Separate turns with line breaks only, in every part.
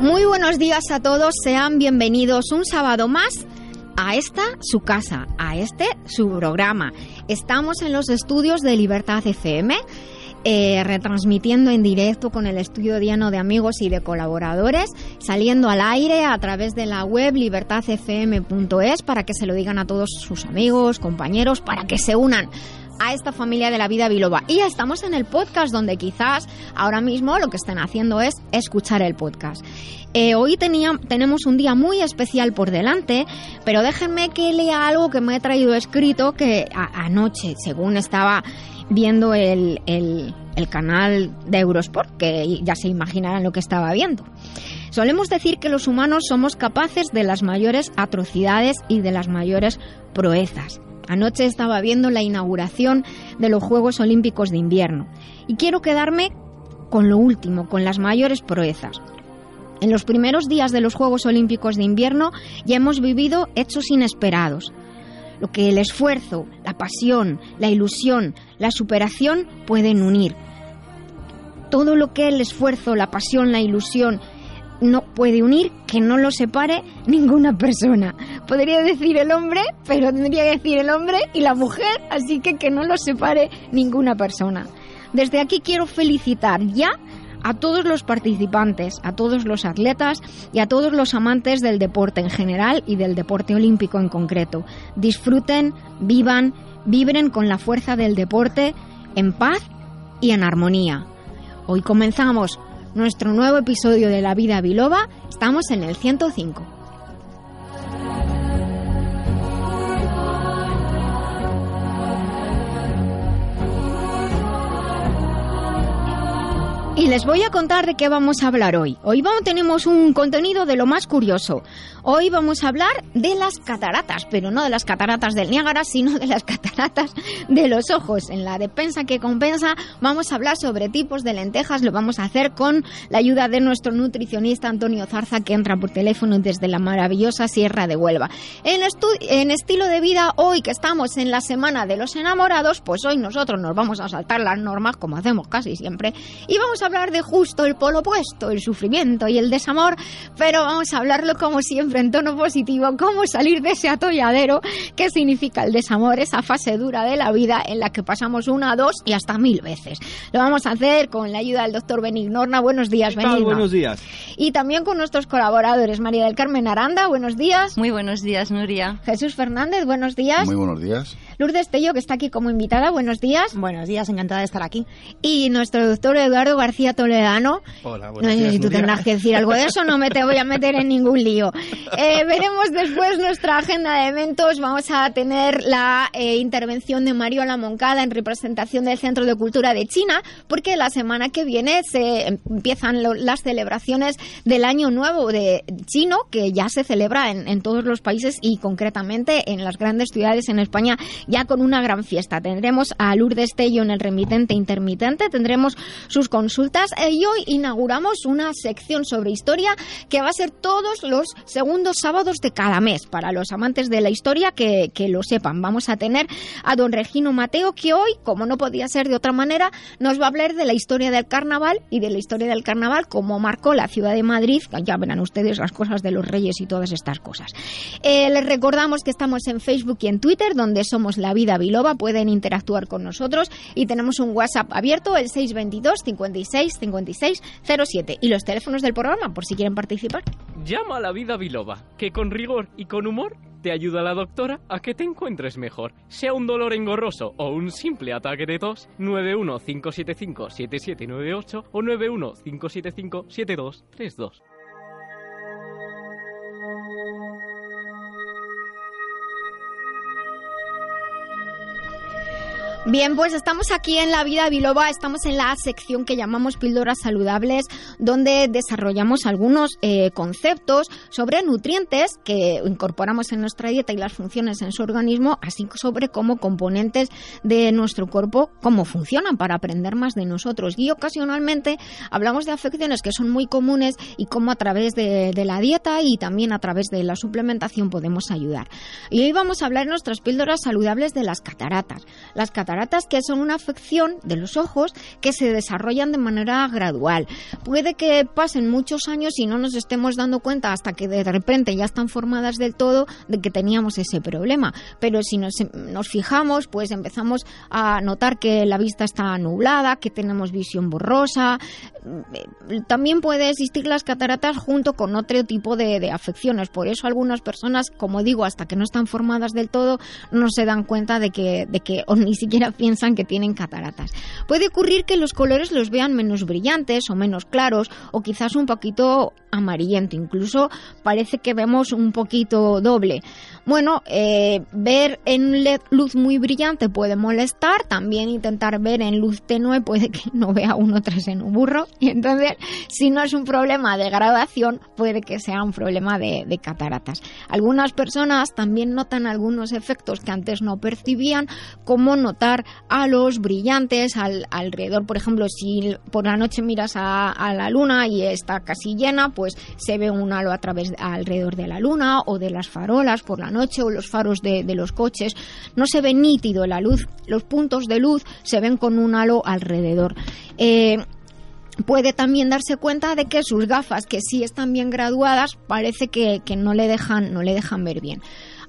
Muy buenos días a todos, sean bienvenidos un sábado más a esta su casa, a este su programa. Estamos en los estudios de Libertad FM. Eh, retransmitiendo en directo con el estudio diano de amigos y de colaboradores, saliendo al aire a través de la web libertadfm.es para que se lo digan a todos sus amigos, compañeros, para que se unan a esta familia de la vida biloba. Y estamos en el podcast donde quizás ahora mismo lo que están haciendo es escuchar el podcast. Eh, hoy tenemos un día muy especial por delante, pero déjenme que lea algo que me he traído escrito que anoche, según estaba viendo el, el canal de Eurosport, que ya se imaginarán lo que estaba viendo. Solemos decir que los humanos somos capaces de las mayores atrocidades y de las mayores proezas. Anoche estaba viendo la inauguración de los Juegos Olímpicos de Invierno y quiero quedarme con lo último, con las mayores proezas. En los primeros días de los Juegos Olímpicos de Invierno ya hemos vivido hechos inesperados. Lo que el esfuerzo, la pasión, la ilusión, la superación pueden unir. Todo lo que el esfuerzo, la pasión, la ilusión no puede unir, que no lo separe ninguna persona. Podría decir el hombre, pero tendría que decir el hombre y la mujer, así que que no lo separe ninguna persona. Desde aquí quiero felicitar ya a todos los participantes, a todos los atletas y a todos los amantes del deporte en general y del deporte olímpico en concreto. Disfruten, vivan, vibren con la fuerza del deporte en paz y en armonía. Hoy comenzamos nuestro nuevo episodio de La Vida Biloba. Estamos en el 105. Y les voy a contar de qué vamos a hablar hoy. Hoy vamos, tenemos un contenido de lo más curioso. Hoy vamos a hablar de las cataratas, pero no de las cataratas del Niágara, sino de las cataratas de los ojos. En la defensa que compensa vamos a hablar sobre tipos de lentejas. Lo vamos a hacer con la ayuda de nuestro nutricionista Antonio Zarza, que entra por teléfono desde la maravillosa Sierra de Huelva. En, en estilo de vida, hoy que estamos en la semana de los enamorados, pues hoy nosotros nos vamos a saltar las normas, como hacemos casi siempre, y vamos a hablar de justo el polo opuesto, el sufrimiento y el desamor, pero vamos a hablarlo como siempre en tono positivo, cómo salir de ese atolladero que significa el desamor, esa fase dura de la vida en la que pasamos una, dos y hasta mil veces. Lo vamos a hacer con la ayuda del doctor Benignorna. Buenos días, Benigno.
Buenos días.
Y también con nuestros colaboradores, María del Carmen Aranda, buenos días.
Muy buenos días, Nuria.
Jesús Fernández, buenos días.
Muy buenos días.
Lourdes Tello, que está aquí como invitada, buenos días.
Buenos días, encantada de estar aquí.
Y nuestro doctor Eduardo García García Toledano.
Hola,
no sé si tú tendrás que decir algo de eso, no me te voy a meter en ningún lío. Eh, veremos después nuestra agenda de eventos. Vamos a tener la eh, intervención de Mariola Moncada en representación del Centro de Cultura de China, porque la semana que viene se empiezan las celebraciones del Año Nuevo de chino, que ya se celebra en, en todos los países y concretamente en las grandes ciudades en España, ya con una gran fiesta. Tendremos a Lourdes Tello en el remitente intermitente, tendremos sus consultas eh, y hoy inauguramos una sección sobre historia que va a ser todos los segundos sábados de cada mes. Para los amantes de la historia que, que lo sepan, vamos a tener a don Regino Mateo que hoy, como no podía ser de otra manera, nos va a hablar de la historia del carnaval y de la historia del carnaval como marcó la ciudad de Madrid. Ya verán ustedes las cosas de los reyes y todas estas cosas. Eh, les recordamos que estamos en Facebook y en Twitter, donde somos La Vida Biloba. Pueden interactuar con nosotros y tenemos un WhatsApp abierto, el 622 56 56 07 y los teléfonos del programa por si quieren participar.
Llama a la vida biloba, que con rigor y con humor te ayuda la doctora a que te encuentres mejor. Sea un dolor engorroso o un simple ataque de tos, 915757798 o 915757232.
Bien, pues estamos aquí en La Vida Biloba, estamos en la sección que llamamos Píldoras Saludables, donde desarrollamos algunos eh, conceptos sobre nutrientes que incorporamos en nuestra dieta y las funciones en su organismo, así sobre cómo componentes de nuestro cuerpo, cómo funcionan para aprender más de nosotros. Y ocasionalmente hablamos de afecciones que son muy comunes y cómo a través de, la dieta y también a través de la suplementación podemos ayudar. Y hoy vamos a hablar en nuestras píldoras saludables de las cataratas. Las cataratas cataratas que son una afección de los ojos que se desarrollan de manera gradual. Puede que pasen muchos años y no nos estemos dando cuenta hasta que de repente ya están formadas del todo de que teníamos ese problema. Pero si nos, nos fijamos, pues empezamos a notar que la vista está nublada, que tenemos visión borrosa. También puede existir las cataratas junto con otro tipo de, de afecciones. Por eso algunas personas, como digo, hasta que no están formadas del todo, no se dan cuenta de que, de que ni siquiera piensan que tienen cataratas. Puede ocurrir que los colores los vean menos brillantes o menos claros o quizás un poquito amarillento, incluso parece que vemos un poquito doble. Bueno, eh, ver en luz muy brillante puede molestar, también intentar ver en luz tenue puede que no vea uno tras en un burro, y entonces si no es un problema de graduación, puede que sea un problema de, cataratas. Algunas personas también notan algunos efectos que antes no percibían, como notar halos brillantes al, alrededor, por ejemplo, si por la noche miras a, a la luna y está casi llena, pues se ve un halo a través alrededor de la luna o de las farolas por la noche o los faros de, los coches. No se ve nítido la luz, los puntos de luz se ven con un halo alrededor. Eh, puede también darse cuenta de que sus gafas, que sí están bien graduadas, parece que, que no le dejan, no le dejan ver bien.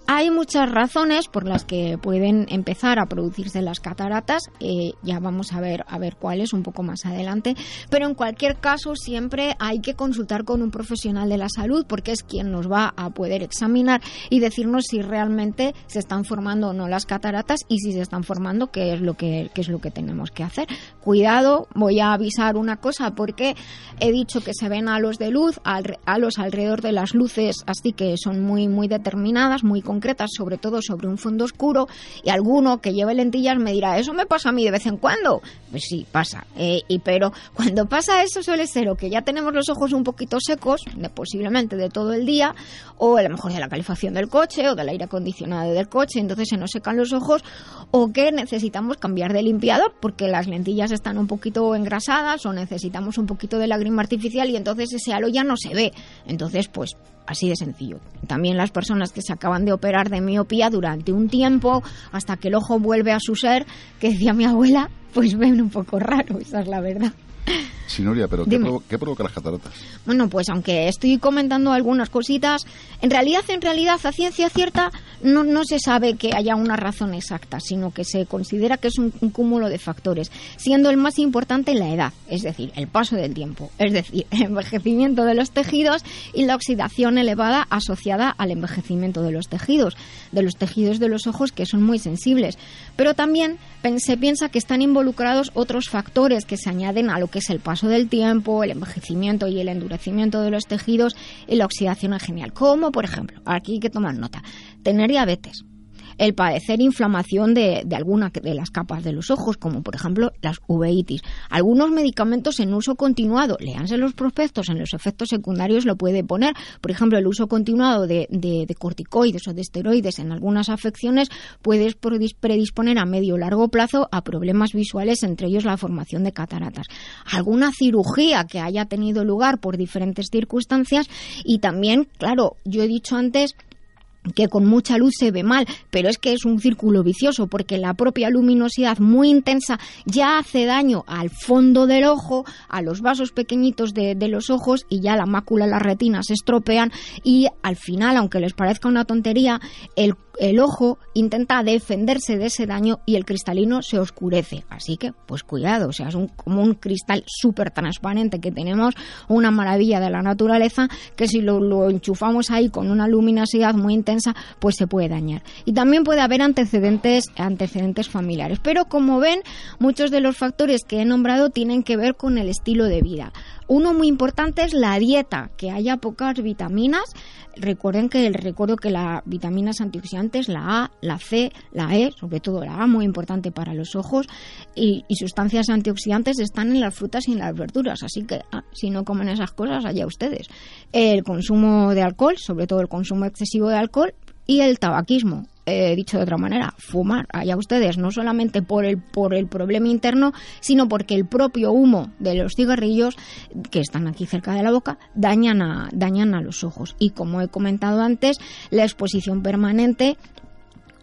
Hay muchas razones por las que pueden empezar a producirse las cataratas, eh, ya vamos a ver, a ver cuáles un poco más adelante, pero en cualquier caso siempre hay que consultar con un profesional de la salud porque es quien nos va a poder examinar y decirnos si realmente se están formando o no las cataratas y si se están formando qué es lo que, qué es lo que tenemos que hacer. Cuidado, voy a avisar una cosa porque he dicho que se ven halos de luz, halos alrededor de las luces, así que son muy, muy determinadas, muy concretas, sobre todo sobre un fondo oscuro, y alguno que lleve lentillas me dirá, ¿eso me pasa a mí de vez en cuando? Pues sí, pasa. Eh, y pero cuando pasa eso suele ser o que ya tenemos los ojos un poquito secos, de, posiblemente de todo el día, o a lo mejor de la calefacción del coche o del aire acondicionado del coche, entonces se nos secan los ojos, o que necesitamos cambiar de limpiador porque las lentillas están un poquito engrasadas o necesitamos un poquito de lágrima artificial y entonces ese halo ya no se ve. Entonces, pues Así de sencillo. También las personas que se acaban de operar de miopía durante un tiempo, hasta que el ojo vuelve a su ser, que decía mi abuela, pues ven un poco raro, esa es la verdad.
Sinoria, pero ¿qué, ¿qué, provoca las cataratas?
Bueno, pues aunque estoy comentando algunas cositas, en realidad, en realidad, a ciencia cierta, no, no se sabe que haya una razón exacta, sino que se considera que es un, cúmulo de factores, siendo el más importante la edad, es decir, el paso del tiempo, es decir, el envejecimiento de los tejidos y la oxidación elevada asociada al envejecimiento de los tejidos, de los tejidos de los ojos que son muy sensibles. Pero también se piensa que están involucrados otros factores que se añaden a lo que es el paso del tiempo, el envejecimiento y el endurecimiento de los tejidos y la oxidación en general. Como, por ejemplo, aquí hay que tomar nota, tener diabetes, el padecer inflamación de, alguna de las capas de los ojos, como por ejemplo las uveitis. Algunos medicamentos en uso continuado, léanse los prospectos, en los efectos secundarios lo puede poner. Por ejemplo, el uso continuado de, de corticoides o de esteroides en algunas afecciones puede predisponer a medio o largo plazo a problemas visuales, entre ellos la formación de cataratas. Alguna cirugía que haya tenido lugar por diferentes circunstancias y también, claro, yo he dicho antes que con mucha luz se ve mal, pero es que es un círculo vicioso porque la propia luminosidad muy intensa ya hace daño al fondo del ojo, a los vasos pequeñitos de, los ojos y ya la mácula, las retinas se estropean y al final, aunque les parezca una tontería, el el ojo intenta defenderse de ese daño y el cristalino se oscurece. Así que, pues cuidado, o sea, es un, como un cristal súper transparente que tenemos, una maravilla de la naturaleza, que si lo, lo, enchufamos ahí con una luminosidad muy intensa, pues se puede dañar. Y también puede haber antecedentes, antecedentes familiares. Pero como ven, muchos de los factores que he nombrado tienen que ver con el estilo de vida. Uno muy importante es la dieta, que haya pocas vitaminas. Recuerden que el recuerdo que las vitaminas antioxidantes, la A, la C, la E, sobre todo la A, muy importante para los ojos, y, sustancias antioxidantes están en las frutas y en las verduras. Así que ah, si no comen esas cosas, allá ustedes. El consumo de alcohol, sobre todo el consumo excesivo de alcohol, y el tabaquismo. Eh, dicho de otra manera, fumar, allá ustedes, no solamente por el, por el problema interno, sino porque el propio humo de los cigarrillos, que están aquí cerca de la boca, dañan a, dañan a los ojos. Y como he comentado antes, la exposición permanente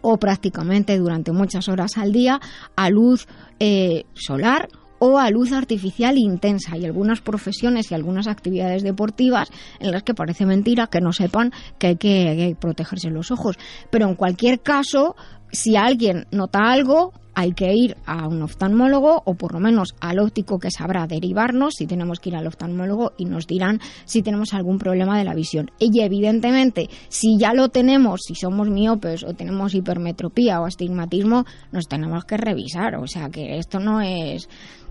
o prácticamente durante muchas horas al día a luz eh, solar o a luz artificial intensa y algunas profesiones y algunas actividades deportivas en las que parece mentira que no sepan que hay que, protegerse los ojos. Pero en cualquier caso, si alguien nota algo, hay que ir a un oftalmólogo o por lo menos al óptico que sabrá derivarnos si tenemos que ir al oftalmólogo y nos dirán si tenemos algún problema de la visión. Y evidentemente, si ya lo tenemos, si somos miopes o tenemos hipermetropía o astigmatismo, nos tenemos que revisar. O sea que esto no es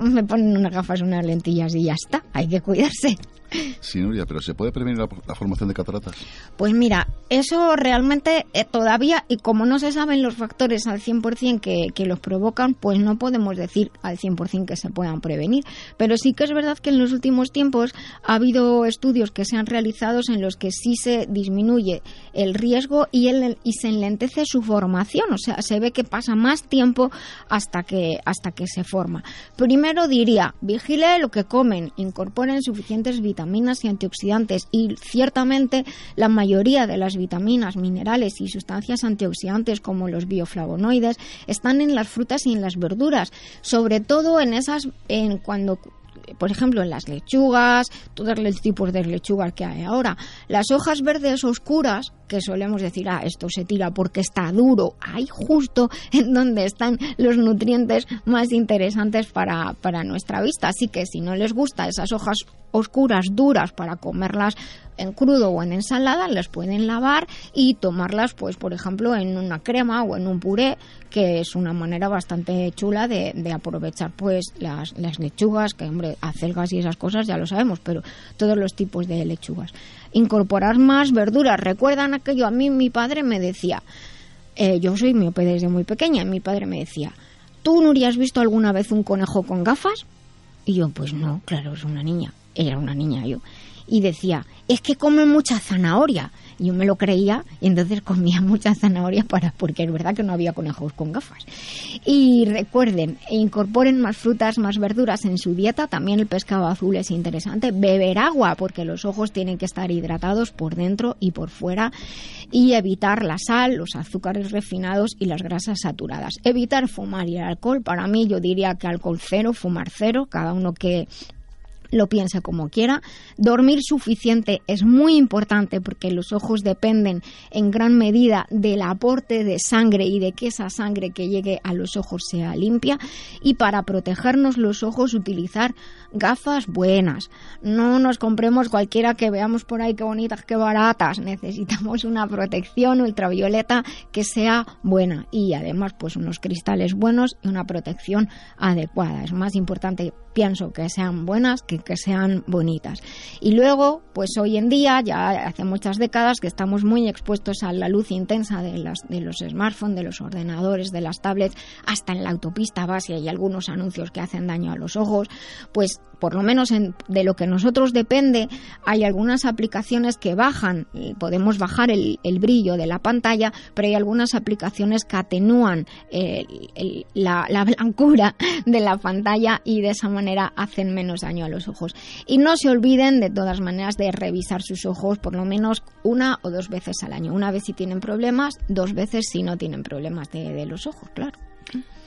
me ponen unas gafas, unas lentillas y ya está. Hay que cuidarse.
Sí, Nuria, pero ¿se puede prevenir la, formación de cataratas?
Pues mira, eso realmente eh, todavía, y como no se saben los factores al 100% que, que los provocan, pues no podemos decir al 100% que se puedan prevenir. Pero sí que es verdad que en los últimos tiempos ha habido estudios que se han realizado en los que sí se disminuye el riesgo y, el, y se enlentece su formación. O sea, se ve que pasa más tiempo hasta que, hasta que se forma. Primero diría, vigile lo que comen, incorporen suficientes vitaminas y antioxidantes y ciertamente la mayoría de las vitaminas, minerales y sustancias antioxidantes como los bioflavonoides están en las frutas y en las verduras, sobre todo en esas en cuando por ejemplo, en las lechugas, todos los tipos de lechugas que hay ahora. Las hojas verdes oscuras, que solemos decir, ah, esto se tira porque está duro, ahí justo en donde están los nutrientes más interesantes para, para nuestra vista. Así que si no les gusta esas hojas oscuras, duras, para comerlas en crudo o en ensalada, las pueden lavar y tomarlas, pues, por ejemplo, en una crema o en un puré, que es una manera bastante chula de, aprovechar, pues, las, las lechugas, que, hombre, acelgas y esas cosas ya lo sabemos, pero todos los tipos de lechugas. Incorporar más verduras. ¿Recuerdan aquello? A mí mi padre me decía, eh, yo soy miope desde muy pequeña, mi padre me decía, ¿tú, Nuria, has visto alguna vez un conejo con gafas? Y yo, pues no, claro, es una niña. Era una niña yo y decía, es que come mucha zanahoria. Yo me lo creía y entonces comía mucha zanahoria para, porque es verdad que no había conejos con gafas. Y recuerden, incorporen más frutas, más verduras en su dieta. También el pescado azul es interesante. Beber agua, porque los ojos tienen que estar hidratados por dentro y por fuera. Y evitar la sal, los azúcares refinados y las grasas saturadas. Evitar fumar y el alcohol. Para mí yo diría que alcohol cero, fumar cero. Cada uno que lo piense como quiera. Dormir suficiente es muy importante porque los ojos dependen en gran medida del aporte de sangre y de que esa sangre que llegue a los ojos sea limpia. Y para protegernos los ojos utilizar gafas buenas. No nos compremos cualquiera que veamos por ahí qué bonitas, qué baratas. Necesitamos una protección ultravioleta que sea buena y además pues unos cristales buenos y una protección adecuada. Es más importante pienso que sean buenas que que sean bonitas. Y luego, pues hoy en día, ya hace muchas décadas que estamos muy expuestos a la luz intensa de, las, de los smartphones, de los ordenadores, de las tablets, hasta en la autopista base hay algunos anuncios que hacen daño a los ojos, pues por lo menos de lo que nosotros depende, hay algunas aplicaciones que bajan, podemos bajar el, brillo de la pantalla, pero hay algunas aplicaciones que atenúan la, la blancura de la pantalla y de esa manera hacen menos daño a los ojos. Y no se olviden de todas maneras de revisar sus ojos por lo menos una o dos veces al año. Una vez si tienen problemas, dos veces si no tienen problemas de los ojos, claro.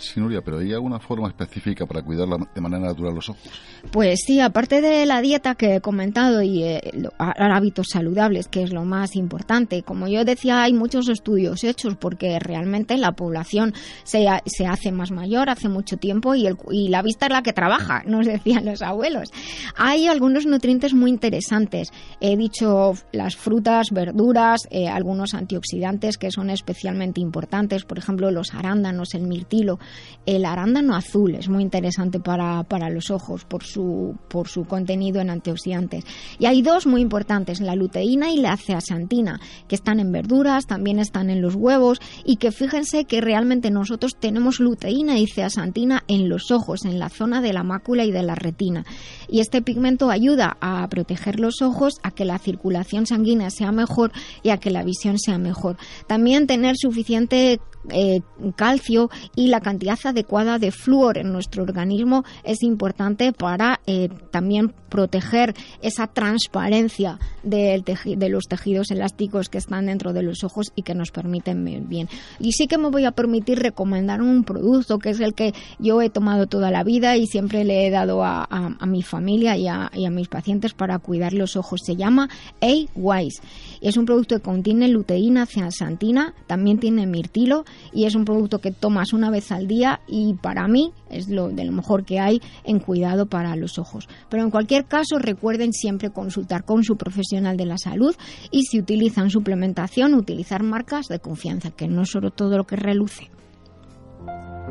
Sí, Nuria, pero ¿hay alguna forma específica para cuidar de manera natural los ojos?
Pues sí, aparte de la dieta que he comentado y eh, hábitos saludables, que es lo más importante, como yo decía, hay muchos estudios hechos porque realmente la población se, se hace más mayor hace mucho tiempo y, el, y la vista es la que trabaja, nos decían los abuelos. Hay algunos nutrientes muy interesantes. He dicho las frutas, verduras, eh, algunos antioxidantes que son especialmente importantes, por ejemplo, los arándanos, el mirtilo. El arándano azul es muy interesante para, para los ojos por su, por su contenido en antioxidantes. Y hay dos muy importantes, la luteína y la zeaxantina, que están en verduras, también están en los huevos y que fíjense que realmente nosotros tenemos luteína y zeaxantina en los ojos, en la zona de la mácula y de la retina. Y este pigmento ayuda a proteger los ojos, a que la circulación sanguínea sea mejor y a que la visión sea mejor. También tener suficiente eh, calcio y la cantidad adecuada de flúor en nuestro organismo es importante para eh, también proteger esa transparencia del de los tejidos elásticos que están dentro de los ojos y que nos permiten ver bien. Y sí que me voy a permitir recomendar un producto que es el que yo he tomado toda la vida y siempre le he dado a, mi familia y a, y a, mis pacientes para cuidar los ojos. Se llama A-Wise. Es un producto que contiene luteína, zeaxantina, también tiene mirtilo y es un producto que tomas una vez al día y para mí es lo de lo mejor que hay en cuidado para los ojos. Pero en cualquier caso recuerden siempre consultar con su profesional de la salud y si utilizan suplementación utilizar marcas de confianza, que no solo todo lo que reluce.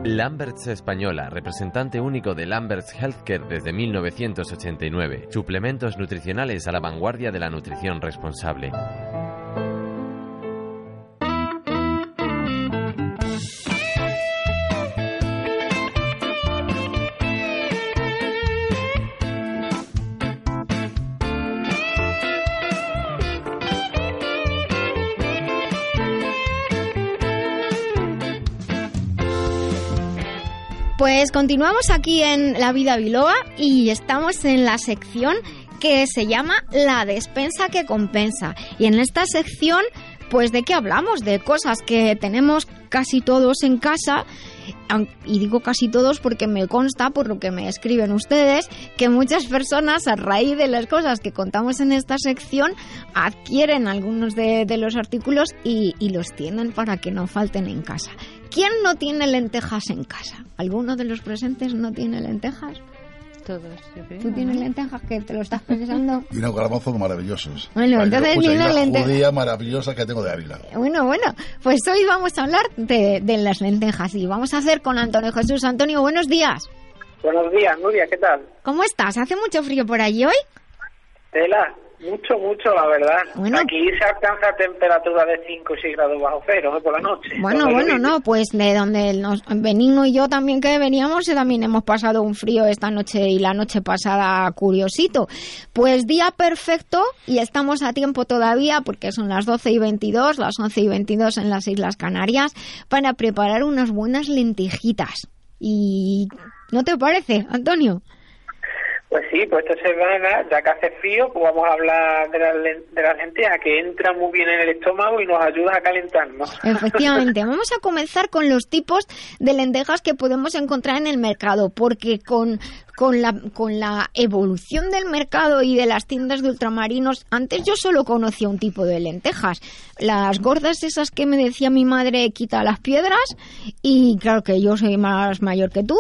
Lamberts Española, representante único de Lamberts Healthcare desde 1989. Suplementos nutricionales a la vanguardia de la nutrición responsable.
Pues continuamos aquí en La Vida Biloba y estamos en la sección que se llama La despensa que compensa. Y en esta sección, pues de qué hablamos? De cosas que tenemos casi todos en casa y digo casi todos porque me consta por lo que me escriben ustedes que muchas personas a raíz de las cosas que contamos en esta sección adquieren algunos de, los artículos y, y, los tienen para que no falten en casa. ¿Quién no tiene lentejas en casa? ¿Alguno de los presentes no tiene lentejas?
Todos,
¿Tú tienes lentejas que te lo estás pensando?
Y unos garbanzos maravillosos.
Bueno, entonces
una lentejas. maravillosa que tengo de Ávila.
Bueno, bueno, pues hoy vamos a hablar de, de las lentejas y vamos a hacer con Antonio Jesús. Antonio, buenos días.
Buenos días, Nuria, ¿qué tal?
¿Cómo estás? ¿Hace mucho frío por allí hoy?
Tela, mucho, mucho, la verdad. Aquí se alcanza temperatura de 5 o 6 grados bajo cero ¿eh? por la noche.
Bueno, bueno, no, pues de donde nos, Benigno y yo también que veníamos, eh, también hemos pasado un frío esta noche y la noche pasada curiosito. Pues día perfecto y estamos a tiempo todavía porque son las 12 y 22, las 11 y 22 en las Islas Canarias, para preparar unas buenas lentejitas. ¿Y no te parece, Antonio?
Pues sí, pues esta semana, ya que hace frío, pues vamos a hablar de las de la lentejas que entran muy bien en el estómago y nos ayuda a calentarnos.
Efectivamente, vamos a comenzar con los tipos de lentejas que podemos encontrar en el mercado, porque con con la, con la evolución del mercado y de las tiendas de ultramarinos, antes yo solo conocía un tipo de lentejas. Las gordas esas que me decía mi madre, quita las piedras, y claro que yo soy más mayor que tú,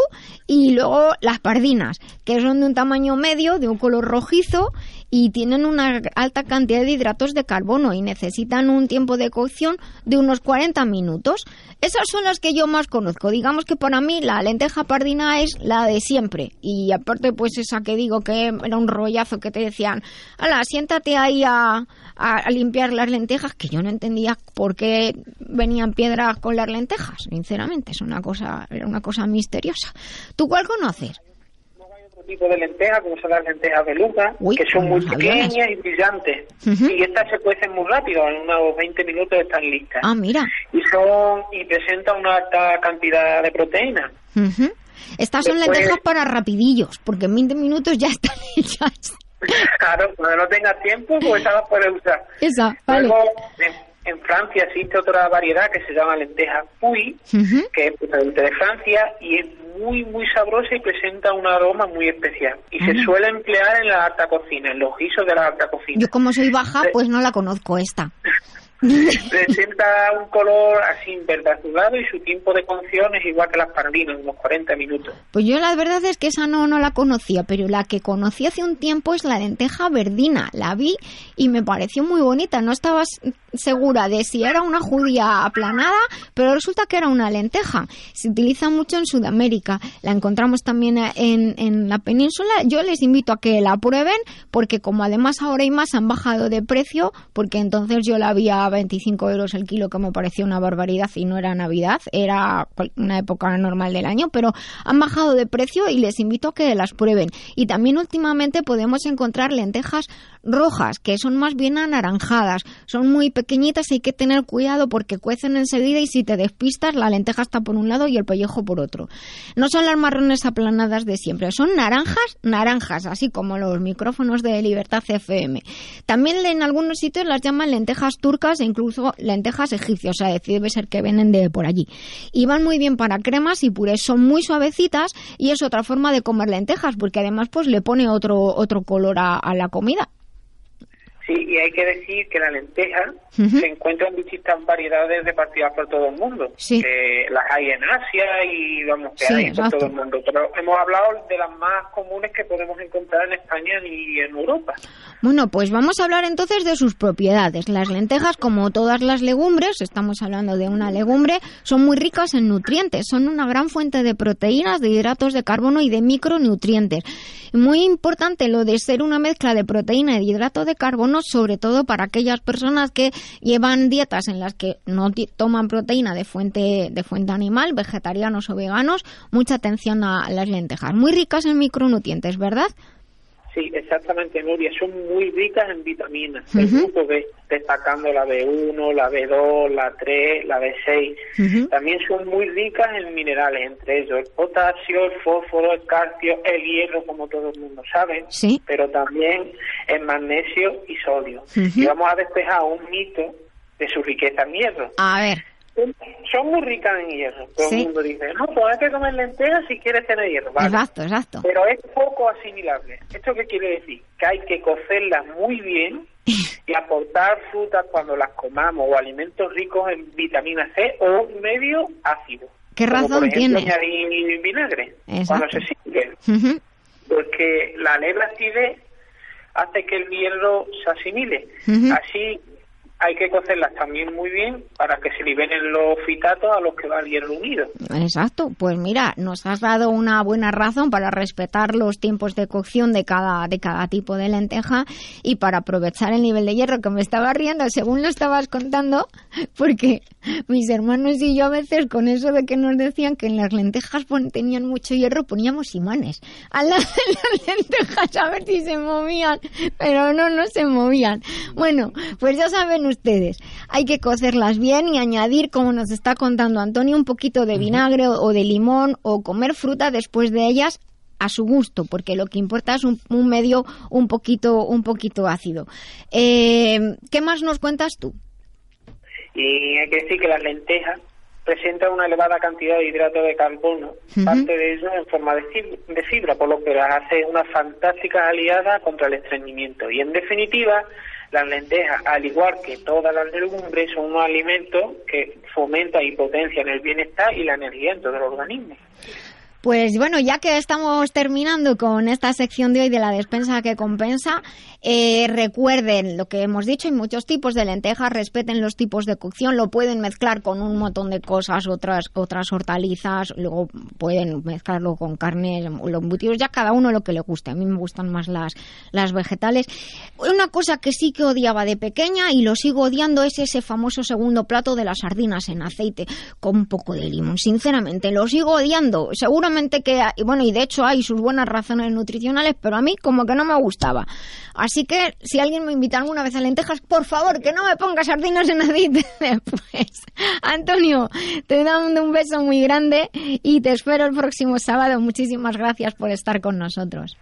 y luego las pardinas, que son de un tamaño medio, de un color rojizo, y tienen una alta cantidad de hidratos de carbono y necesitan un tiempo de cocción de unos 40 minutos. Esas son las que yo más conozco. Digamos que para mí la lenteja pardina es la de siempre. Y aparte, pues esa que digo que era un rollazo que te decían, ala, siéntate ahí a, a, limpiar las lentejas, que yo no entendía por qué venían piedras con las lentejas. Sinceramente, es una cosa, era una cosa misteriosa. ¿Tú cuál conoces?
Tipo de lentejas, como son las lentejas belugas, que son muy pequeñas y brillantes. Y estas se cuecen muy rápido, en unos 20 minutos están listas.
Ah, mira.
Y son y presentan una alta cantidad de proteínas.
Estas son lentejas para rapidillos, porque en 20 minutos ya están hechas.
claro, cuando no tengas tiempo, pues esa las puedes usar.
Esa, vale.
En Francia existe otra variedad que se llama lenteja puy, que es de Francia y es muy, muy sabrosa y presenta un aroma muy especial. Y se suele emplear en la alta cocina, en los guisos de la alta cocina.
Yo como soy baja, pues no la conozco esta.
presenta un color así verde azulado y su tiempo de cocción es igual que las pardinas, unos 40 minutos.
Pues yo la verdad es que esa no, no la conocía, pero la que conocí hace un tiempo es la lenteja verdina. La vi y me pareció muy bonita. No estaba segura de si era una judía aplanada, pero resulta que era una lenteja. Se utiliza mucho en Sudamérica, la encontramos también en, en la península. Yo les invito a que la prueben porque como además ahora hay más han bajado de precio, porque entonces yo la vi a 25 euros el kilo, que me parecía una barbaridad y no era Navidad, era una época normal del año, pero han bajado de precio y les invito a que las prueben. Y también últimamente podemos encontrar lentejas rojas, que son más bien anaranjadas, son muy pequeñitas hay que tener cuidado porque cuecen enseguida y si te despistas la lenteja está por un lado y el pellejo por otro. No son las marrones aplanadas de siempre, son naranjas, naranjas, así como los micrófonos de Libertad FM. También en algunos sitios las llaman lentejas turcas e incluso lentejas egipcias, o sea, debe ser que vienen de por allí. Y van muy bien para cremas y purés, son muy suavecitas y es otra forma de comer lentejas porque además pues le pone otro, otro color a la comida.
Sí, y hay que decir que la lenteja se encuentra en distintas variedades repartidas por todo el mundo.
Sí.
las hay en Asia y vamos, que hay por todo el mundo. Pero hemos hablado de las más comunes que podemos encontrar en España y en Europa.
Bueno, pues vamos a hablar entonces de sus propiedades. Las lentejas, como todas las legumbres, estamos hablando de una legumbre, son muy ricas en nutrientes. Son una gran fuente de proteínas, de hidratos de carbono y de micronutrientes. Muy importante lo de ser una mezcla de proteína y de hidrato de carbono, sobre todo para aquellas personas que llevan dietas en las que no toman proteína de fuente, de fuente animal, vegetarianos o veganos. Mucha atención a las lentejas. Muy ricas en micronutrientes, ¿verdad?
Sí, exactamente, Nuria. Son muy ricas en vitaminas. El grupo B, destacando la B1, la B2, la 3, la B6. También son muy ricas en minerales, entre ellos el potasio, el fósforo, el calcio, el hierro, como todo el mundo sabe.
Sí.
Pero también en magnesio y sodio. Y vamos a despejar un mito de su riqueza en hierro.
A ver
son muy ricas en hierro. Todo el mundo dice, no, pues hay que comer lentejas si quieres tener hierro.
Exacto, exacto.
Pero es poco asimilable. ¿Esto qué quiere decir? Que hay que cocerlas muy bien y aportar frutas cuando las comamos o alimentos ricos en vitamina C o medio ácido.
¿Qué razón tiene?
añadir vinagre cuando se sirve. Porque la leve acidez hace que el hierro se asimile. Así hay que cocerlas también muy bien para que se liberen los fitatos a los que va el hierro unido.
Exacto, pues mira, nos has dado una buena razón para respetar los tiempos de cocción de cada, de cada tipo de lenteja y para aprovechar el nivel de hierro que me estaba riendo según lo estabas contando, porque mis hermanos y yo a veces con eso de que nos decían que en las lentejas tenían mucho hierro poníamos imanes a las, las lentejas a ver si se movían, pero no, no se movían. Bueno, pues ya saben ustedes. Hay que cocerlas bien y añadir, como nos está contando Antonio, un poquito de vinagre o de limón o comer fruta después de ellas a su gusto, porque lo que importa es un, medio un poquito, un poquito ácido. Eh, ¿Qué más nos cuentas tú?
Y hay que decir que las lentejas presentan una elevada cantidad de hidrato de carbono, parte de ello en forma de fibra, de fibra, por lo que las hace una fantástica aliada contra el estreñimiento. Y en definitiva, las lentejas, al igual que todas las legumbres, son un alimento que fomenta y potencia el bienestar y la energía en todo el organismo.
Pues bueno, ya que estamos terminando con esta sección de hoy de la despensa que compensa, eh, recuerden lo que hemos dicho, hay muchos tipos de lentejas, respeten los tipos de cocción, lo pueden mezclar con un montón de cosas, otras, otras hortalizas, luego pueden mezclarlo con carnes, los embutidos, ya cada uno lo que le guste. A mí me gustan más las, las vegetales. Una cosa que sí que odiaba de pequeña y lo sigo odiando es ese famoso segundo plato de las sardinas en aceite con un poco de limón. Sinceramente, lo sigo odiando. Seguramente que, bueno, y de hecho hay sus buenas razones nutricionales, pero a mí como que no me gustaba. Así que si alguien me invita alguna vez a lentejas, por favor, que no me ponga sardinas en aceite después. Antonio, te dando un beso muy grande y te espero el próximo sábado. Muchísimas gracias por estar con nosotros.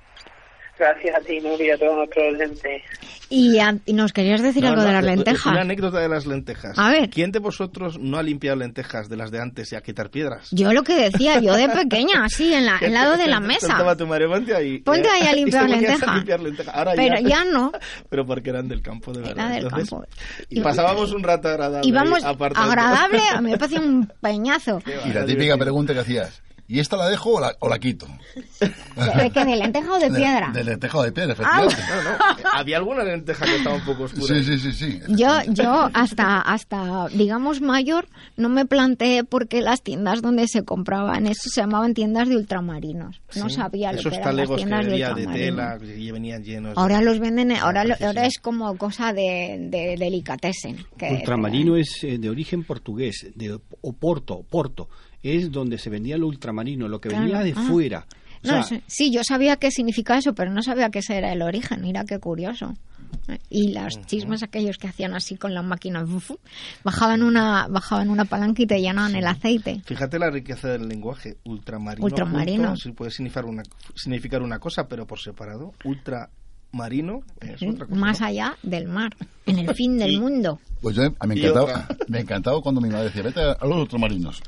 Gracias a ti, Nuria, a todos nuestros oyentes.
Y, nos querías decir algo de las lentejas.
Una anécdota de las lentejas.
A ver.
¿Quién de vosotros no ha limpiado lentejas de las de antes y a quitar piedras?
Yo lo que decía, yo de pequeña, así, en la, al lado de la mesa.
tu madre, ponte ahí.
Ponte ahí a limpiar
lentejas.
Ahora pero ya, no.
Pero porque eran del campo, de verdad.
Era del campo.
Y, pasábamos un rato agradable.
Y vamos, agradable, a mí me parecía un peñazo.
Y la típica pregunta que hacías, y esta la dejo o la, o la quito.
¿De qué? ¿De lenteja o de piedra?
De, lenteja o de piedra,
Ah,
efectivamente.
No, no, había alguna lenteja que estaba un poco oscura.
Sí, sí, sí, sí.
Yo, yo hasta, hasta, digamos, mayor, no me planteé por qué las tiendas donde se compraban eso se llamaban tiendas de ultramarinos. No
Sí,
sabía lo
Esos
que eran las
talegos que
tiendas de
de
ultramarinos.
tela que venían llenos. de-
Ahora los venden, ahora, lo- ahora es como cosa de, de delicatessen. que-
Ultramarino es eh, de origen portugués, de Oporto, Porto. Es donde se vendía el ultramarino, lo que
Claro,
venía de
ah.
fuera. O
No,
sea,
sí, sí, yo sabía qué significaba eso, pero no sabía que ese era el origen. Mira qué curioso. Y los chismes aquellos que hacían así con la máquina, uf, bajaban una, bajaban una palanca y te llenaban el aceite.
Fíjate la riqueza del lenguaje. Ultramarino.
Ultramarino.
junto, sí puede significar una, significar una cosa, pero por separado. Ultramarino es otra cosa.
Más
¿no?
allá del mar, en el fin del
Y-
mundo.
Pues yo a mí me encantaba, me encantaba cuando mi madre decía, vete a los ultramarinos.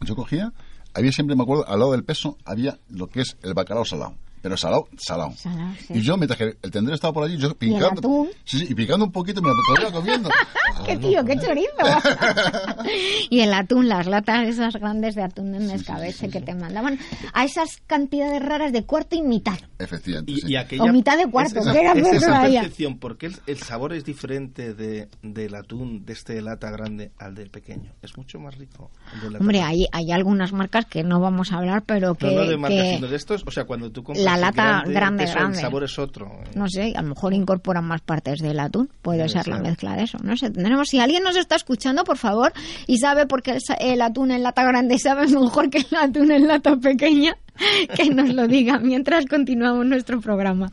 Yo cogía, había siempre, me acuerdo, al lado del peso había lo que es el bacalao salado. Pero salado, salado.
Salado, sí.
Y yo, mientras que el tendero estaba por allí, yo
el
picando.
atún?
Sí, sí, y picando un poquito me lo iba comiendo.
¡Qué tío, qué chorizo! y el atún, las latas esas grandes de atún en escabeche que te mandaban a esas cantidades raras de cuarto y mitad.
Efectivamente.
Y,
sí.
y aquella,
O mitad de cuarto,
esa,
que era
esa
todavía.
percepción, porque el, el sabor es diferente de, del atún de este lata grande al del pequeño. Es mucho más rico. el del lata
Hombre, hay, hay algunas marcas que no vamos a hablar, pero que,
no, no de marcas,
que-
sino de estos, o sea, cuando tú compras
La lata
grande,
grande,
el sabor es otro.
no sé, a lo mejor incorporan más partes del atún. Puede ser la mezcla de eso. No sé, tendremos. Si alguien nos está escuchando, por favor, y sabe por qué el, el atún en lata grande sabe mejor que el atún en lata pequeña, que nos lo diga mientras continuamos nuestro programa.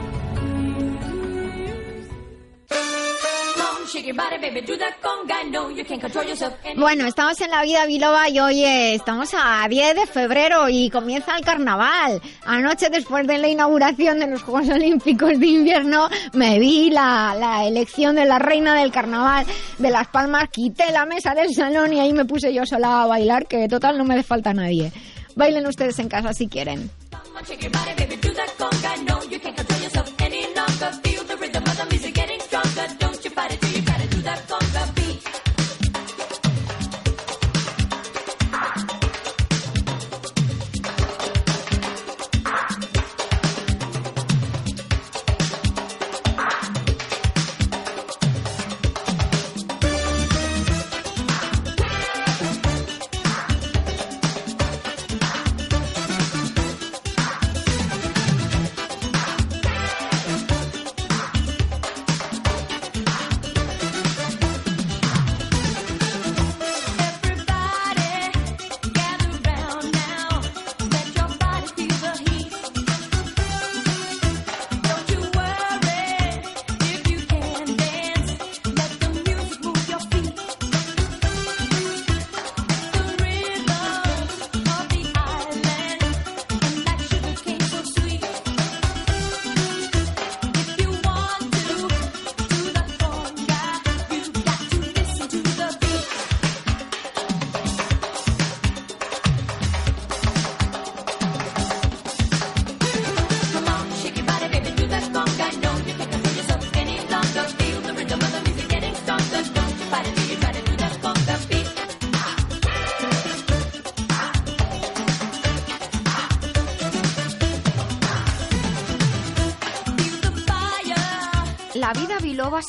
Bueno, estamos en la vida biloba y hoy estamos a 10 de febrero y comienza el carnaval. Anoche, después de la inauguración de los Juegos Olímpicos de Invierno, me vi la, la elección de la reina del carnaval de Las Palmas, quité la mesa del salón y ahí me puse yo sola a bailar, que total no me hace falta nadie. Bailen ustedes en casa si quieren.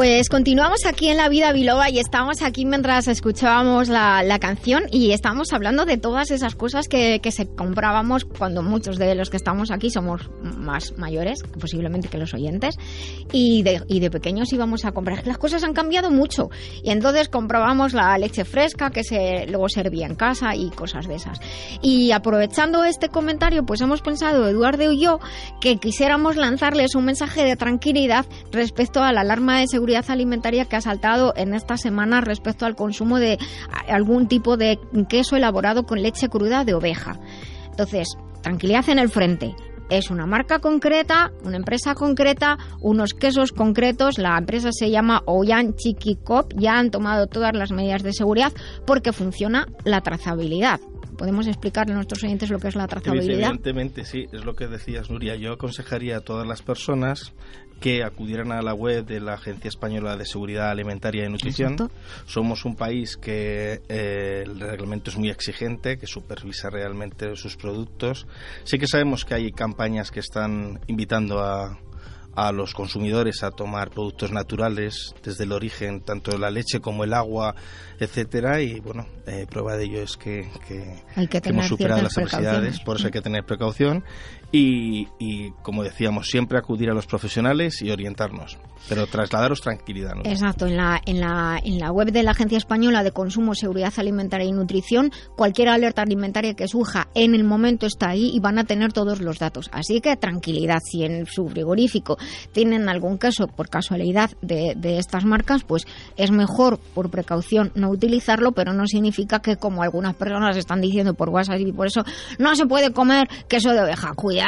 Pues continuamos aquí en La Vida Biloba y estamos aquí mientras escuchábamos la, la canción y estamos hablando de todas esas cosas que, que, se comprábamos cuando muchos de los que estamos aquí somos más mayores, posiblemente que los oyentes, y de, y de pequeños íbamos a comprar. Las cosas han cambiado mucho y entonces comprábamos la leche fresca que se luego servía en casa y cosas de esas. Y aprovechando este comentario, pues hemos pensado, Eduardo y yo, que quisiéramos lanzarles un mensaje de tranquilidad respecto a la alarma de seguridad seguridad alimentaria que ha saltado en esta semana respecto al consumo de algún tipo de queso elaborado con leche cruda de oveja. Entonces, tranquilidad en el frente. Es una marca concreta, una empresa concreta, unos quesos concretos. La empresa se llama Oyan Chiqui Cop. Ya han tomado todas las medidas de seguridad porque funciona la trazabilidad. ¿Podemos explicarle a nuestros oyentes lo que es la trazabilidad?
Evidentemente, sí, es lo que decías, Nuria. Yo aconsejaría a todas las personas que acudieran a la web de la Agencia Española de Seguridad Alimentaria y Nutrición. Exacto. Somos un país que eh, el reglamento es muy exigente, que supervisa realmente sus productos. Sí que sabemos que hay campañas que están invitando a, a los consumidores a tomar productos naturales desde el origen, tanto la leche como el agua, etcétera y bueno, eh, prueba de ello es que, que,
que,
hemos superado las adversidades, por eso hay que tener precaución y, y, como decíamos, siempre acudir a los profesionales y orientarnos, pero trasladaros tranquilidad.
Exacto, en la, en, la, en la web de la Agencia Española de Consumo, Seguridad Alimentaria y Nutrición, cualquier alerta alimentaria que surja en el momento está ahí y van a tener todos los datos. Así que tranquilidad, si en su frigorífico tienen algún caso por casualidad de, de estas marcas, pues es mejor por precaución no utilizarlo, pero no significa que como algunas personas están diciendo por WhatsApp y por eso no se puede comer queso de oveja. Cuidado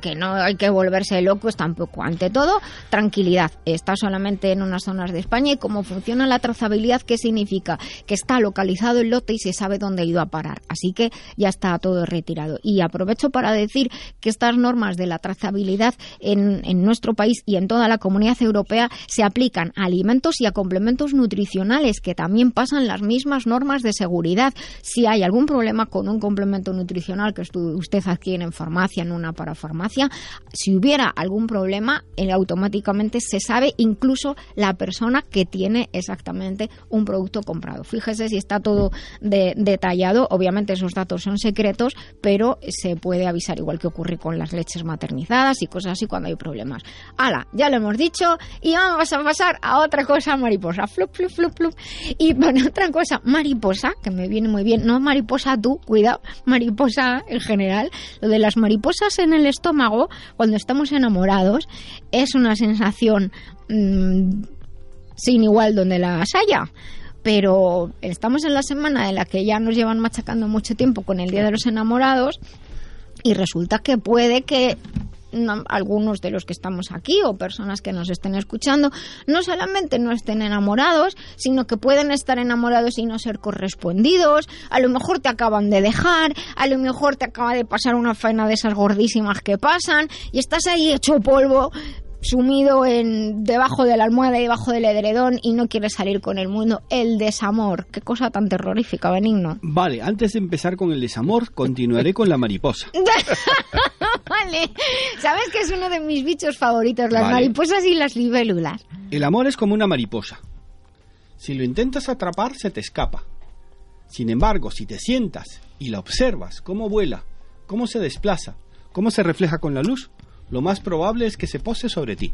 que, no hay que volverse locos tampoco. Ante todo, tranquilidad. Está solamente en unas zonas de España y cómo funciona la trazabilidad, ¿qué significa? Que está localizado el lote y se sabe dónde ha ido a parar. Así que ya está todo retirado. Y aprovecho para decir que estas normas de la trazabilidad en, en nuestro país y en toda la comunidad europea se aplican a alimentos y a complementos nutricionales que también pasan las mismas normas de seguridad. Si hay algún problema con un complemento nutricional que usted adquiere en farmacia, en una para farmacia, si hubiera algún problema, eh, automáticamente se sabe incluso la persona que tiene exactamente un producto comprado. Fíjese si está todo de, detallado, obviamente esos datos son secretos, pero se puede avisar igual que ocurre con las leches maternizadas y cosas así cuando hay problemas. Hala, ya lo hemos dicho y vamos a pasar a otra cosa mariposa. Flup, flup, flup, flup. Y bueno, otra cosa mariposa, que me viene muy bien, no mariposa tú, cuidado, mariposa en general. Lo de las mariposas en el estómago, cuando estamos enamorados, es una sensación mmm, sin igual donde las haya. Pero estamos en la semana en la que ya nos llevan machacando mucho tiempo con el Día de los Enamorados y resulta que puede que algunos de los que estamos aquí o personas que nos estén escuchando no solamente no estén enamorados, sino que pueden estar enamorados y no ser correspondidos. A lo mejor te acaban de dejar, a lo mejor te acaba de pasar una faena de esas gordísimas que pasan y estás ahí hecho polvo sumido en debajo de la almohada y debajo del edredón y no quieres salir con el mundo. El desamor, qué cosa tan terrorífica, Benigno.
Vale, antes de empezar con el desamor, continuaré con la mariposa.
vale, sabes que es uno de mis bichos favoritos, las vale. mariposas y las libélulas.
El amor es como una mariposa. Si lo intentas atrapar, se te escapa. Sin embargo, si te sientas y la observas, cómo vuela, cómo se desplaza, cómo se refleja con la luz, lo más probable es que se pose sobre ti.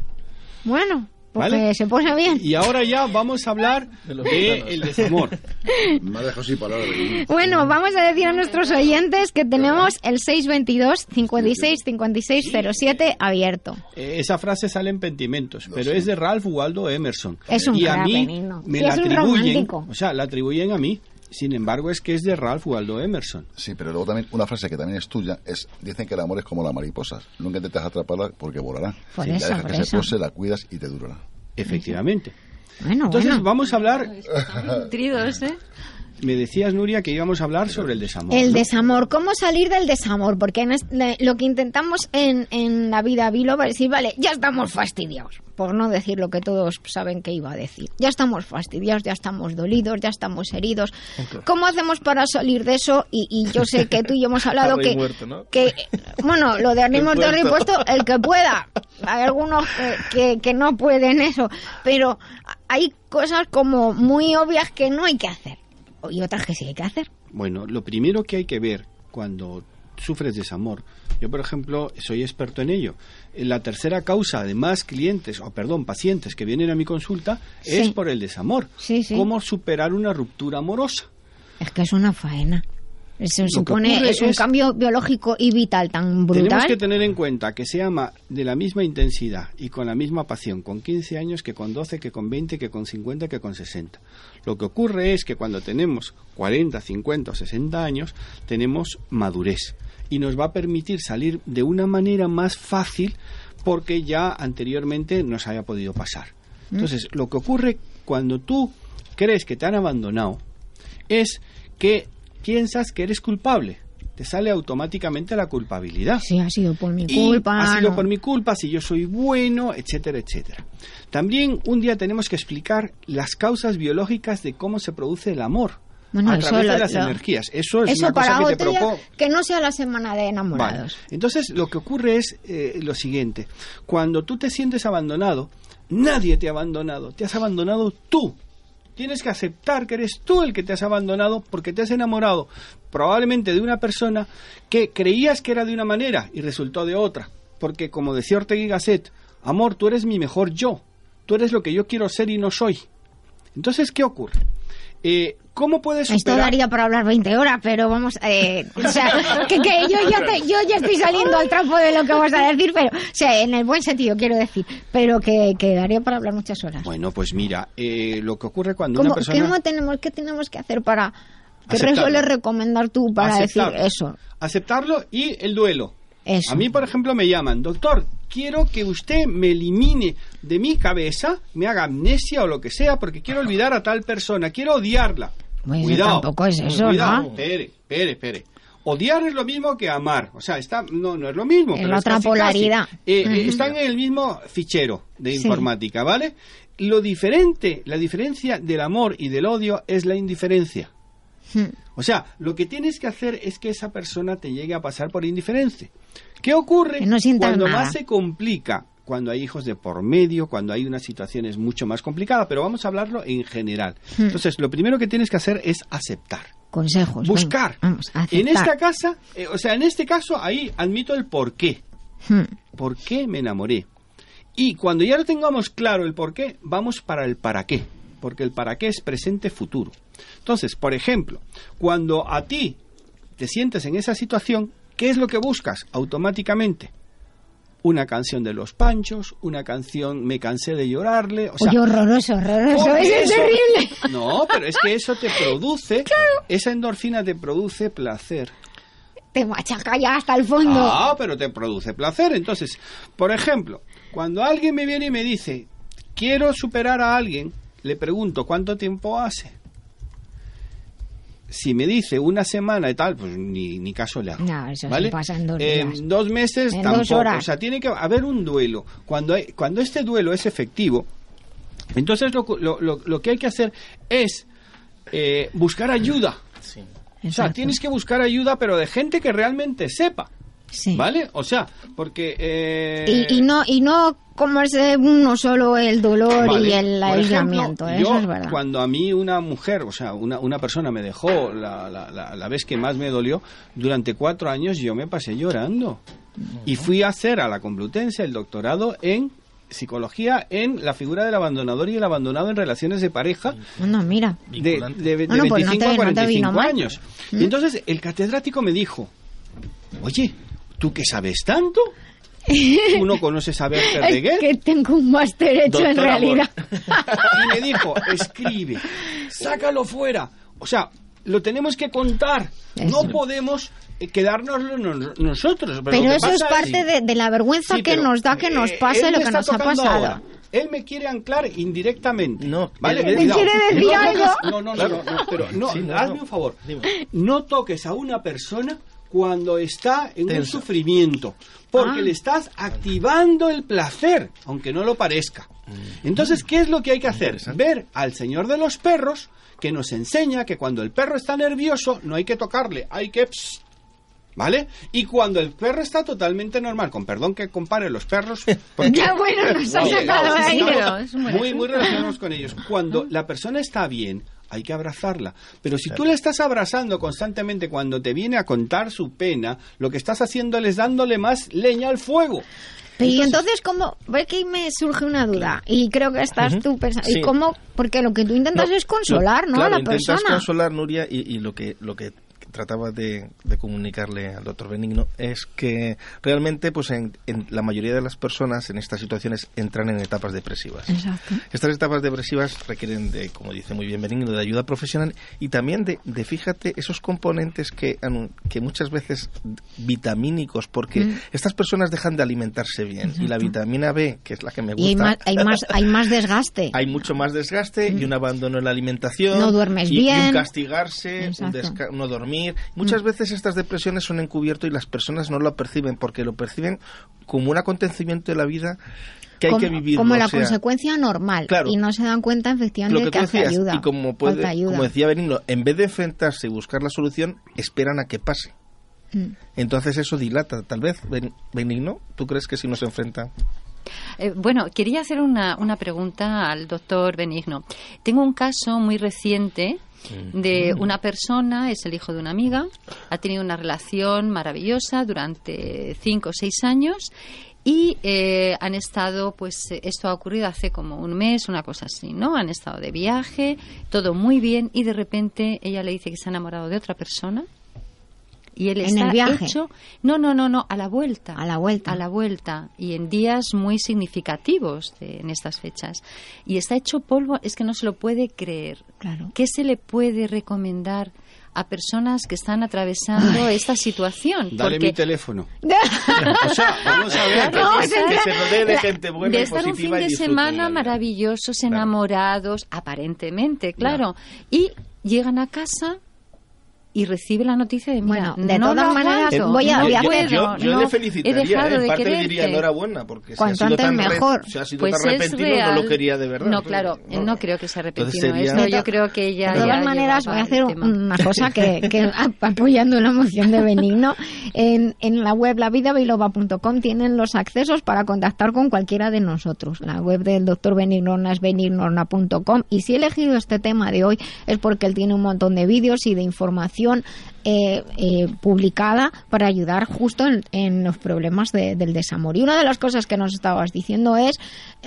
Bueno, porque ¿Vale? se posa bien.
Y ahora ya vamos a hablar de, de el desamor.
Me ha dejado sin palabras.
Bueno, vamos a decir a nuestros oyentes que tenemos el 622 56 56 07 abierto.
Eh, esa frase sale en Pentimentos, pero es de Ralph Waldo Emerson.
Es un
y a mí me
sí,
la atribuyen,
romántico.
o sea, la atribuyen a mí. Sin embargo, es que es de Ralph Waldo Emerson.
Sí, pero luego también una frase que también es tuya es, dicen que el amor es como las mariposas. Nunca intentes atraparla porque volará.
Por
si
eso,
la dejas
por
que se pose, la cuidas y te durará.
Efectivamente.
Bueno,
Entonces
bueno.
vamos a hablar,
Nutridos, ¿eh?
me decías Nuria que íbamos a hablar sobre el desamor.
El
¿no?
desamor, ¿cómo salir del desamor? Porque en lo que intentamos en, en la vida biloba es decir, vale, ya estamos fastidiados, por no decir lo que todos saben que iba a decir. Ya estamos fastidiados, ya estamos dolidos, ya estamos heridos. ¿Cómo hacemos para salir de eso? Y, y yo sé que tú y yo hemos hablado que,
muerto, ¿no?
que, bueno, lo de ánimos de
puesto.
repuesto, el que pueda. Hay algunos que, que, que no pueden eso, pero hay cosas como muy obvias que no hay que hacer. Y otras que sí hay que hacer.
Bueno, lo primero que hay que ver cuando sufres desamor, yo por ejemplo soy experto en ello. La tercera causa de más clientes, o perdón, pacientes que vienen a mi consulta
Sí.
es por el desamor.
Sí, sí.
¿Cómo superar una ruptura amorosa?
Es que es una faena.
Que
supone, es un
es-
cambio biológico y vital tan
Tenemos
brutal.
que tener en cuenta que se ama de la misma intensidad y con la misma pasión con 15 años que con 12, que con 20, que con 50, que con 60. Lo que ocurre es que cuando tenemos 40, 50 o 60 años, tenemos madurez y nos va a permitir salir de una manera más fácil porque ya anteriormente nos haya podido pasar. Entonces, lo que ocurre cuando tú crees que te han abandonado es que piensas que eres culpable. Te sale automáticamente la culpabilidad.
Sí, ha sido por mi
Y
culpa.
ha sido
no.
por mi culpa, si yo soy bueno, etcétera, etcétera. También un día tenemos que explicar las causas biológicas de cómo se produce el amor.
Bueno,
a
eso
través
lo-
de las
lo-
energías. Eso es
Eso
una
para
cosa que te
otro día,
propongo.
que no sea la semana de
Vale.
enamorados.
Entonces, lo que ocurre es eh, lo siguiente. Cuando tú te sientes abandonado, nadie te ha abandonado. Te has abandonado tú. Tienes que aceptar que eres tú el que te has abandonado porque te has enamorado probablemente de una persona que creías que era de una manera y resultó de otra. Porque, como decía Ortega y Gasset, amor, tú eres mi mejor yo. Tú eres lo que yo quiero ser y no soy. Entonces, ¿qué ocurre? Eh, ¿Cómo puedes
Esto daría para hablar 20 horas, pero vamos, eh, o sea, que, que yo, ya te- yo ya estoy saliendo al trapo de lo que vas a decir, pero, o sea, en el buen sentido quiero decir, pero que, que daría para hablar muchas horas.
Bueno, pues mira, eh, lo que ocurre cuando
¿Cómo,
una persona...
¿cómo tenemos, ¿Qué tenemos que hacer para... ¿Qué sueles recomendar tú para
Aceptarlo.
decir eso?
Aceptarlo y el duelo.
Eso.
A mí, por ejemplo, me llaman, doctor, quiero que usted me elimine de mi cabeza, me haga amnesia o lo que sea, porque quiero olvidar a tal persona, quiero odiarla.
Pues
cuidado.
tampoco es eso,
cuidado.
¿no?
Espere, espere, espere. Odiar es lo mismo que amar. O sea, está, no, no es lo mismo.
Es
pero
la
es
otra
casi,
polaridad.
casi. Eh, eh, están en el mismo fichero de
Sí.
informática, ¿vale? Lo diferente, la diferencia del amor y del odio es la indiferencia.
Hmm.
O sea, lo que tienes que hacer es que esa persona te llegue a pasar por indiferencia. ¿Qué ocurre
no
cuando
nada.
más se complica? Cuando hay hijos de por medio, cuando hay unas situaciones mucho más complicadas, pero vamos a hablarlo en general.
Hmm.
Entonces, lo primero que tienes que hacer es aceptar.
Consejos.
Buscar.
venga, vamos, a
En
aceptar.
esta casa, eh, o sea, en este caso, ahí admito el por qué.
Hmm.
¿Por qué me enamoré? Y cuando ya lo tengamos claro el por qué, vamos para el para qué. Porque el para qué es presente futuro. Entonces, por ejemplo, cuando a ti te sientes en esa situación, ¿qué es lo que buscas automáticamente? Una canción de los Panchos, una canción Me cansé de llorarle. O sea,
Oye, horroroso, horroroso, eso es terrible.
No, pero es que eso te produce, esa endorfina te produce placer.
Te machaca ya hasta el fondo.
Ah, pero te produce placer. Entonces, por ejemplo, cuando alguien me viene y me dice, quiero superar a alguien, le pregunto, ¿cuánto tiempo hace? Si me dice una semana y tal, pues ni, ni caso le hago.
No, eso
¿vale?
se pasa en dos
Eh,
días.
dos meses
En
tampoco.
dos horas.
O sea, tiene que haber un duelo. Cuando, hay, cuando este duelo es efectivo, entonces lo, lo- lo- lo que hay que hacer es eh, buscar ayuda. O sea,
Exacto.
tienes que buscar ayuda, pero de gente que realmente sepa.
Sí.
¿Vale? O sea, porque... eh,
Y, y no y no comerse uno solo el dolor
Vale.
y el
Por
aislamiento,
ejemplo,
eso
yo,
es verdad.
Cuando a mí una mujer, o sea, una, una persona me dejó la, la, la, la vez que más me dolió, durante cuatro años yo me pasé llorando. Y fui a hacer a la Complutense el doctorado en psicología en la figura del abandonador y el abandonado en relaciones de pareja
No, mira.
de, de- de
Bueno, pues no
25
te-
a
no te
45
vino mal.
años.
¿Mm?
Y entonces el catedrático me dijo, oye, ¿tú que sabes tanto? ¿Tú no conoces a Berter de
Es
Guer?
que tengo un máster hecho en
Doctor
realidad.
Y me dijo, escribe, sácalo fuera. O sea, lo tenemos que contar. No podemos eh, quedarnos nosotros.
Pero, eso es parte de, la vergüenza que nos da que nos pase lo que nos ha pasado.
Él me quiere anclar indirectamente.
No,
¿vale? ¿Me quiere decir
no,
algo?
No, no, no, no, pero no, hazme un favor. No toques a una persona cuando está en un sufrimiento, porque ah. le estás activando el placer, aunque no lo parezca. Mm. Entonces, ¿qué es lo que hay que hacer? Ver al señor de los perros que nos enseña que cuando el perro está nervioso no hay que tocarle, hay que... ¿Vale? Y cuando el perro está totalmente normal, con perdón que compare los perros.
ya bueno, nos ha sacado ahí.
Muy, muy relacionados con ellos. Cuando la persona está bien, hay que abrazarla. Pero si tú le estás abrazando constantemente cuando te viene a contar su pena, lo que estás haciendo es dándole más leña al fuego.
y entonces, ¿cómo? Ve que me surge una duda, y creo que estás tú pensando, ¿y cómo? Porque lo que tú intentas es consolar, ¿no? a la persona.
Intentas consolar, Nuria, y, y, lo que lo que trataba de, comunicarle al doctor Benigno es que realmente pues en, la mayoría de las personas en estas situaciones entran en etapas depresivas. Estas etapas depresivas requieren de, como dice muy bien Benigno, de ayuda profesional y también de, de fíjate, esos componentes que, que muchas veces vitamínicos, porque mm. estas personas dejan de alimentarse bien y la vitamina B, que es la que me gusta...
Y hay más, hay más, desgaste.
hay mucho más desgaste y mm. un abandono en la alimentación.
No duermes
y,
bien.
un castigarse, un no dormir Muchas mm. veces estas depresiones son encubiertas y las personas no lo perciben porque lo perciben como un acontecimiento de la vida que hay que vivir.
Como la consecuencia normal. y no se dan cuenta efectivamente
que, hace ayuda. Y como, como decía Benigno, en vez de enfrentarse y buscar la solución, esperan a que pase. Mm. Entonces eso dilata. Tal vez, Benigno, ¿tú crees que si nos enfrenta?
Eh, bueno, quería hacer una, una pregunta al doctor Benigno. Tengo un caso muy reciente de una persona, es el hijo de una amiga, ha tenido una relación maravillosa durante cinco o seis años y eh, han estado, pues esto ha ocurrido hace como un mes, una cosa así, ¿no? Han estado de viaje, todo muy bien y de repente ella le dice que se ha enamorado de otra persona y él
¿En el viaje?
hecho no no no no a la vuelta.
A la vuelta.
A la vuelta. Y en días muy significativos en estas fechas. Y está hecho polvo es que no se lo puede creer.
Claro.
Qué se le puede recomendar a personas que están atravesando esta situación.
Dale mi teléfono. o sea, vamos a ver que, se rodee de gente buena
de estar un fin de semana maravillosos, enamorados, aparentemente, claro. Y llegan a casa y recibe la noticia de
bueno de todas maneras voy a,
yo, yo, le felicitaría
he dejado
¿eh?
de
parte
quererte.
diría enhorabuena porque
Cuanto si ha sido tan
mejor
si ha sido pues tan arrepentido no lo quería de verdad
no claro no, creo que se arrepentido sería... yo creo que ella
de todas maneras voy a hacer una cosa que, que apoyando la moción de Benigno en, en la web lavidabiloba.com tienen los accesos para contactar con cualquiera de nosotros la web del doctor Benignorna es benignorna.com y si he elegido este tema de hoy es porque él tiene un montón de vídeos y de información eh, eh, publicada para ayudar justo en, los problemas del desamor. Y una de las cosas que nos estabas diciendo es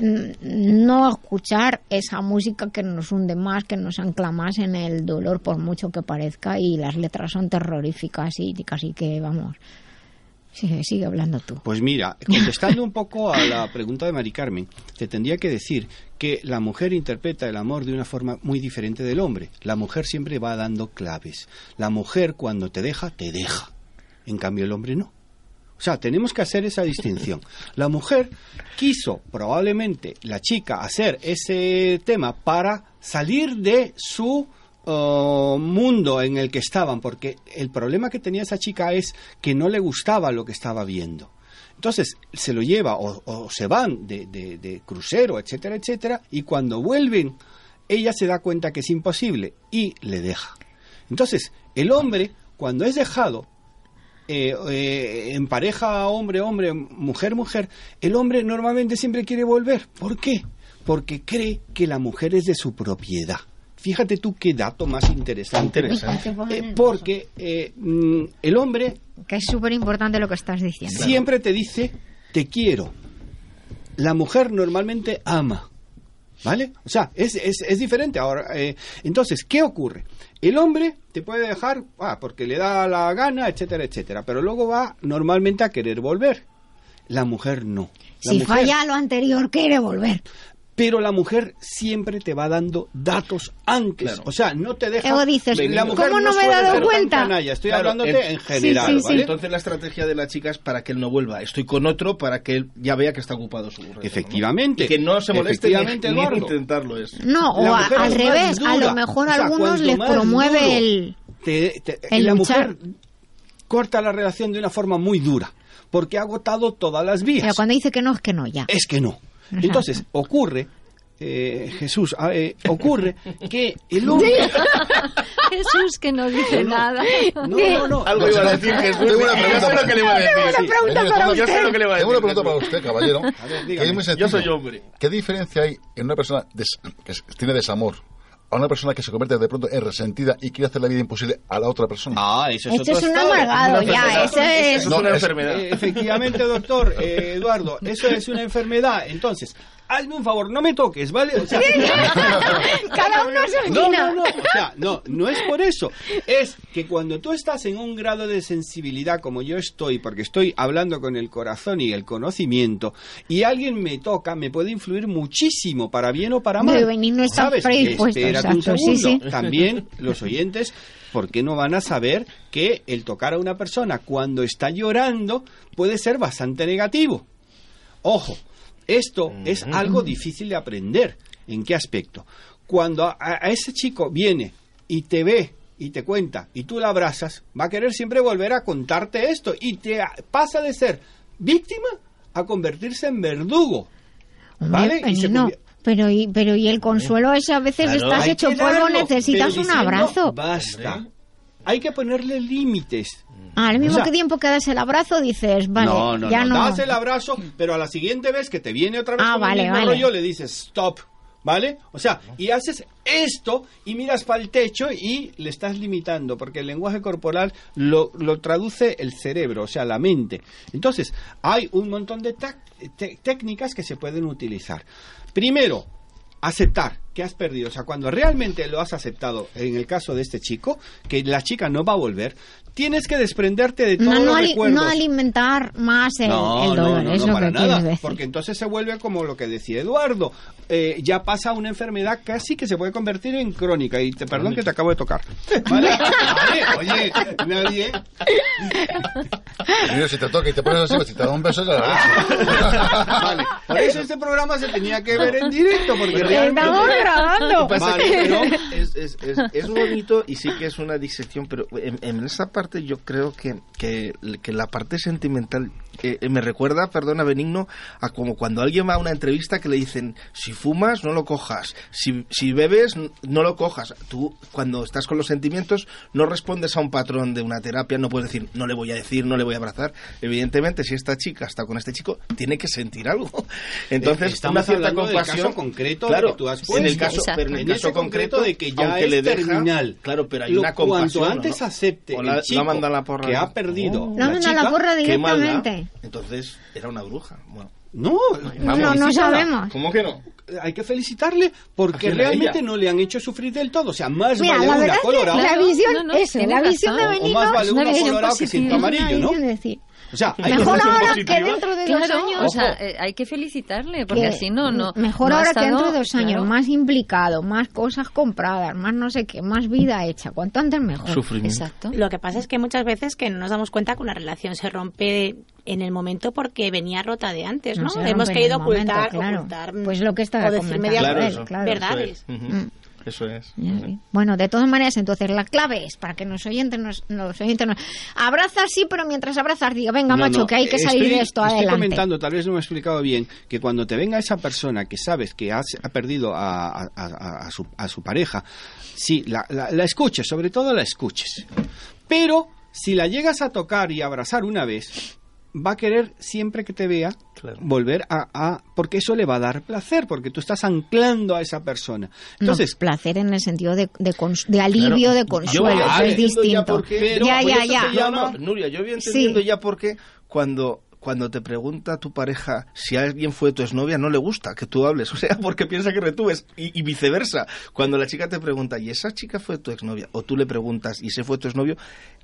mm, no escuchar esa música que nos hunde más, que nos ancla más en el dolor, por mucho que parezca, y las letras son terroríficas y casi que, vamos, Sigue, sigue hablando tú.
Pues mira, contestando un poco a la pregunta de Mari Carmen, te tendría que decir que la mujer interpreta el amor de una forma muy diferente del hombre. La mujer siempre va dando claves. La mujer cuando te deja, te deja. En cambio el hombre no. O sea, tenemos que hacer esa distinción. La mujer quiso probablemente la chica hacer ese tema para salir de su mundo en el que estaban, porque el problema que tenía esa chica es que no le gustaba lo que estaba viendo. Entonces se lo lleva o, se van de, de, crucero, etcétera, etcétera, y cuando vuelven, ella se da cuenta que es imposible y le deja. Entonces, el hombre, cuando es dejado, eh, eh, en pareja hombre, hombre, mujer, mujer, el hombre normalmente siempre quiere volver. ¿Por qué? Porque cree que la mujer es de su propiedad. Fíjate tú qué dato más interesante. Eh, porque eh, mm, el hombre...
Que es súper importante lo que estás diciendo.
Siempre te dice, te quiero. La mujer normalmente ama. ¿Vale? O sea, es, es, diferente. Ahora, eh, entonces, ¿qué ocurre? El hombre te puede dejar ah, porque le da la gana, etcétera, etcétera, pero luego va normalmente a querer volver. La mujer no.
si falla lo anterior, quiere volver
pero la mujer siempre te va dando datos antes. O sea, no te deja.
Luego dices,
la mujer
¿cómo no me he dado cuenta?
canalla. Estoy
Claro,
hablándote en general.
sí, sí.
¿vale?
Entonces la estrategia de la chica es para que él no vuelva. Estoy con otro para que él ya vea que está ocupado su reto, ¿no?
Efectivamente.
Y que no se moleste ni,
Efectivamente,
ni
Eduardo.
intentarlo es.
No,
La
o a- al revés, a lo mejor
O
a
sea,
algunos les promueve
duro
el...
te- te-
el
la
luchar.
mujer corta la relación de una forma muy dura, porque ha agotado todas las vías.
Pero cuando dice que no, es que no, ya.
Es que no. Entonces, ocurre, eh, Jesús, ah, eh, ocurre que el hombre...
Jesús que no dice nada.
No, no, no.
Algo iba a decir Jesús.
Tengo una
Yo
pregunta
lo que le iba a decir.
Tengo una pregunta para
una-
Yo sé lo que le va a decir.
Tengo una pregunta para usted, caballero.
ver,
que es
dígame.
muy.
Yo soy hombre.
¿Qué diferencia hay en una persona que tiene desamor a una persona que se convierte de pronto en resentida y quiere hacer la vida imposible a la otra persona?
Ah, eso es
Este es un amargado, ya, ese es...
Eso es una
es-
enfermedad.
Eh, efectivamente, doctor eh, Eduardo, eso es una enfermedad. Entonces, hazme un favor, no me toques, ¿vale? O sea,
Cada uno su
no, no, no, o sea, no, no es por eso. Es que cuando tú estás en un grado de sensibilidad como yo estoy, porque estoy hablando con el corazón y el conocimiento, y alguien me toca, me puede influir muchísimo, para bien o para mal.
Debe venir, no está
¿Sabes? Espérate un
sí,
segundo.
sí.
También los oyentes, ¿por qué no van a saber que el tocar a una persona cuando está llorando puede ser bastante negativo? Ojo, esto es algo difícil de aprender. ¿En qué aspecto? Cuando a, a ese chico viene y te ve y te cuenta y tú la abrazas, va a querer siempre volver a contarte esto y te pasa de ser víctima a convertirse en verdugo.
Hombre,
¿Vale? Y se
pero, y, pero y el consuelo ese a veces
Claro.
estás hecho polvo, necesitas un abrazo.
Basta. Hay que ponerle límites.
Al mismo
O sea,
tiempo que das el abrazo dices, vale,
no, no,
ya
no,
no.
Das el abrazo, pero a la siguiente vez que te viene otra vez
Ah,
con
vale,
el mismo
vale.
rollo, le dices stop. ¿Vale? O sea, y haces esto y miras para el techo y le estás limitando, porque el lenguaje corporal lo, lo traduce el cerebro, o sea, la mente. Entonces, hay un montón de técnicas que se pueden utilizar. Primero, aceptar que has perdido. O sea, cuando realmente lo has aceptado, en el caso de este chico, que la chica no va a volver, tienes que desprenderte de todos
No, no,
los
ali-
recuerdos.
no alimentar más el,
No,
el dolor,
no,
es
no,
lo
para
que
nada,
decir.
porque entonces se vuelve como lo que decía Eduardo, eh, ya pasa una enfermedad casi que se puede convertir en crónica, y te perdón que te acabo de tocar. ¿Vale? Vale, Oye, nadie...
Mira, si te toca y te pones así, pues, si te da un beso, la.
Vale, por eso este programa se tenía que ver en directo, porque realmente...
Estamos grabando.
Vale, pero-
es, es, es, es bonito y sí que es una disección, pero en, en esa parte yo creo que, que, que la parte sentimental eh, me recuerda, perdona Benigno, a como cuando alguien va a una entrevista que le dicen, si fumas, no lo cojas, si, si bebes, no lo cojas. Tú, cuando estás con los sentimientos, no respondes a un patrón de una terapia, no puedes decir, no le voy a decir, no le voy a abrazar. Evidentemente, si esta chica está con este chico, tiene que sentir algo. Entonces,
Estamos
una cierta
hablando del
compasión.
caso concreto
claro,
que tú has
en el
puesto.
caso, pero en el
En
caso
ese concreto de que ya es
le deja,
terminal.
Claro, pero hay
Lo-
una compasión.
Cuanto antes
¿no?
acepte
O
el
la,
chico
la la porra.
que ha perdido
La
la
manda a la
chica,
porra directamente.
Entonces, era una bruja. Bueno,
No,
No, no sabemos.
¿Cómo que no?
Hay que felicitarle porque realmente
ella?
no le han hecho sufrir del todo. O sea, más
Mira,
vale
la
una colorada.
la visión,
no, no,
ese, la visión de
razón.
O más vale
una
colorado que
una
amarillo, ¿no?
decir,
O sea, hay que
Mejor ahora que dentro de dos años.
o sea, eh, hay que felicitarle, porque
que
así no, no.
Mejor
no
ahora que dentro de dos años,
claro.
más implicado, más cosas compradas, más no sé qué, más vida hecha. Cuanto antes mejor.
Sufrimiento.
Exacto.
Lo que pasa es que muchas veces que no nos damos cuenta que una relación se rompe en el momento porque venía rota de antes, ¿no? Hemos querido
momento,
ocultar,
claro.
ocultar,
Pues lo que está
o decir
comentando
media
Claro,
él,
eso.
claro.
verdades.
Eso es. Eso es.
Sí. Bueno, de todas maneras, entonces la clave es para que los oyentes nos, los oyentes nos abrazas sí, pero mientras abrazas diga, venga
No,
macho,
no,
que hay que salir
estoy-
de esto
estoy
adelante.
comentando, tal vez no me he explicado bien, que cuando te venga esa persona que sabes que has- ha perdido a, a- a- a su, a su pareja, sí, la, la- la escuches, sobre todo la escuches. Pero si la llegas a tocar y abrazar una vez, va a querer siempre que te vea
Claro.
volver a, a- porque eso le va a dar placer, porque tú estás anclando a esa persona. Entonces,
no, placer en el sentido de, de, cons- de alivio, de consuelo,
Yo voy
eso es
ya
distinto.
por qué-
Pero
ya, ya, ya.
llama-
no, Nuria, yo voy entendiendo
Sí.
ya por qué cuando cuando te pregunta tu pareja si alguien fue tu exnovia, no le gusta que tú hables. O sea, porque piensa que retubes. Y, y viceversa. Cuando la chica te pregunta, ¿y esa chica fue tu exnovia? O tú le preguntas, ¿y ese fue tu exnovio?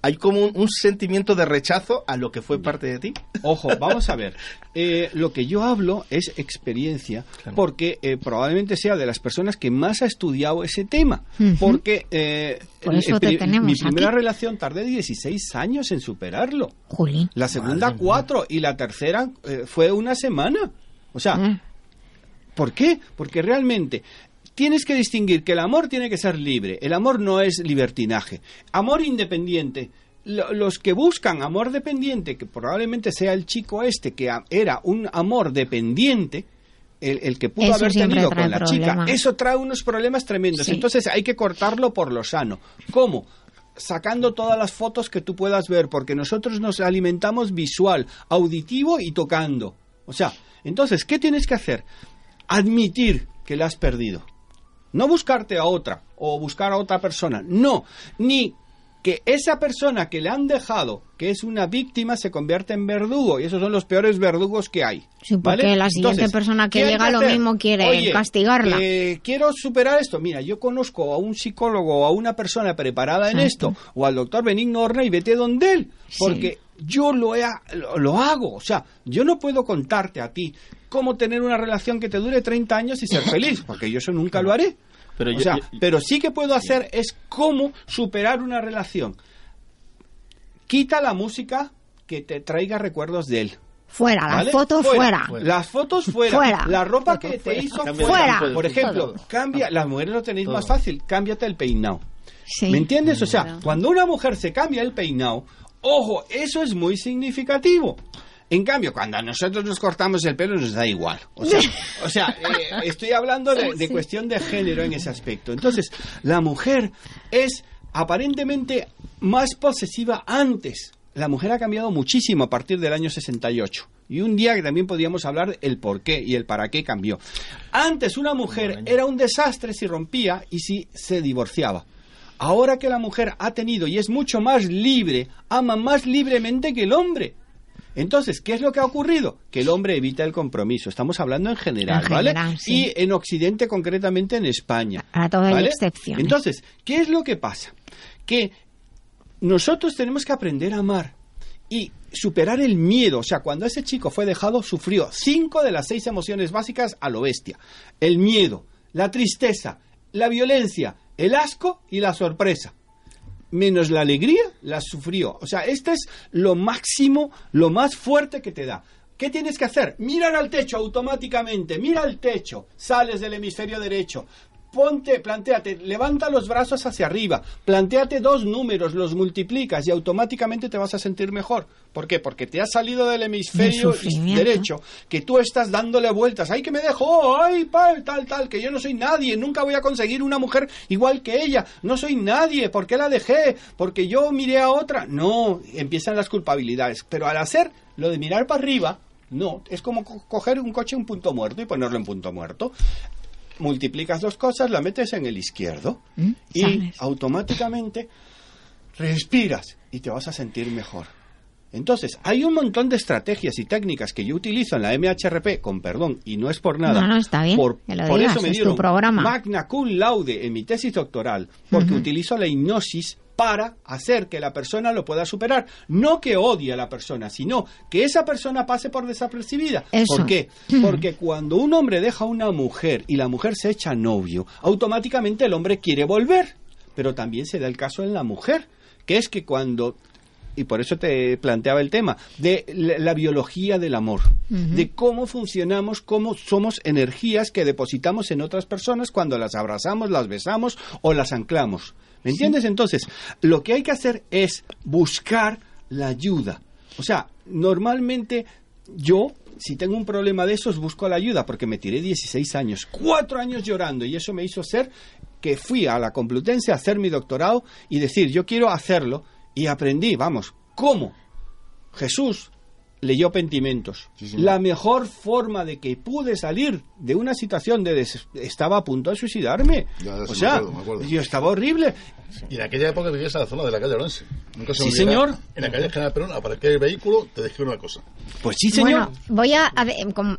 Hay como un, un sentimiento de rechazo a lo que fue parte de ti.
Ojo, vamos a ver. eh, lo que yo hablo es experiencia, porque eh, probablemente sea de las personas que más ha estudiado ese tema, porque eh, mi primera relación tardé 16 años en superarlo. La segunda cuatro y la tercera fue una semana. O sea, ah. ¿por qué? Porque realmente tienes que distinguir que el amor tiene que ser libre. El amor no es libertinaje. Amor independiente los que buscan amor dependiente, que probablemente sea el chico este, que era un amor dependiente, el, que pudo haber tenido con la chica, eso trae unos problemas tremendos. Entonces hay que cortarlo por lo sano. ¿Cómo? Sacando todas las fotos que tú puedas ver, porque nosotros nos alimentamos visual, auditivo y tocando. O sea, entonces, ¿qué tienes que hacer? Admitir que la has perdido. No buscarte a otra o buscar a otra persona. No, ni que esa persona que le han dejado, que es una víctima, se convierte en verdugo. Y esos son los peores verdugos que hay.
Sí, porque la siguiente persona que llega lo mismo quiere castigarla.
Eh, quiero superar esto. Mira, yo conozco a un psicólogo o a una persona preparada en esto, o al doctor Benigno Horna y vete donde él. Porque yo lo, he, lo, hago. O sea, yo no puedo contarte a ti cómo tener una relación que te dure 30 años y ser feliz, porque yo eso nunca lo haré. Pero, pero sí que puedo hacer es cómo superar una relación. Quita la música que te traiga recuerdos de él.
Fuera, las fotos fuera.
Las fotos fuera. La ropa que te hizo fuera. Por ejemplo, cambia, las mujeres lo tenéis más fácil, cámbiate el peinado. ¿Me entiendes? O sea, cuando una mujer se cambia el peinado, ojo, eso es muy significativo. En cambio, cuando nosotros nos cortamos el pelo nos da igual. O sea, eh, estoy hablando de, cuestión de género en ese aspecto. Entonces, la mujer es aparentemente más posesiva antes. La mujer ha cambiado muchísimo a partir del año 68. Y un día que también podríamos hablar el por qué y el para qué cambió. Antes una mujer era un desastre si rompía y si se divorciaba. Ahora que la mujer ha tenido y es mucho más libre, ama más libremente que el hombre. Entonces, ¿qué es lo que ha ocurrido? Que el hombre evita el compromiso. Estamos hablando en general, ¿vale? Y en Occidente, concretamente en España.
A todas las excepciones.
Entonces, ¿qué es lo que pasa? Que nosotros tenemos que aprender a amar y superar el miedo. O sea, cuando ese chico fue dejado, sufrió cinco de las seis emociones básicas a lo bestia. El miedo, la tristeza, la violencia, el asco y la sorpresa menos la alegría, la sufrió. O sea, este es lo máximo, lo más fuerte que te da. ¿Qué tienes que hacer? Mirar al techo automáticamente, mira al techo, sales del hemisferio derecho, ponte, planteate, levanta los brazos hacia arriba, planteate dos números, los multiplicas y automáticamente te vas a sentir mejor. ¿Por qué? Porque te has salido del hemisferio derecho, que tú estás dándole vueltas, ay que me dejó, ay tal, tal, que yo no soy nadie, nunca voy a conseguir una mujer igual que ella, no soy nadie, ¿por qué la dejé? Porque yo miré a otra. No, empiezan las culpabilidades, pero al hacer lo de mirar para arriba, no, es como coger un coche en punto muerto y ponerlo en punto muerto multiplicas dos cosas, la metes en el izquierdo ¿Mm? y automáticamente respiras y te vas a sentir mejor. Entonces, hay un montón de estrategias y técnicas que yo utilizo en la MHRP, con perdón, y no es por nada.
No, no, está bien.
Por, eso me dieron
programa.
magna cum laude en mi tesis doctoral, porque utilizo la hipnosis para hacer que la persona lo pueda superar. No que odie a la persona, sino que esa persona pase por desapercibida. ¿Por qué? Porque cuando un hombre deja a una mujer y la mujer se echa novio, automáticamente el hombre quiere volver. Pero también se da el caso en la mujer, que es que cuando y por eso te planteaba el tema, de la, biología del amor, de cómo funcionamos, cómo somos energías que depositamos en otras personas cuando las abrazamos, las besamos o las anclamos. ¿Me entiendes? Entonces, lo que hay que hacer es buscar la ayuda. O sea, normalmente yo, si tengo un problema de esos, busco la ayuda porque me tiré 16 años, cuatro años llorando y eso me hizo ser que fui a la Complutense a hacer mi doctorado y decir, yo quiero hacerlo y aprendí, vamos, ¿cómo? Jesús leyó Pentimentos. la mejor forma de que pude salir de una situación de estaba a punto de suicidarme. o sea, yo estaba horrible.
Y en aquella época vivías en la zona de la calle Orense.
Nunca se sí, señor.
En la calle General Perón, para el vehículo, te dejé una cosa.
Pues sí, señor.
Bueno, voy a,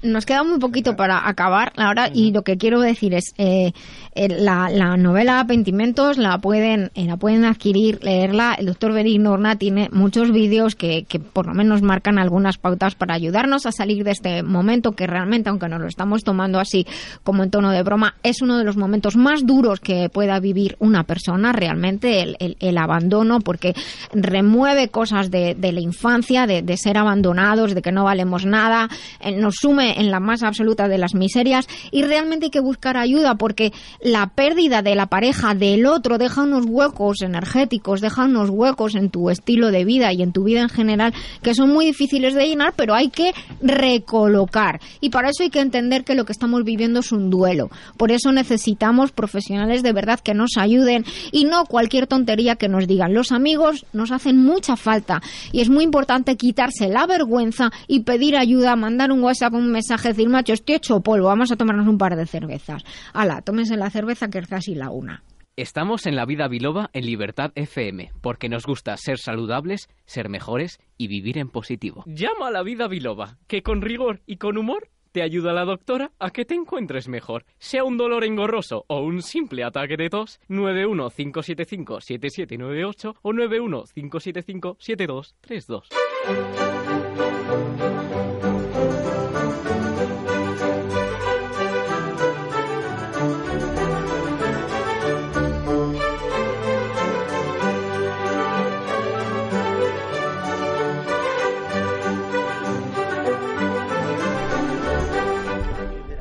nos queda muy poquito para acabar ahora y lo que quiero decir es eh, la, la, novela Pentimentos la pueden eh, la pueden adquirir, leerla. El doctor Benigno Norna tiene muchos vídeos que, que por lo menos marcan algunas las pautas para ayudarnos a salir de este momento que realmente, aunque nos lo estamos tomando así como en tono de broma, es uno de los momentos más duros que pueda vivir una persona, realmente el, abandono, porque remueve cosas de, la infancia, de, de, ser abandonados, de que no valemos nada, eh, nos sume en la más absoluta de las miserias y realmente hay que buscar ayuda porque la pérdida de la pareja del otro deja unos huecos energéticos, deja unos huecos en tu estilo de vida y en tu vida en general que son muy difíciles de llenar, pero hay que recolocar. Y para eso hay que entender que lo que estamos viviendo es un duelo. Por eso necesitamos profesionales de verdad que nos ayuden y no cualquier tontería que nos digan. Los amigos nos hacen mucha falta y es muy importante quitarse la vergüenza y pedir ayuda, mandar un WhatsApp, un mensaje, decir, macho, estoy hecho polvo, vamos a tomarnos un par de cervezas. Ala, tómense la cerveza que es casi la una.
Estamos en la vida biloba en Libertad FM, porque nos gusta ser saludables, ser mejores y vivir en positivo. Llama a la vida biloba, que con rigor y con humor te ayuda la doctora a que te encuentres mejor. Sea un dolor engorroso o un simple ataque de tos, 915757798 o 915757232.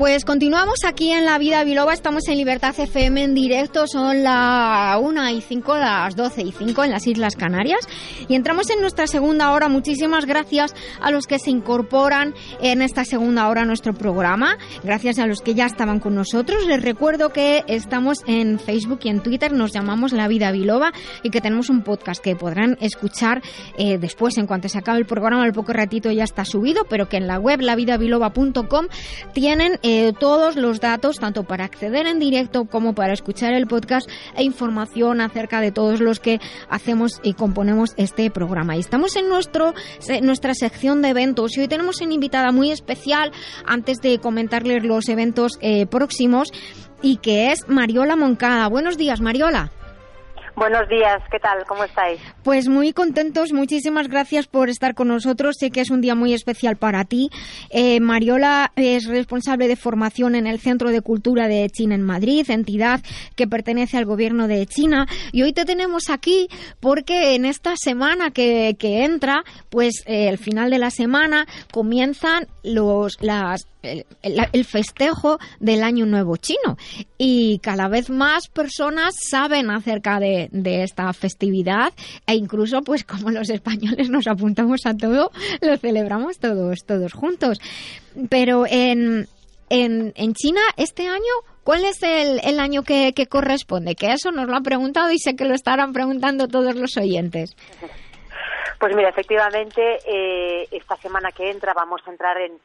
Pues continuamos aquí en La Vida Biloba, estamos en Libertad FM en directo, son las 1 y 5, las 12 y 5 en las Islas Canarias. Y entramos en nuestra segunda hora. Muchísimas gracias a los que se incorporan en esta segunda hora a nuestro programa, gracias a los que ya estaban con nosotros. Les recuerdo que estamos en Facebook y en Twitter, nos llamamos La Vida Biloba y que tenemos un podcast que podrán escuchar eh, después, en cuanto se acabe el programa, al poco ratito ya está subido, pero que en la web lavidabiloba.com tienen... todos los datos, tanto para acceder en directo como para escuchar el podcast e información acerca de todos los que hacemos y componemos este programa. Y estamos en nuestro, nuestra sección de eventos y hoy tenemos una invitada muy especial antes de comentarles los eventos eh, próximos y que es Mariola Moncada. Buenos días, Mariola.
Buenos días, ¿qué tal? ¿Cómo estáis?
Pues muy contentos, muchísimas gracias por estar con nosotros. Sé que es un día muy especial para ti. Eh, Mariola es responsable de formación en el Centro de Cultura de China en Madrid, entidad que pertenece al gobierno de China. Y hoy te tenemos aquí porque en esta semana que, entra, pues eh, el final de la semana comienzan los, las el, festejo del Año Nuevo Chino. Y cada vez más personas saben acerca de, esta festividad e incluso, pues como los españoles nos apuntamos a todo, lo celebramos todos, todos juntos. Pero en, en, en China este año ¿Cuál es el, año que, corresponde? Que eso nos lo han preguntado y sé que lo estarán preguntando todos los oyentes.
Pues mira, efectivamente, eh, esta semana que entra vamos a entrar en,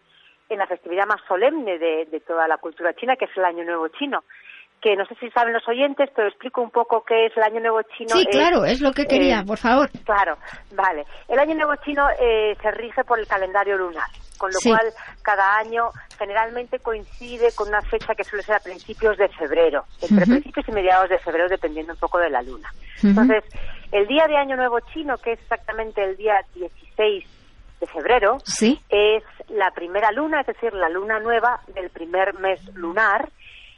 en la festividad más solemne de, de, toda la cultura china, que es el Año Nuevo Chino. Que no sé si saben los oyentes, pero explico un poco qué es el Año Nuevo Chino.
Sí, claro, es lo que quería,
eh,
por favor.
Claro, vale. El Año Nuevo Chino eh, se rige por el calendario lunar, con lo cual cada año generalmente coincide con una fecha que suele ser a principios de febrero, entre principios y mediados de febrero, dependiendo un poco de la luna. Entonces, el día de Año Nuevo Chino, que es exactamente el día 16 de febrero, es la primera luna, es decir, la luna nueva del primer mes lunar.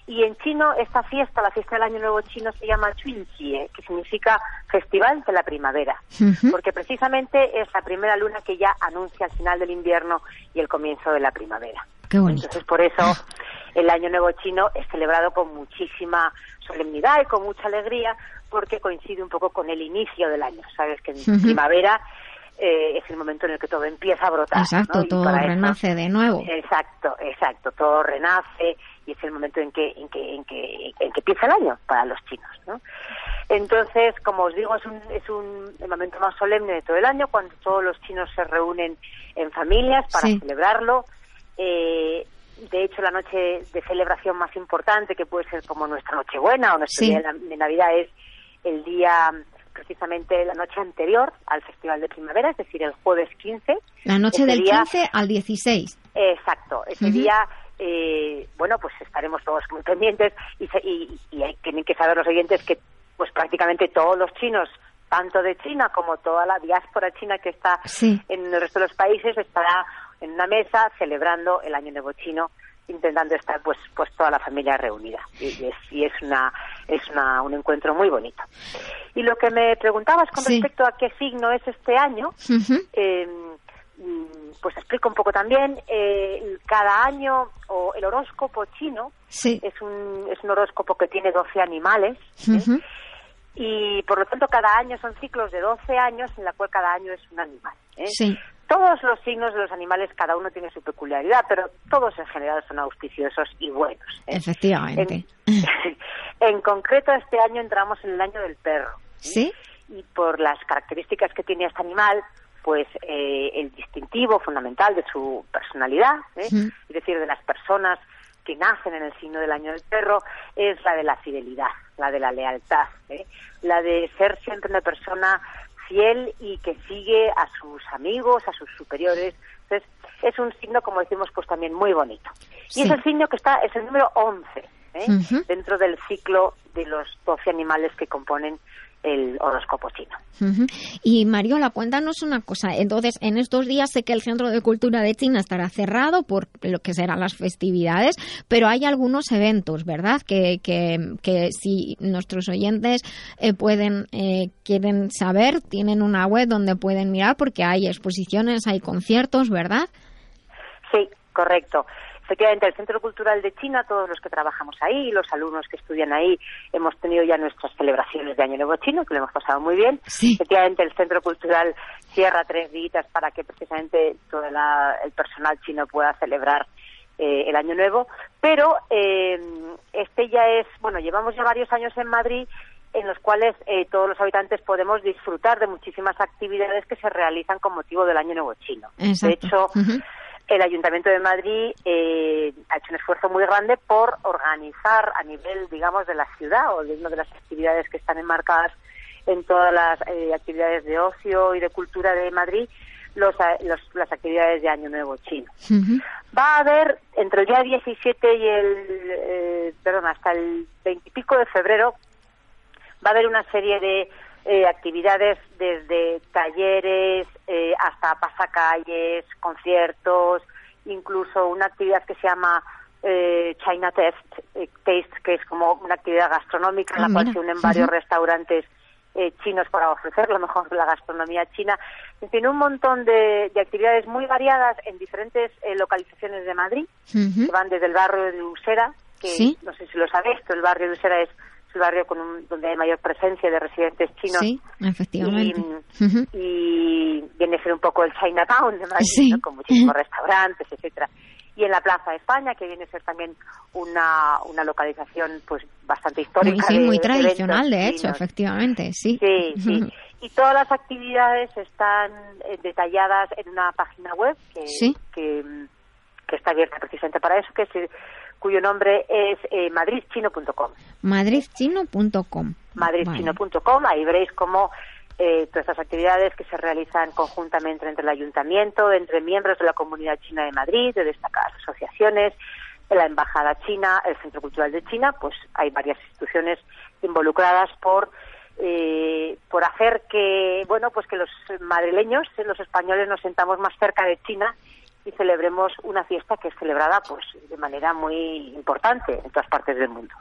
Y en chino, esta fiesta, la fiesta del Año Nuevo chino, se llama Chuinchie, que significa Festival de la Primavera, porque precisamente es la primera luna que ya anuncia el final del invierno y el comienzo de la primavera. Entonces, por eso el Año Nuevo chino es celebrado con muchísima solemnidad y con mucha alegría, porque coincide un poco con el inicio del año. Sabes que en primavera eh, es el momento en el que todo empieza a brotar.
Exacto, todo renace de nuevo.
Exacto, exacto, todo renace y es el momento en que, en que, en que, en que empieza el año para los chinos. ¿no? Entonces, como os digo, es un, es un el momento más solemne de todo el año, cuando todos los chinos se reúnen en familias para celebrarlo. Eh, de hecho, la noche de celebración más importante, que puede ser como nuestra Nochebuena o nuestro día de Navidad, es el día precisamente la noche anterior al Festival de Primavera, es decir, el jueves 15.
La noche del 15 al 16.
Exacto, ese día, eh, bueno, pues estaremos todos muy pendientes y, y, tienen que saber los oyentes que pues prácticamente todos los chinos tanto de China como toda la diáspora china que está en el resto de los países estará en una mesa celebrando el Año Nuevo Chino intentando estar pues pues toda la familia reunida. Y, es, y es una es una, un encuentro muy bonito. Y lo que me preguntabas con respecto a qué signo es este año mm, pues explico un poco también. Eh, cada año o el horóscopo chino es un es un horóscopo que tiene 12 animales ¿eh? y por lo tanto cada año son ciclos de 12 años en la cual cada año es un animal ¿eh? sí todos los signos de los animales, cada uno tiene su peculiaridad, pero todos en general son auspiciosos y buenos.
¿eh? Efectivamente.
En, concreto, este año entramos en el año del perro.
¿Sí?
Y por las características que tiene este animal, pues eh, el distintivo fundamental de su personalidad, ¿eh? es decir, de las personas que nacen en el signo del año del perro, es la de la fidelidad, la de la lealtad, la de ser siempre una persona fiel y que sigue a sus amigos, a sus superiores. Entonces, es un signo, como decimos, pues también muy bonito. Y es el signo que está, es el número 11 ¿eh? dentro del ciclo de los 12 animales que componen el horóscopo chino.
Y Mariola, cuéntanos una cosa. Entonces, en estos días sé que el Centro de Cultura de China estará cerrado por lo que serán las festividades, pero hay algunos eventos, ¿verdad? Que, que, si nuestros oyentes eh, pueden eh, quieren saber, tienen una web donde pueden mirar porque hay exposiciones, hay conciertos, ¿verdad?
Sí, correcto. Efectivamente, el Centro Cultural de China, todos los que trabajamos ahí, los alumnos que estudian ahí, hemos tenido ya nuestras celebraciones de Año Nuevo Chino, que lo hemos pasado muy bien. Efectivamente, el Centro Cultural cierra tres días para que precisamente todo el personal chino pueda celebrar eh, el Año Nuevo. Pero eh, este ya es, bueno, llevamos ya varios años en Madrid en los cuales eh, todos los habitantes podemos disfrutar de muchísimas actividades que se realizan con motivo del Año Nuevo Chino. De hecho, el Ayuntamiento de Madrid eh, ha hecho un esfuerzo muy grande por organizar a nivel, digamos, de la ciudad o de una de las actividades que están enmarcadas en todas las eh, actividades de ocio y de cultura de Madrid, los, las actividades de Año Nuevo Chino. Va a haber entre el día 17 y el, eh, perdón, hasta el 20 y pico de febrero, va a haber una serie de eh, actividades desde talleres eh, hasta pasacalles, conciertos, incluso una actividad que se llama eh, China Test, Taste, que es como una actividad gastronómica en la ah, cual se unen varios restaurantes chinos para ofrecer lo mejor de la gastronomía china. En fin, un montón de, actividades muy variadas en diferentes localizaciones de Madrid, que van desde el barrio de Usera, que no sé si lo sabéis, pero el barrio de Usera es el barrio con donde hay mayor presencia de residentes chinos.
Sí, efectivamente.
Y, viene a ser un poco el Chinatown de Madrid, con muchísimos restaurantes, etcétera. Y en la Plaza de España, que viene a ser también una, una localización pues bastante histórica.
sí, muy tradicional, de hecho, efectivamente, sí.
Sí, sí. Y todas las actividades están eh, detalladas en una página web que, que, que, está abierta precisamente para eso, que es cuyo nombre es eh, madridchino.com.
Madridchino.com.
Madridchino.com, ahí veréis cómo eh, todas estas actividades que se realizan conjuntamente entre el ayuntamiento, entre miembros de la comunidad china de Madrid, de destacadas asociaciones, la Embajada China, el Centro Cultural de China, pues hay varias instituciones involucradas por eh, por hacer que bueno pues que los madrileños los españoles nos sentamos más cerca de China celebremos una fiesta que es celebrada pues de manera muy importante en todas partes del mundo.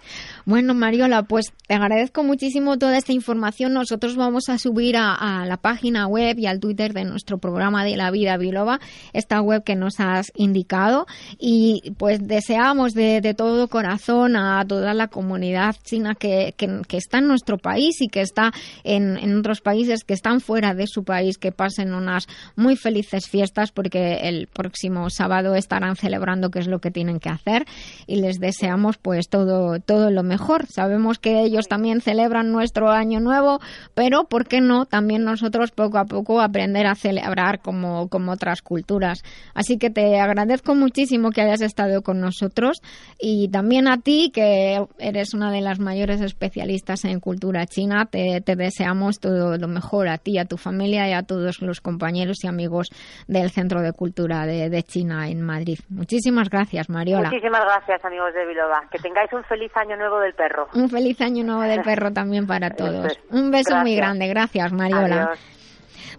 Bueno, Mariola, pues te agradezco muchísimo toda esta información. Nosotros vamos a subir a, la página web y al Twitter de nuestro programa de la vida biloba esta web que nos has indicado y pues deseamos de, todo corazón a toda la comunidad china que, que, está en nuestro país y que está en, en otros países que están fuera de su país que pasen unas muy felices fiestas porque el próximo sábado estarán celebrando qué es lo que tienen que hacer y les deseamos pues todo, todo lo mejor. Sabemos que ellos también celebran nuestro año nuevo, pero ¿por qué no también nosotros poco a poco aprender a celebrar como, como otras culturas? Así que te agradezco muchísimo que hayas estado con nosotros y también a ti que eres una de las mayores especialistas en cultura china. Te, te deseamos todo lo mejor a ti, a tu familia y a todos los compañeros y amigos del Centro de Cultura de de, China en Madrid. Muchísimas gracias, Mariola.
Muchísimas gracias, amigos de Biloba. Que tengáis un feliz año nuevo del perro.
Un feliz año nuevo del perro también para todos. Un beso muy grande. Gracias, Mariola.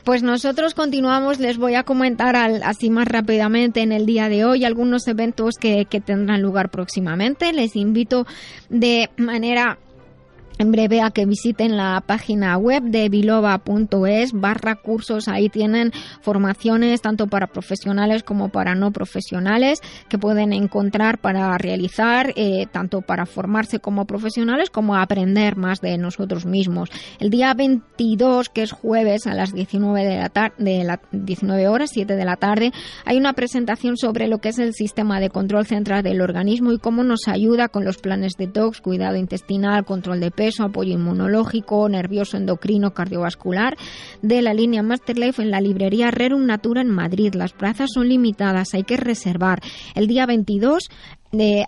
Pues nosotros continuamos, les voy a comentar así más rápidamente en el día de hoy algunos eventos que, que tendrán lugar próximamente. Les invito de manera en breve a que visiten la página web de biloba.es barra cursos. Ahí tienen formaciones tanto para profesionales como para no profesionales que pueden encontrar para realizar, eh, tanto para formarse como profesionales como aprender más de nosotros mismos. El día 22, que es jueves a las 19 de la tarde, de la 19 horas, 7 de la tarde, hay una presentación sobre lo que es el sistema de control central del organismo y cómo nos ayuda con los planes de detox, cuidado intestinal, control de peso apoyo inmunológico, nervioso, endocrino, cardiovascular de la línea Masterlife en la librería Rerum Natura en Madrid. Las plazas son limitadas, hay que reservar. El día 22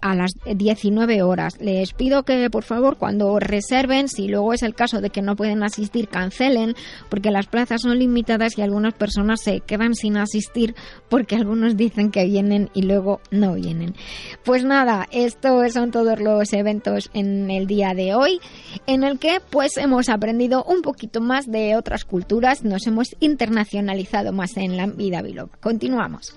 a las 19 horas. Les pido que por favor cuando reserven, si luego es el caso de que no pueden asistir, cancelen, porque las plazas son limitadas y algunas personas se quedan sin asistir porque algunos dicen que vienen y luego no vienen. Pues nada, estos son todos los eventos en el día de hoy, en el que pues hemos aprendido un poquito más de otras culturas, nos hemos internacionalizado más en la vida biloba. Continuamos.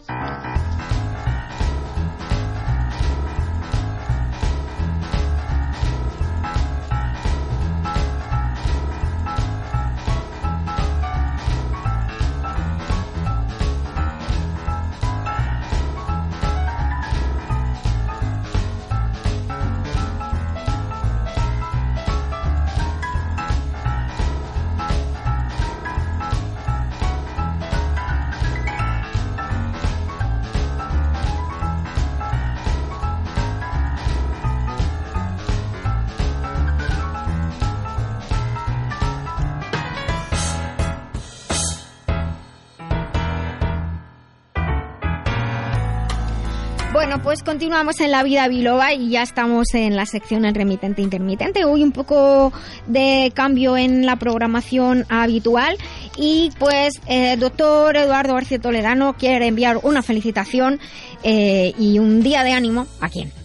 Pues continuamos en la vida biloba y ya estamos en la sección el remitente intermitente. Hoy un poco de cambio en la programación habitual y pues el eh, doctor Eduardo García Toledano quiere enviar una felicitación eh, y un día de ánimo a quién.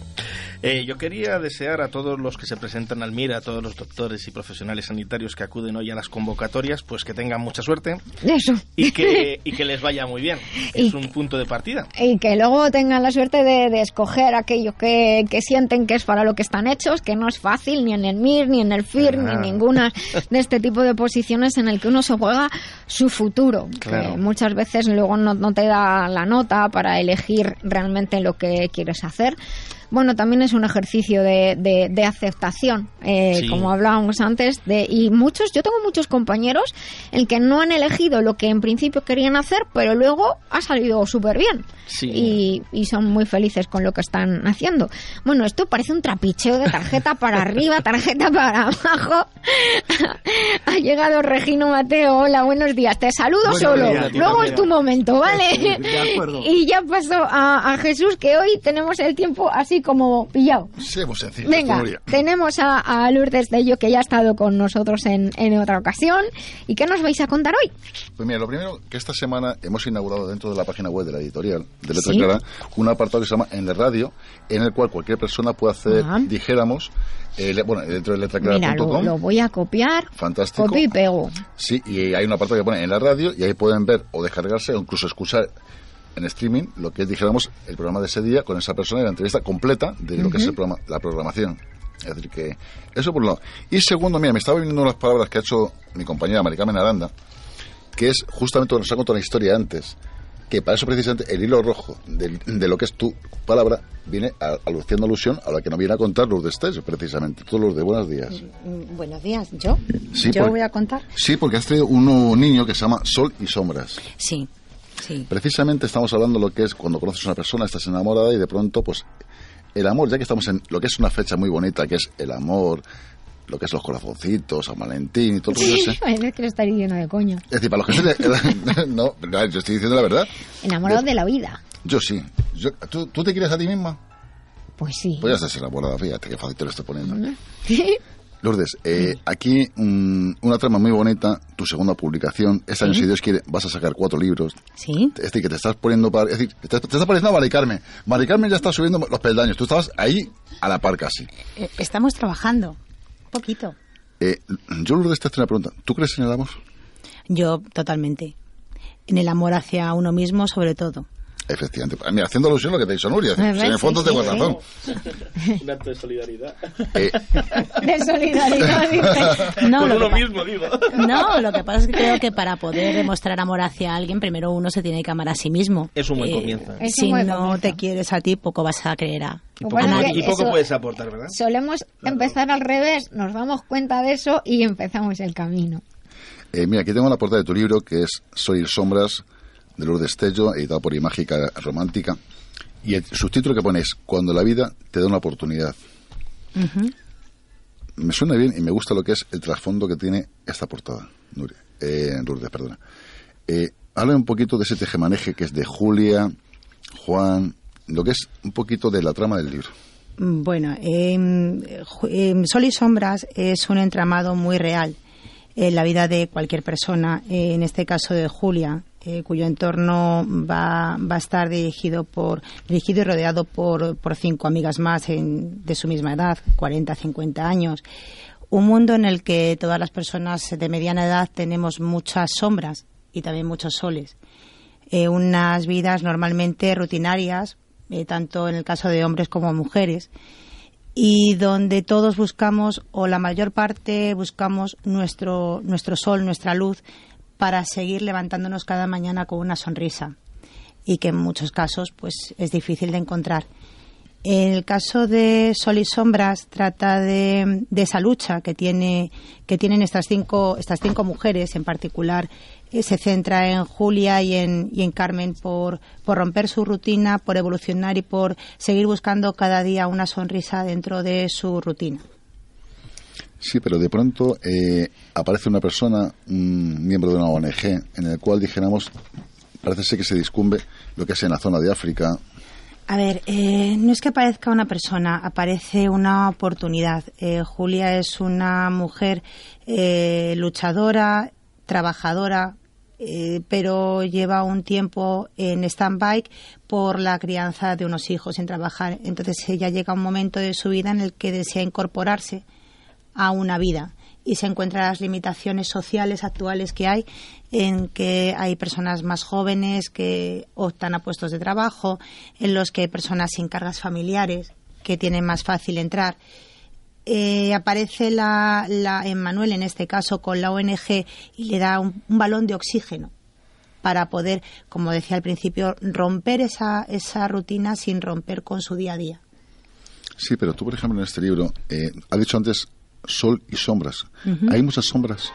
Eh, yo quería desear a todos los que se presentan al MIR, a todos los doctores y profesionales sanitarios que acuden hoy a las convocatorias, pues que tengan mucha suerte.
Eso.
Y que, y que les vaya muy bien. Es un punto de partida.
Y que luego tengan la suerte de, escoger aquello que, sienten que es para lo que están hechos, que no es fácil ni en el MIR, ni en el FIR, ni en ninguna de este tipo de posiciones en el que uno se juega su futuro. Que muchas veces luego no, no te da la nota para elegir realmente lo que quieres hacer bueno, también es un ejercicio de, de, aceptación, eh, como hablábamos antes, de, y muchos, yo tengo muchos compañeros en que no han elegido lo que en principio querían hacer, pero luego ha salido súper bien. Y, y, son muy felices con lo que están haciendo. Bueno, esto parece un trapicheo de tarjeta para arriba, tarjeta para abajo. ha llegado Regino Mateo, hola, buenos días, te saludo solo, luego es tu momento, ¿vale? y ya pasó a, a Jesús, que hoy tenemos el tiempo así como pillado.
Sí, muy sencillo.
Venga, tenemos a, a, Lourdes de ello que ya ha estado con nosotros en, en, otra ocasión. ¿Y qué nos vais a contar hoy?
Pues mira, lo primero, que esta semana hemos inaugurado dentro de la página web de la editorial de Letra Clara un apartado que se llama En la Radio, en el cual cualquier persona puede acceder, dijéramos, eh, bueno, dentro de letraclara.com.
Mira, lo, voy a copiar.
Fantástico.
Copio y pego.
Sí, y hay un apartado que pone en la radio y ahí pueden ver o descargarse o incluso escuchar en streaming lo que es, dijéramos, el programa de ese día con esa persona y la entrevista completa de lo que es el programa, la programación. Es decir, que eso por un lado. Y segundo, mira, me estaba viendo las palabras que ha hecho mi compañera Maricarmen Aranda, que es justamente lo que nos ha contado la historia antes, que para eso precisamente el hilo rojo de, lo que es tu palabra viene haciendo alusión a lo que nos viene a contar los de Estés, precisamente. Todos los de buenos días.
Mm, buenos días, ¿yo? ¿Yo voy a contar?
Sí, porque has traído un niño que se llama Sol y Sombras.
Sí,
Precisamente estamos hablando de lo que es cuando conoces a una persona, estás enamorada y de pronto, pues, el amor, ya que estamos en lo que es una fecha muy bonita, que es el amor, lo que es los corazoncitos, San Valentín y todo eso.
Sí, es que lo estaría lleno de coño.
Es decir, para los que no, yo estoy diciendo la verdad.
Enamorado de, la vida.
Yo sí. ¿tú, te quieres a ti misma?
Pues sí.
Pues ya estás enamorada, fíjate qué fácil te lo estoy poniendo. Lourdes, eh, aquí una trama muy bonita, tu segunda publicación. Este año, si Dios quiere, vas a sacar cuatro libros.
Sí.
Es decir, que te estás poniendo para. Es decir, te, estás poniendo a Mari Carmen. Mari Carmen ya está subiendo los peldaños. Tú estabas ahí a la par casi.
Eh, estamos trabajando. Poquito.
Eh, yo, Lourdes, te hago una pregunta. ¿Tú crees en el amor?
Yo, totalmente. En el amor hacia uno mismo, sobre todo.
Efectivamente. Mira, haciendo alusión a lo que te hizo Nuria. en el fondo tengo razón.
Un acto de solidaridad.
Eh.
De solidaridad, dice. No,
Con
lo
uno
que pa-
mismo, digo.
No, lo que pasa es que creo que para poder demostrar amor hacia alguien, primero uno se tiene que amar a sí mismo.
Es un buen
Eh,
comienzo.
Es
si
un buen
no
comienzo.
te quieres a ti, poco vas a creer a,
Y poco,
nadie.
y poco
eso-
puedes aportar, ¿verdad?
Solemos empezar al revés, nos damos cuenta de eso y empezamos el camino.
Eh, mira, aquí tengo la portada de tu libro, que es Soy Sombras, de Lourdes Tello, editado por Imágica Romántica. Y el subtítulo que pone es Cuando la vida te da una oportunidad. Me suena bien y me gusta lo que es el trasfondo que tiene esta portada, Nuria. Eh, Lourdes, perdona. Eh, habla un poquito de ese tejemaneje que es de Julia, Juan, lo que es un poquito de la trama del libro.
Bueno, em, ju- em, Sol y Sombras es un entramado muy real en la vida de cualquier persona, eh, en este caso de Julia, eh, cuyo entorno va, va a estar dirigido por dirigido y rodeado por, por cinco amigas más en- de su misma edad, 40, 50 años. Un mundo en el que todas las personas de mediana edad tenemos muchas sombras y también muchos soles. Eh, unas vidas normalmente rutinarias, eh, tanto en el caso de hombres como mujeres, y donde todos buscamos, o la mayor parte buscamos nuestro, nuestro sol, nuestra luz, para seguir levantándonos cada mañana con una sonrisa, y que en muchos casos pues es difícil de encontrar. En el caso de Sol y Sombras trata de, de esa lucha que tiene que tienen estas cinco estas cinco mujeres en particular se centra en Julia y en, y en Carmen por, por romper su rutina, por evolucionar y por seguir buscando cada día una sonrisa dentro de su rutina.
Sí, pero de pronto eh, aparece una persona, un miembro de una ONG, en el cual dijéramos, parece ser que se discumbe lo que es en la zona de África.
A ver, eh, no es que aparezca una persona, aparece una oportunidad. Eh, Julia es una mujer eh, luchadora, trabajadora, eh, pero lleva un tiempo en stand-by por la crianza de unos hijos sin trabajar. Entonces ella llega a un momento de su vida en el que desea incorporarse a una vida y se encuentra las limitaciones sociales actuales que hay en que hay personas más jóvenes que optan a puestos de trabajo, en los que hay personas sin cargas familiares que tienen más fácil entrar. Eh, aparece la, la Emmanuel en este caso con la ONG y le da un, un balón de oxígeno para poder, como decía al principio, romper esa, esa rutina sin romper con su día a día.
Sí, pero tú, por ejemplo, en este libro, eh, has dicho antes sol y sombras. Hay muchas sombras.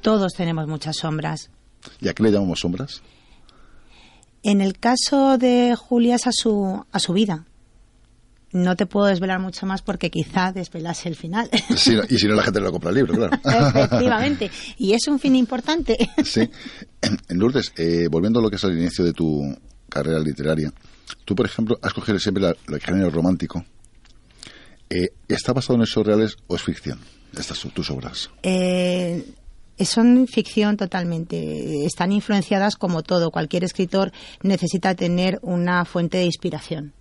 Todos tenemos muchas sombras.
¿Y a qué le llamamos sombras?
En el caso de Julia es a su, a su vida. No te puedo desvelar mucho más porque quizá desvelase el final.
Sí, y si no, la gente no lo compra el libro, claro.
Efectivamente. Y es un fin importante.
Sí. En Lourdes, eh, volviendo a lo que es al inicio de tu carrera literaria, tú, por ejemplo, has cogido siempre la- el género romántico. Eh, ¿Está basado en hechos reales o es ficción? Estas tus obras.
Eh, son ficción totalmente. Están influenciadas como todo. Cualquier escritor necesita tener una fuente de inspiración.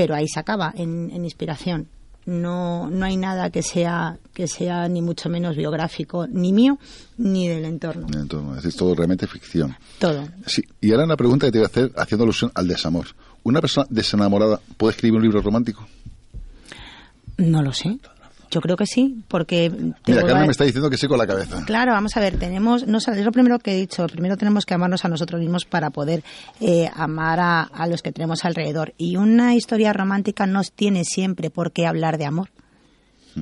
Pero ahí se acaba, en, en inspiración. No, no hay nada que sea, que sea ni mucho menos biográfico, ni mío, ni del entorno.
Entonces, es decir, todo realmente ficción.
Todo.
Sí, y ahora una pregunta que te voy a hacer haciendo alusión al desamor. ¿Una persona desenamorada puede escribir un libro romántico?
No lo sé. Yo creo que sí, porque... te
Mira,
vuelvo a-
Carmen me está diciendo que sí con la cabeza.
Claro, vamos a ver, tenemos, no es lo primero que he dicho, primero tenemos que amarnos a nosotros mismos para poder eh, amar a, a los que tenemos alrededor. Y una historia romántica no tiene siempre por qué hablar de amor.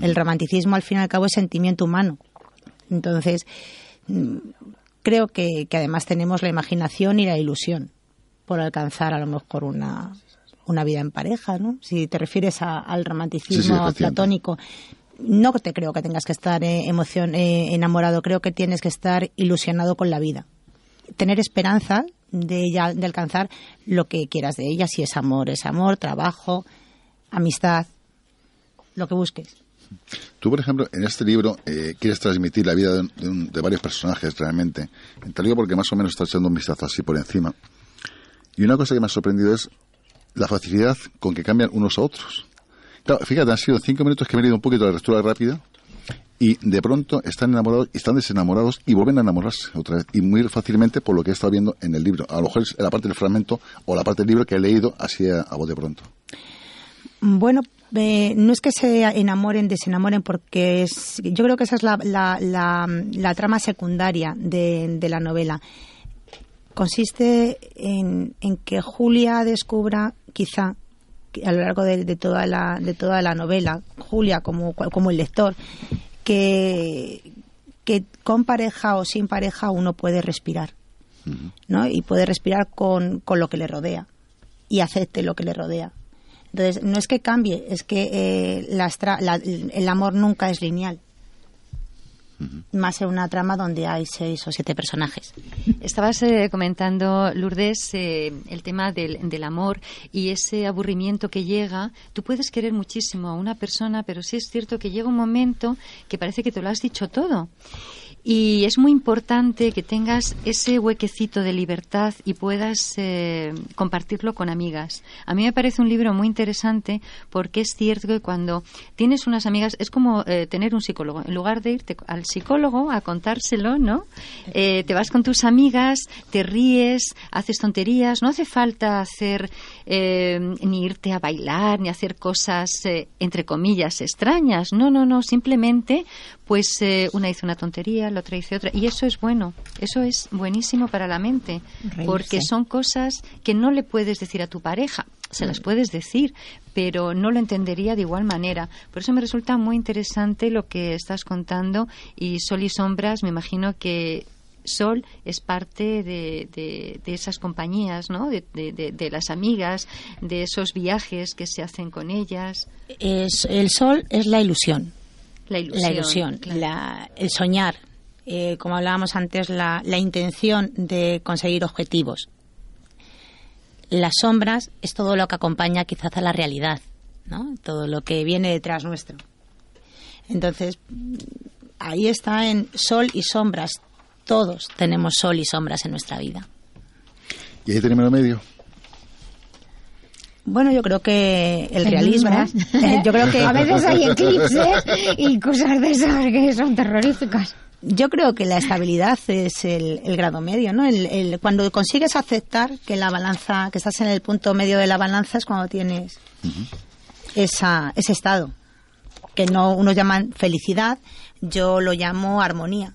El romanticismo, al fin y al cabo, es sentimiento humano. Entonces, mm, creo que, que además tenemos la imaginación y la ilusión por alcanzar a lo mejor una, una vida en pareja, ¿no? Si te refieres a- al
Sí, sí,
romanticismo platónico, no te creo que tengas que estar eh, emocion- eh, enamorado, creo que tienes que estar ilusionado con la vida. Tener esperanza de, ella, de alcanzar lo que quieras de ella, si es amor, es amor, trabajo, amistad, lo que busques.
Tú, por ejemplo, en este libro eh, quieres transmitir la vida de, varios personajes realmente. Te digo porque más o menos estás echando un vistazo así por encima. Y una cosa que me ha sorprendido es la facilidad con que cambian unos a otros. Fíjate, han sido cinco minutos que me he ido un poquito de la lectura rápida y de pronto están enamorados están desenamorados y vuelven a enamorarse otra vez y muy fácilmente por lo que he estado viendo en el libro. A lo mejor es la parte del fragmento o la parte del libro que he leído así a, voz de pronto.
Bueno eh, no es que se enamoren desenamoren porque es yo creo que esa es la, la, trama secundaria de, la novela. Consiste en, en que Julia descubra quizá a lo largo de, toda la de toda la novela Julia como como el lector que, que con pareja o sin pareja uno puede respirar, ¿no? Y puede respirar con, con lo que le rodea y acepte lo que le rodea. Entonces, no es que cambie, es que eh, el amor nunca es lineal más en una trama donde hay seis o siete personajes.
Estabas eh, comentando, Lourdes, eh, el tema del, del, amor y ese aburrimiento que llega. Tú puedes querer muchísimo a una persona, pero sí es cierto que llega un momento que parece que te lo has dicho todo. Y es muy importante que tengas ese huequecito de libertad y puedas eh, compartirlo con amigas. A mí me parece un libro muy interesante porque es cierto que cuando tienes unas amigas es como eh, tener un psicólogo. En lugar de irte al psicólogo a contárselo, ¿no? Eh, te vas con tus amigas, te ríes, haces tonterías. No hace falta hacer ni irte a bailar ni hacer cosas entre comillas extrañas. No, no, no. Simplemente, pues una hizo una tontería otra dice otra. Y eso es bueno, eso es buenísimo para la mente, porque son cosas que no le puedes decir a tu pareja, se las mm. puedes decir, pero no lo entendería de igual manera. Por eso me resulta muy interesante lo que estás contando y Sol y Sombras, me imagino que Sol es parte de, de, esas compañías, ¿no? De, de, las amigas, de esos viajes que se hacen con ellas.
Es, el Sol es la ilusión. La ilusión. el soñar, eh, como hablábamos antes, la, intención de conseguir objetivos. Las sombras es todo lo que acompaña quizás a la realidad, ¿no? todo lo que viene detrás nuestro. Entonces, ahí está en sol y sombras. Todos tenemos sol y sombras en nuestra vida.
¿Y ahí tenemos el medio?
Bueno, yo creo que el realismo.
yo creo que a veces hay eclipses y cosas de esas que son terroríficas.
Yo creo que la estabilidad es el, grado medio, ¿no? El, cuando consigues aceptar que la balanza, que estás en el punto medio de la balanza es cuando tienes esa, ese estado, que no unos llaman felicidad, yo lo llamo armonía.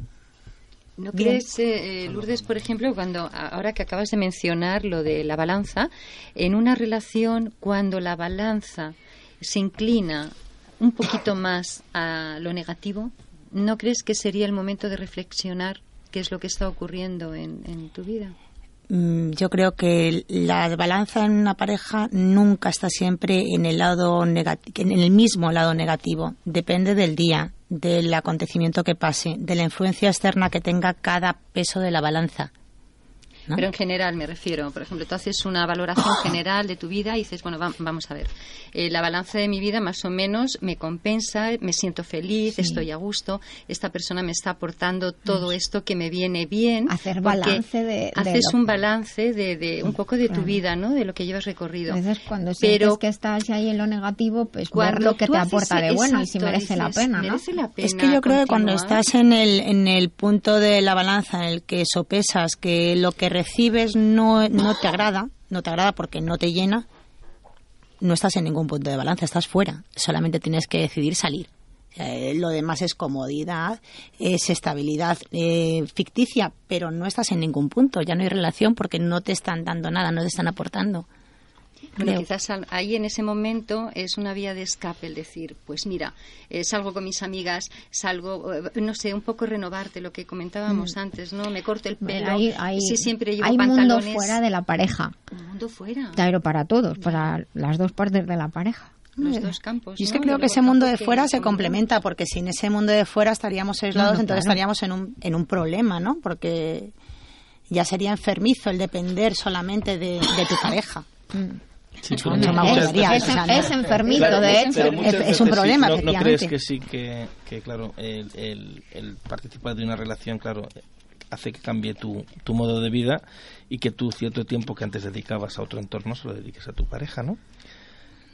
¿No crees, eh, Lourdes, por ejemplo, cuando ahora que acabas de mencionar lo de la balanza, en una relación cuando la balanza se inclina un poquito más a lo negativo, ¿No crees que sería el momento de reflexionar qué es lo que está ocurriendo en, tu vida?
Mm, yo creo que la balanza en una pareja nunca está siempre en el lado en el mismo lado negativo. Depende del día, del acontecimiento que pase, de la influencia externa que tenga cada peso de la balanza.
Pero en general me refiero, por ejemplo, tú haces una valoración general de tu vida y dices, bueno, vamos a ver, eh, la balanza de mi vida más o menos me compensa, me siento feliz, estoy a gusto, esta persona me está aportando todo esto que me viene bien.
Hacer balance de,
Haces un balance de, un poco de tu vida, ¿no? De lo que llevas recorrido.
Entonces, cuando sientes que estás ahí en lo negativo, pues ver lo que te aporta de bueno y si merece la pena, ¿no?
es que yo creo que cuando estás en el, en el punto de la balanza en el que sopesas que lo que recibes no, no te agrada, no te agrada porque no te llena, no estás en ningún punto de balanza, estás fuera. Solamente tienes que decidir salir. Eh, lo demás es comodidad, es estabilidad eh, ficticia, pero no estás en ningún punto, ya no hay relación porque no te están dando nada, no te están aportando.
Bueno, quizás ahí en ese momento es una vía de escape el decir, pues mira, eh, salgo con mis amigas, salgo, eh, no sé, un poco renovarte lo que comentábamos mm. antes, ¿no? Me corto el pelo, hay, sí, siempre llevo
hay
pantalones.
mundo fuera de la pareja.
Un mundo fuera.
Claro, para todos, para las dos partes de la pareja
los dos campos.
Y es que creo que ese mundo de fuera se complementa, porque sin ese mundo de fuera estaríamos aislados, entonces estaríamos en un, en un problema, ¿no? Porque ya sería enfermizo el depender solamente de, tu pareja. Mm.
Es, enfermito, de hecho.
Es, un problema,
no, ¿No crees que sí que, que claro, el, el, el, participar de una relación, claro, hace que cambie tu, tu modo de vida y que tú cierto tiempo que antes dedicabas a otro entorno se lo dediques a tu pareja, ¿no?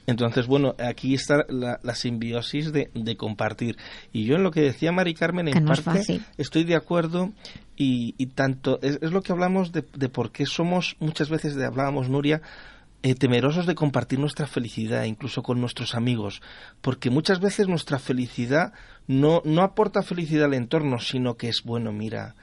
Entonces, bueno, aquí está la, simbiosis de, de, compartir. Y yo en lo que decía Mari Carmen, en parte estoy de acuerdo y, y tanto es, es, lo que hablamos de, de por qué somos, muchas veces de, hablábamos, Nuria, eh, temerosos de compartir nuestra felicidad, incluso con nuestros amigos, porque muchas veces nuestra felicidad no, no aporta felicidad al entorno, sino que es, bueno, mira,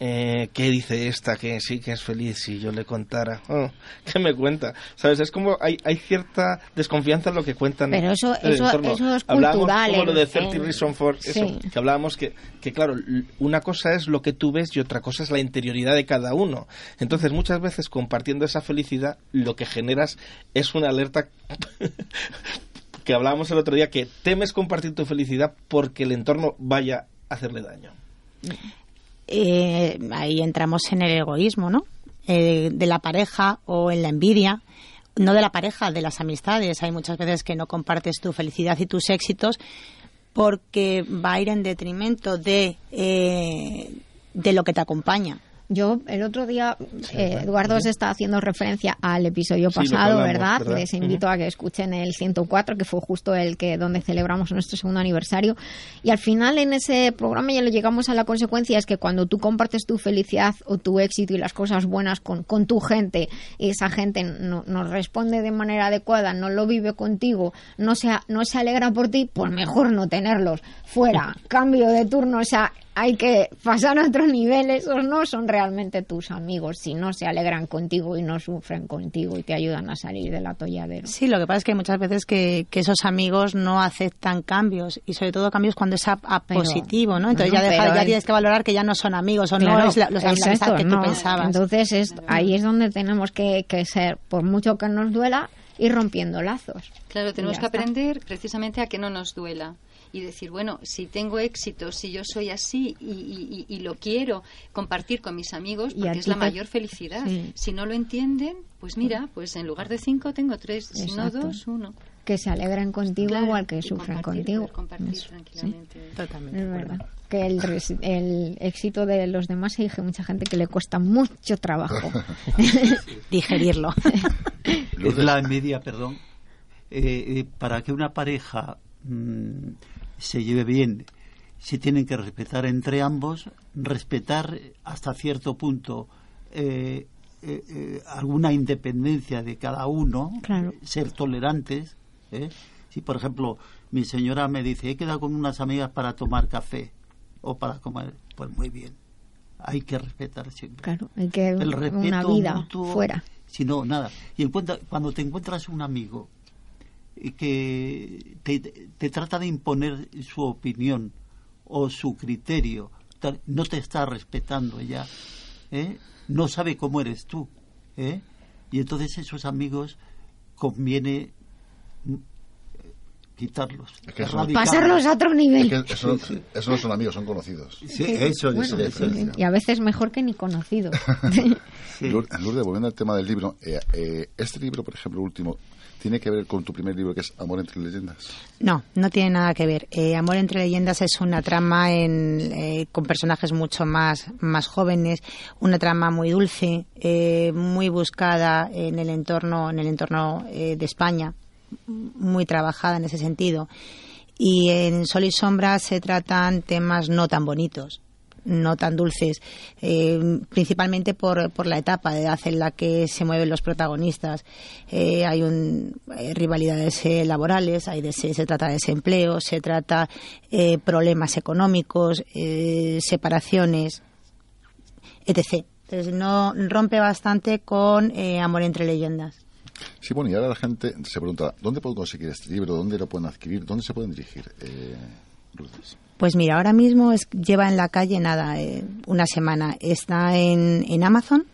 eh, ¿qué dice esta que sí que es feliz si yo le contara? Oh, ¿Qué me cuenta? ¿Sabes? Es como hay, hay cierta desconfianza en lo que cuentan.
Pero eso, eso, eso es cultural.
como lo de 30 Reasons for, eso, que hablábamos que, que, claro, una cosa es lo que tú ves y otra cosa es la interioridad de cada uno. Entonces, muchas veces compartiendo esa felicidad, lo que generas es una alerta que hablábamos el otro día, que temes compartir tu felicidad porque el entorno vaya a hacerle daño
eh, ahí entramos en el egoísmo, ¿no? Eh, de la pareja o en la envidia, no de la pareja, de las amistades. Hay muchas veces que no compartes tu felicidad y tus éxitos porque va a ir en detrimento de, eh, de lo que te acompaña.
Yo el otro día, eh, Eduardo se está haciendo referencia al episodio pasado, ¿verdad? Les invito a que escuchen el 104, que fue justo el que donde celebramos nuestro segundo aniversario. Y al final en ese programa ya lo llegamos a la consecuencia, es que cuando tú compartes tu felicidad o tu éxito y las cosas buenas con, con tu gente, y esa gente no, nos responde de manera adecuada, no lo vive contigo, no se, no se alegra por ti, pues mejor no tenerlos. Fuera, cambio de turno, o sea, hay que pasar a otros niveles o no son realmente tus amigos si no se alegran contigo y no sufren contigo y te ayudan a salir del atolladero.
Sí, lo que pasa es que hay muchas veces que, esos amigos no aceptan cambios y sobre todo cambios cuando es a, positivo, ¿no? Entonces ya, deja, ya tienes que valorar que ya no son amigos o no es los amigos que tú pensabas.
Entonces ahí es donde tenemos que, que ser, por mucho que nos duela, ir rompiendo lazos.
Claro, tenemos que aprender precisamente a que no nos duela y decir, bueno, si tengo éxito, si yo soy así y, lo quiero compartir con mis amigos, porque es la mayor felicidad. Si no lo entienden, pues mira, pues en lugar de cinco tengo tres, si no dos, uno.
Que se alegran contigo igual que sufren contigo.
Compartir tranquilamente.
Totalmente. Es verdad que el, el, éxito de los demás se dije mucha gente que le cuesta mucho trabajo digerirlo.
Es la envidia, perdón. Eh, eh, para que una pareja mm, se lleve bien, se tienen que respetar entre ambos, respetar hasta cierto punto eh, eh, eh, alguna independencia de cada uno, ser tolerantes. Si, por ejemplo, mi señora me dice, he quedado con unas amigas para tomar café o para comer, pues muy bien. Hay que respetar siempre.
Claro, hay que el respeto una vida fuera.
Si no, nada. Y en cuenta, cuando te encuentras un amigo que te, trata de imponer su opinión o su criterio, no te está respetando ya, ¿eh? no sabe cómo eres tú. ¿eh? Y entonces esos amigos conviene mm, quitarlos.
Pasarlos a otro nivel.
eso, no son amigos, son conocidos.
Sí, eso,
Y a veces mejor que ni conocidos.
Lourdes, volviendo al tema del libro, eh, este libro, por ejemplo, último, ¿Tiene que ver con tu primer libro que es Amor entre leyendas?
No, no tiene nada que ver. Eh, Amor entre leyendas es una trama eh, con personajes mucho más, más jóvenes, una trama muy dulce, eh, muy buscada en el entorno, en el entorno de España, muy trabajada en ese sentido. Y en Sol y Sombra se tratan temas no tan bonitos no tan dulces, eh, principalmente por, por, la etapa de edad en la que se mueven los protagonistas. Eh, hay, un, rivalidades eh, laborales, hay de, se, trata de desempleo, se trata problemas económicos, separaciones, etc. Entonces no rompe bastante con Amor entre leyendas.
Sí, bueno, y ahora la gente se pregunta, ¿dónde puedo conseguir este libro? ¿Dónde lo pueden adquirir? ¿Dónde se pueden dirigir? Eh,
pues mira, ahora mismo es, lleva en la calle nada, eh, una semana. Está en, en Amazon,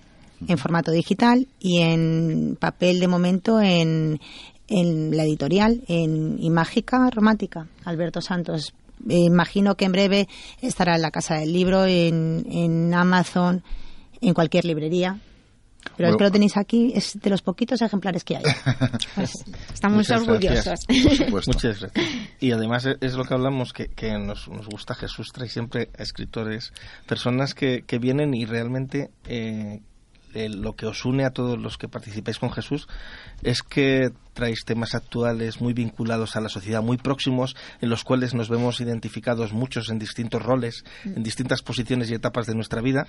en formato digital, y en papel de momento en, en la editorial, en Imágica Romántica, Alberto Santos. Eh, imagino que en breve estará en la Casa del Libro, en, en Amazon, en cualquier librería. Pero es que lo tenéis aquí, es de los poquitos ejemplares que hay.
Pues estamos orgullosos.
Muchas gracias. Y además es lo que hablamos, que, que nos, nos, gusta Jesús, trae siempre a escritores, personas que, que vienen y realmente eh, lo que os une a todos los que participáis con Jesús es que traéis temas actuales muy vinculados a la sociedad, muy próximos, en los cuales nos vemos identificados muchos en distintos roles, en distintas posiciones y etapas de nuestra vida.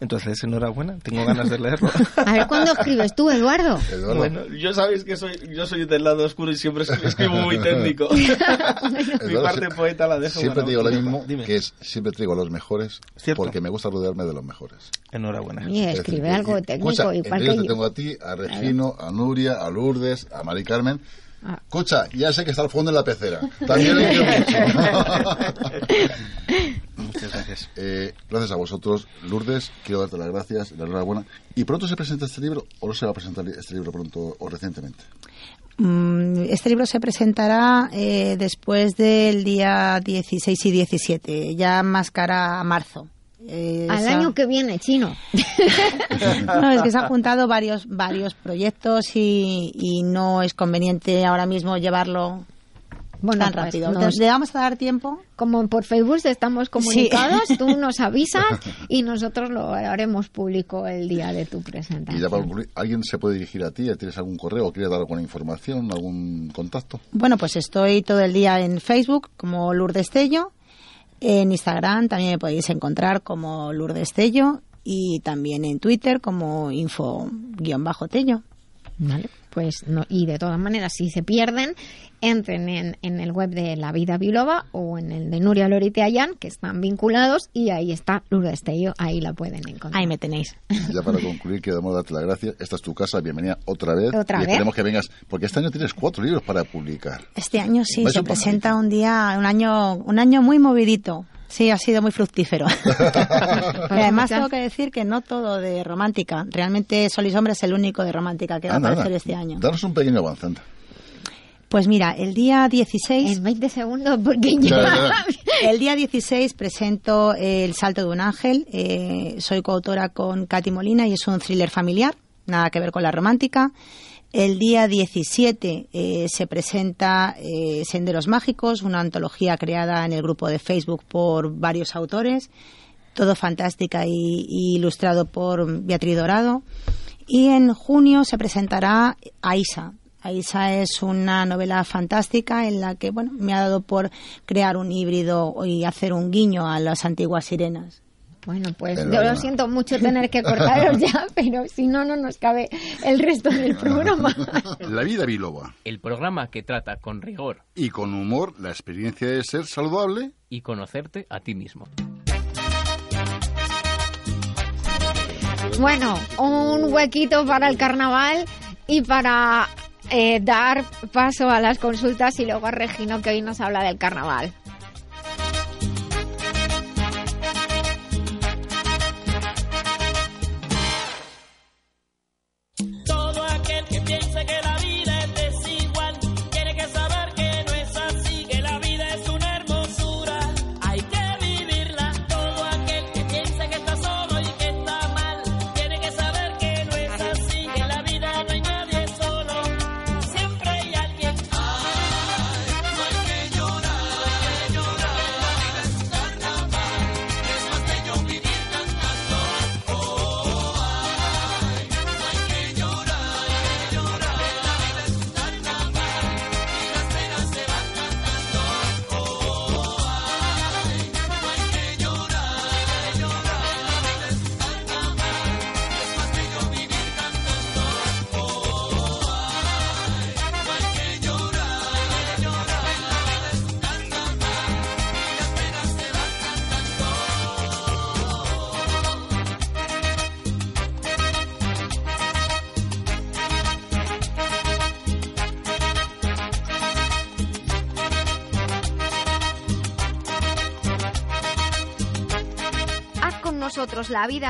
Entonces, enhorabuena, tengo ganas de leerlo.
A ver, ¿cuándo escribes tú, Eduardo?
Bueno, yo sabéis que soy, yo soy del lado oscuro y siempre escribo muy técnico. Mi parte poeta la dejo.
Siempre digo lo mismo, que es, siempre traigo a los mejores, porque me gusta rodearme de los mejores.
Enhorabuena.
Y escribe algo técnico.
y
igual
te tengo a ti, a Regino, a Nuria, a Lourdes, a Mari Carmen. Ah. Escucha, ya sé que está al fondo en la pecera. También le
Muchas gracias.
Eh, gracias a vosotros, Lourdes. Quiero darte las gracias, la enhorabuena. ¿Y pronto se presenta este libro o no se va a presentar este libro pronto o recientemente?
Mm, este libro se presentará eh, después del día 16 y 17, ya más cara a marzo.
Eh, Al año que viene, chino.
no, es que se han juntado varios, varios proyectos y, no es conveniente ahora mismo llevarlo tan pues rápido. ¿Le vamos a dar tiempo?
Como por Facebook estamos comunicados, tú nos avisas y nosotros lo haremos público el día de tu presentación.
Y ya para concluir, ¿alguien se puede dirigir a ti? ¿Tienes algún correo o quieres dar alguna información, algún contacto?
Bueno, pues estoy todo el día en Facebook como Lourdes Tello en Instagram también me podéis encontrar como Lourdes Tello y también en Twitter como info-tello.
Vale, pues no, y de todas maneras, si se pierden, entren en, en, el web de La Vida Biloba o en el de Nuria Lorite Ayán, que están vinculados, y ahí está Lourdes Tello, ahí la pueden encontrar.
Ahí me tenéis.
Ya para concluir, queremos darte las gracias. Esta es tu casa, bienvenida otra vez.
¿Otra
y esperemos que vengas, porque este año tienes cuatro libros para publicar.
Este año sí, se presenta un día, un año, un año muy movidito. Sí, ha sido muy fructífero. además tengo que decir que no todo de romántica. Realmente Sol y Sombra es el único de romántica que va a aparecer este año.
Danos un pequeño avanzante.
Pues mira, el día 16...
En 20 segundos, porque yo...
El día 16 presento El salto de un ángel. Eh, soy coautora con Katy Molina y es un thriller familiar, nada que ver con la romántica. El día 17 eh, se presenta eh, Senderos Mágicos, una antología creada en el grupo de Facebook por varios autores, todo fantástica y, ilustrado por Beatriz Dorado. Y en junio se presentará Aisa. Aisa es una novela fantástica en la que bueno, me ha dado por crear un híbrido y hacer un guiño a las antiguas sirenas.
Bueno, pues yo lo siento mucho tener que cortaros ya, pero si no, no nos cabe el resto del programa.
La vida biloba.
El programa que trata con rigor
y con humor la experiencia de ser saludable
y conocerte a ti mismo.
Bueno, un huequito para el carnaval y para eh, dar paso a las consultas y luego a Regino que hoy nos habla del carnaval. Nosotros la vida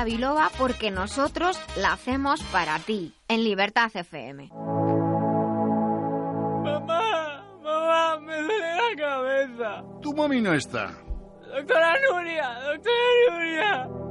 biloba porque nosotros la hacemos para ti, en Libertad FM.
Mamá, mamá, me duele la cabeza.
Tu mami no está.
Doctora Nuria, doctora Nuria.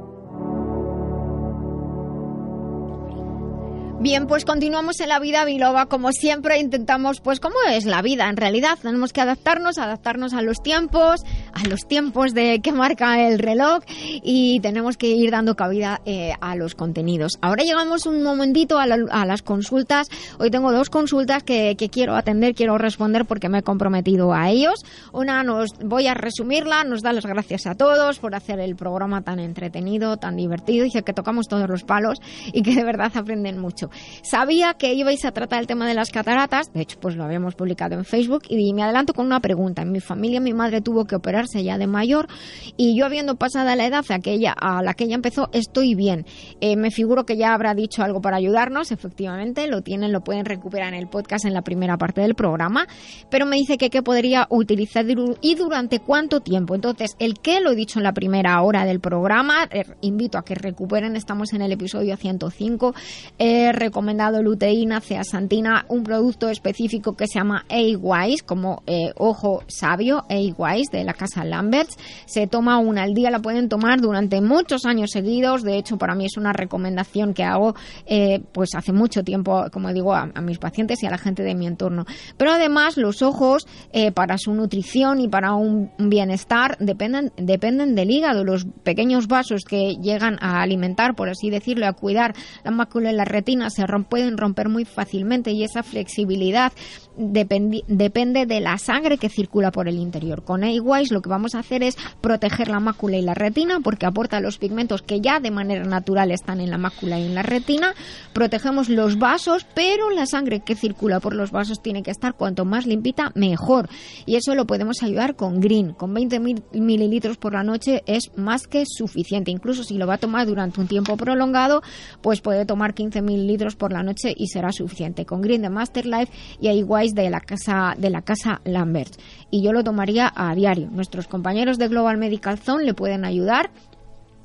Bien, pues continuamos en la vida biloba. Como siempre intentamos, pues cómo es la vida en realidad. Tenemos que adaptarnos, adaptarnos a los tiempos, a los tiempos de que marca el reloj y tenemos que ir dando cabida eh, a los contenidos. Ahora llegamos un momentito a, las consultas. Hoy tengo dos consultas que, quiero atender, quiero responder porque me he comprometido a ellos. Una nos voy a resumirla, nos da las gracias a todos por hacer el programa tan entretenido, tan divertido. Dice que tocamos todos los palos y que de verdad aprenden mucho. Sabía que ibais a tratar el tema de las cataratas, de hecho, pues lo habíamos publicado en Facebook, y me adelanto con una pregunta. En mi familia, mi madre tuvo que operarse ya de mayor, y yo, habiendo pasado la edad a, a la que ella empezó, estoy bien. Eh, me figuro que ya habrá dicho algo para ayudarnos, efectivamente, lo tienen, lo pueden recuperar en el podcast en la primera parte del programa, pero me dice que qué podría utilizar y durante cuánto tiempo. Entonces, el qué lo he dicho en la primera hora del programa, eh, invito a que recuperen, estamos en el episodio 105. Eh, recomendado luteína, ceasantina, un producto específico que se llama A-Wise, como eh, ojo sabio, A-Wise de la casa Lamberts. Se toma una al día, la pueden tomar durante muchos años seguidos. De hecho, para mí es una recomendación que hago eh, pues hace mucho tiempo, como digo, a, mis pacientes y a la gente de mi entorno. Pero además, los ojos, eh, para su nutrición y para un bienestar, dependen, dependen del hígado. Los pequeños vasos que llegan a alimentar, por así decirlo, a cuidar la mácula y la retina se pueden romper muy fácilmente y esa flexibilidad depende de la sangre que circula por el interior. Con A-Wise lo que vamos a hacer es proteger la mácula y la retina porque aporta los pigmentos que ya de manera natural están en la mácula y en la retina. Protegemos los vasos, pero la sangre que circula por los vasos tiene que estar cuanto más limpita, mejor. Y eso lo podemos ayudar con Green. Con 20 mililitros por la noche es más que suficiente. Incluso si lo va a tomar durante un tiempo prolongado, pues puede tomar 15 mililitros litros por la noche y será suficiente. Con Green de Master Life y De la casa de la casa Lambert. Y yo lo tomaría a diario. Nuestros compañeros de Global Medical Zone le pueden ayudar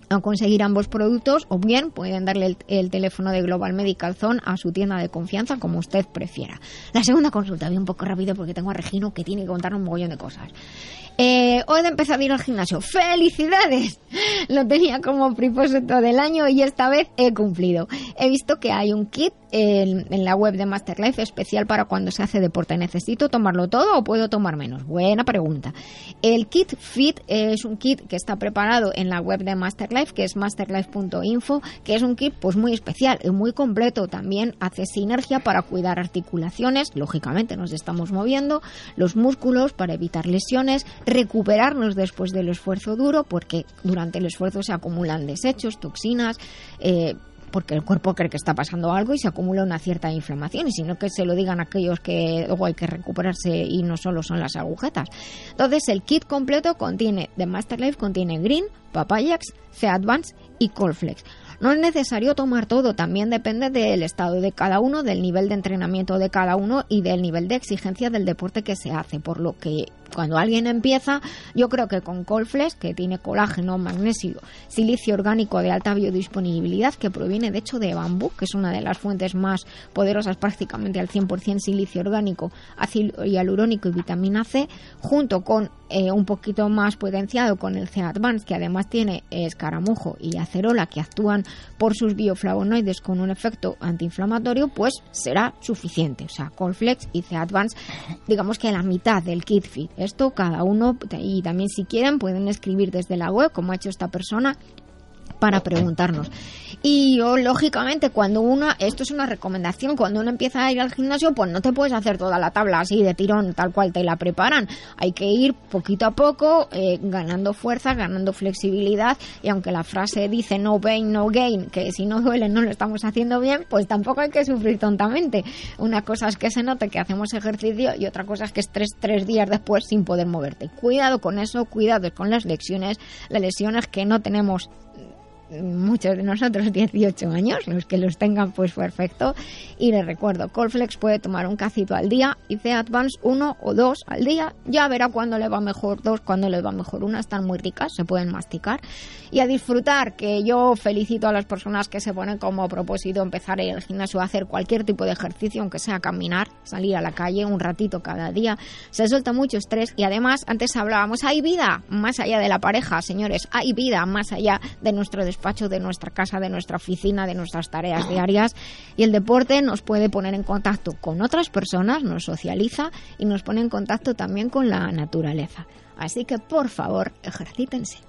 a conseguir ambos productos o bien pueden darle el, el, teléfono de Global Medical Zone a su tienda de confianza como usted prefiera. La segunda consulta, voy un poco rápido porque tengo a Regino que tiene que contar un mogollón de cosas. Eh, hoy he empezado a ir al gimnasio. ¡Felicidades! Lo tenía como propósito del año y esta vez he cumplido. He visto que hay un kit en, la web de Masterlife especial para cuando se hace deporte. ¿Necesito tomarlo todo o puedo tomar menos? Buena pregunta. El kit Fit es un kit que está preparado en la web de Masterlife, que es masterlife.info, que es un kit pues muy especial y muy completo. También hace sinergia para cuidar articulaciones, lógicamente nos estamos moviendo, los músculos para evitar lesiones, recuperarnos después del esfuerzo duro, porque durante el esfuerzo se acumulan desechos, toxinas, eh, porque el cuerpo cree que está pasando algo y se acumula una cierta inflamación, y sino que se lo digan aquellos que luego hay que recuperarse y no solo son las agujetas. Entonces, el kit completo contiene, de Masterlife contiene Green, Papayax, C-Advance y Colflex. No es necesario tomar todo, también depende del estado de cada uno, del nivel de entrenamiento de cada uno y del nivel de exigencia del deporte que se hace, por lo que cuando alguien empieza, yo creo que con Colflex, que tiene colágeno, magnesio, silicio orgánico de alta biodisponibilidad, que proviene de hecho de bambú, que es una de las fuentes más poderosas, prácticamente al 100% silicio orgánico, ácido hialurónico y vitamina C, junto con eh, un poquito más potenciado con el C Advance, que además tiene escaramujo y acerola, que actúan por sus bioflavonoides con un efecto antiinflamatorio, pues será suficiente. O sea, Colflex y C Advance, digamos que la mitad del kit fit. Esto cada uno, y también si quieren pueden escribir desde la web, como ha hecho esta persona, para preguntarnos. Y yo, lógicamente, cuando uno, esto es una recomendación, cuando uno empieza a ir al gimnasio, pues no te puedes hacer toda la tabla así de tirón, tal cual te la preparan. Hay que ir poquito a poco, eh, ganando fuerza, ganando flexibilidad, y aunque la frase dice no pain, no gain, que si no duele no lo estamos haciendo bien, pues tampoco hay que sufrir tontamente. Una cosa es que se note que hacemos ejercicio y otra cosa es que estés tres días después sin poder moverte. Cuidado con eso, cuidado con las lesiones, las lesiones que no tenemos muchos de nosotros 18 años, los que los tengan pues perfecto. Y les recuerdo, Colflex puede tomar un cacito al día y C Advance uno o dos al día. Ya verá cuándo le va mejor dos, cuándo le va mejor una. Están muy ricas, se pueden masticar. Y a disfrutar, que yo felicito a las personas que se ponen como propósito empezar el gimnasio a hacer cualquier tipo de ejercicio, aunque sea caminar, salir a la calle un ratito cada día. Se suelta mucho estrés y además, antes hablábamos, hay vida más allá de la pareja, señores, hay vida más allá de nuestro desplazamiento despacho, de nuestra casa, de nuestra oficina, de nuestras tareas diarias. Y el deporte nos puede poner en contacto con otras personas, nos socializa y nos pone en contacto también con la naturaleza. Así que, por favor, ejercítense.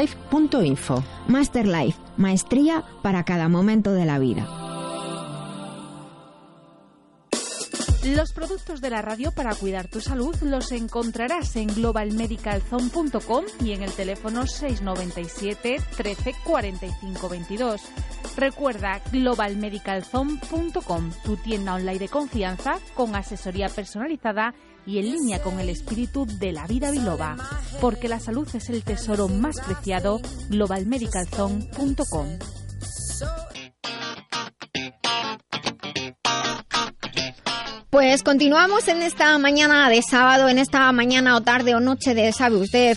masterlife.info.
Masterlife, maestría para cada momento de la vida.
Los productos de la radio para cuidar tu salud los encontrarás en globalmedicalzone.com y en el teléfono 697 13 45 22. Recuerda globalmedicalzone.com, tu tienda online de confianza con asesoría personalizada y en línea con el espíritu de la vida biloba, porque la salud es el tesoro más preciado, globalmedicalzone.com.
Pues continuamos en esta mañana de sábado, en esta mañana o tarde o noche de, sabe usted,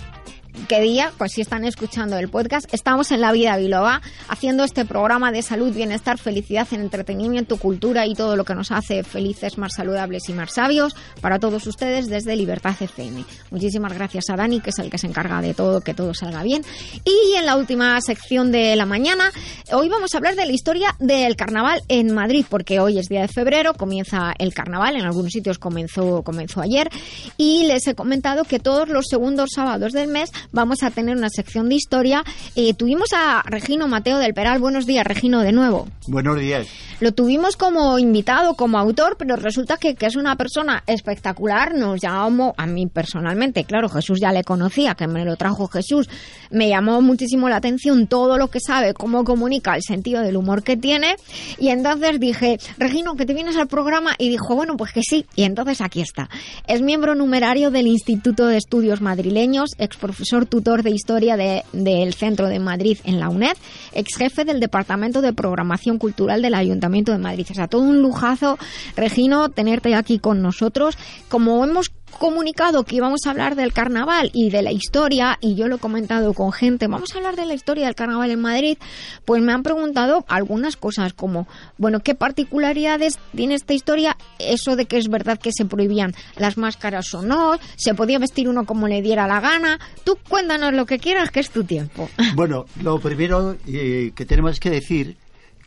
qué día, pues si están escuchando el podcast, estamos en La Vida Biloba haciendo este programa de salud, bienestar, felicidad, en entretenimiento, cultura y todo lo que nos hace felices, más saludables y más sabios para todos ustedes desde Libertad FM. Muchísimas gracias a Dani, que es el que se encarga de todo, que todo salga bien. Y en la última sección de la mañana, hoy vamos a hablar de la historia del carnaval en Madrid, porque hoy es día de febrero, comienza el carnaval, en algunos sitios comenzó, comenzó ayer, y les he comentado que todos los segundos sábados del mes vamos a tener una sección de historia. Eh, tuvimos a Regino Mateo del Peral. Buenos días, Regino, de nuevo.
Buenos días.
Lo tuvimos como invitado, como autor, pero resulta que, que es una persona espectacular. Nos llamó, a mí personalmente, claro, Jesús ya le conocía, que me lo trajo Jesús. Me llamó muchísimo la atención todo lo que sabe, cómo comunica, el sentido del humor que tiene. Y entonces dije, Regino, que te vienes al programa. Y dijo, bueno, pues que sí. Y entonces aquí está. Es miembro numerario del Instituto de Estudios Madrileños, ex profesor tutor de historia del Centro de Madrid en la UNED, ex jefe del Departamento de Programación Cultural del Ayuntamiento de Madrid. O sea, todo un lujazo, Regino, tenerte aquí con nosotros. Como hemos comunicado que íbamos a hablar del carnaval y de la historia, y yo lo he comentado con gente, vamos a hablar de la historia del carnaval en Madrid, pues me han preguntado algunas cosas como, bueno, ¿qué particularidades tiene esta historia? Eso de que es verdad que se prohibían las máscaras o no, se podía vestir uno como le diera la gana. Tú cuéntanos lo que quieras, que es tu tiempo.
Bueno, lo primero eh, que tenemos que decir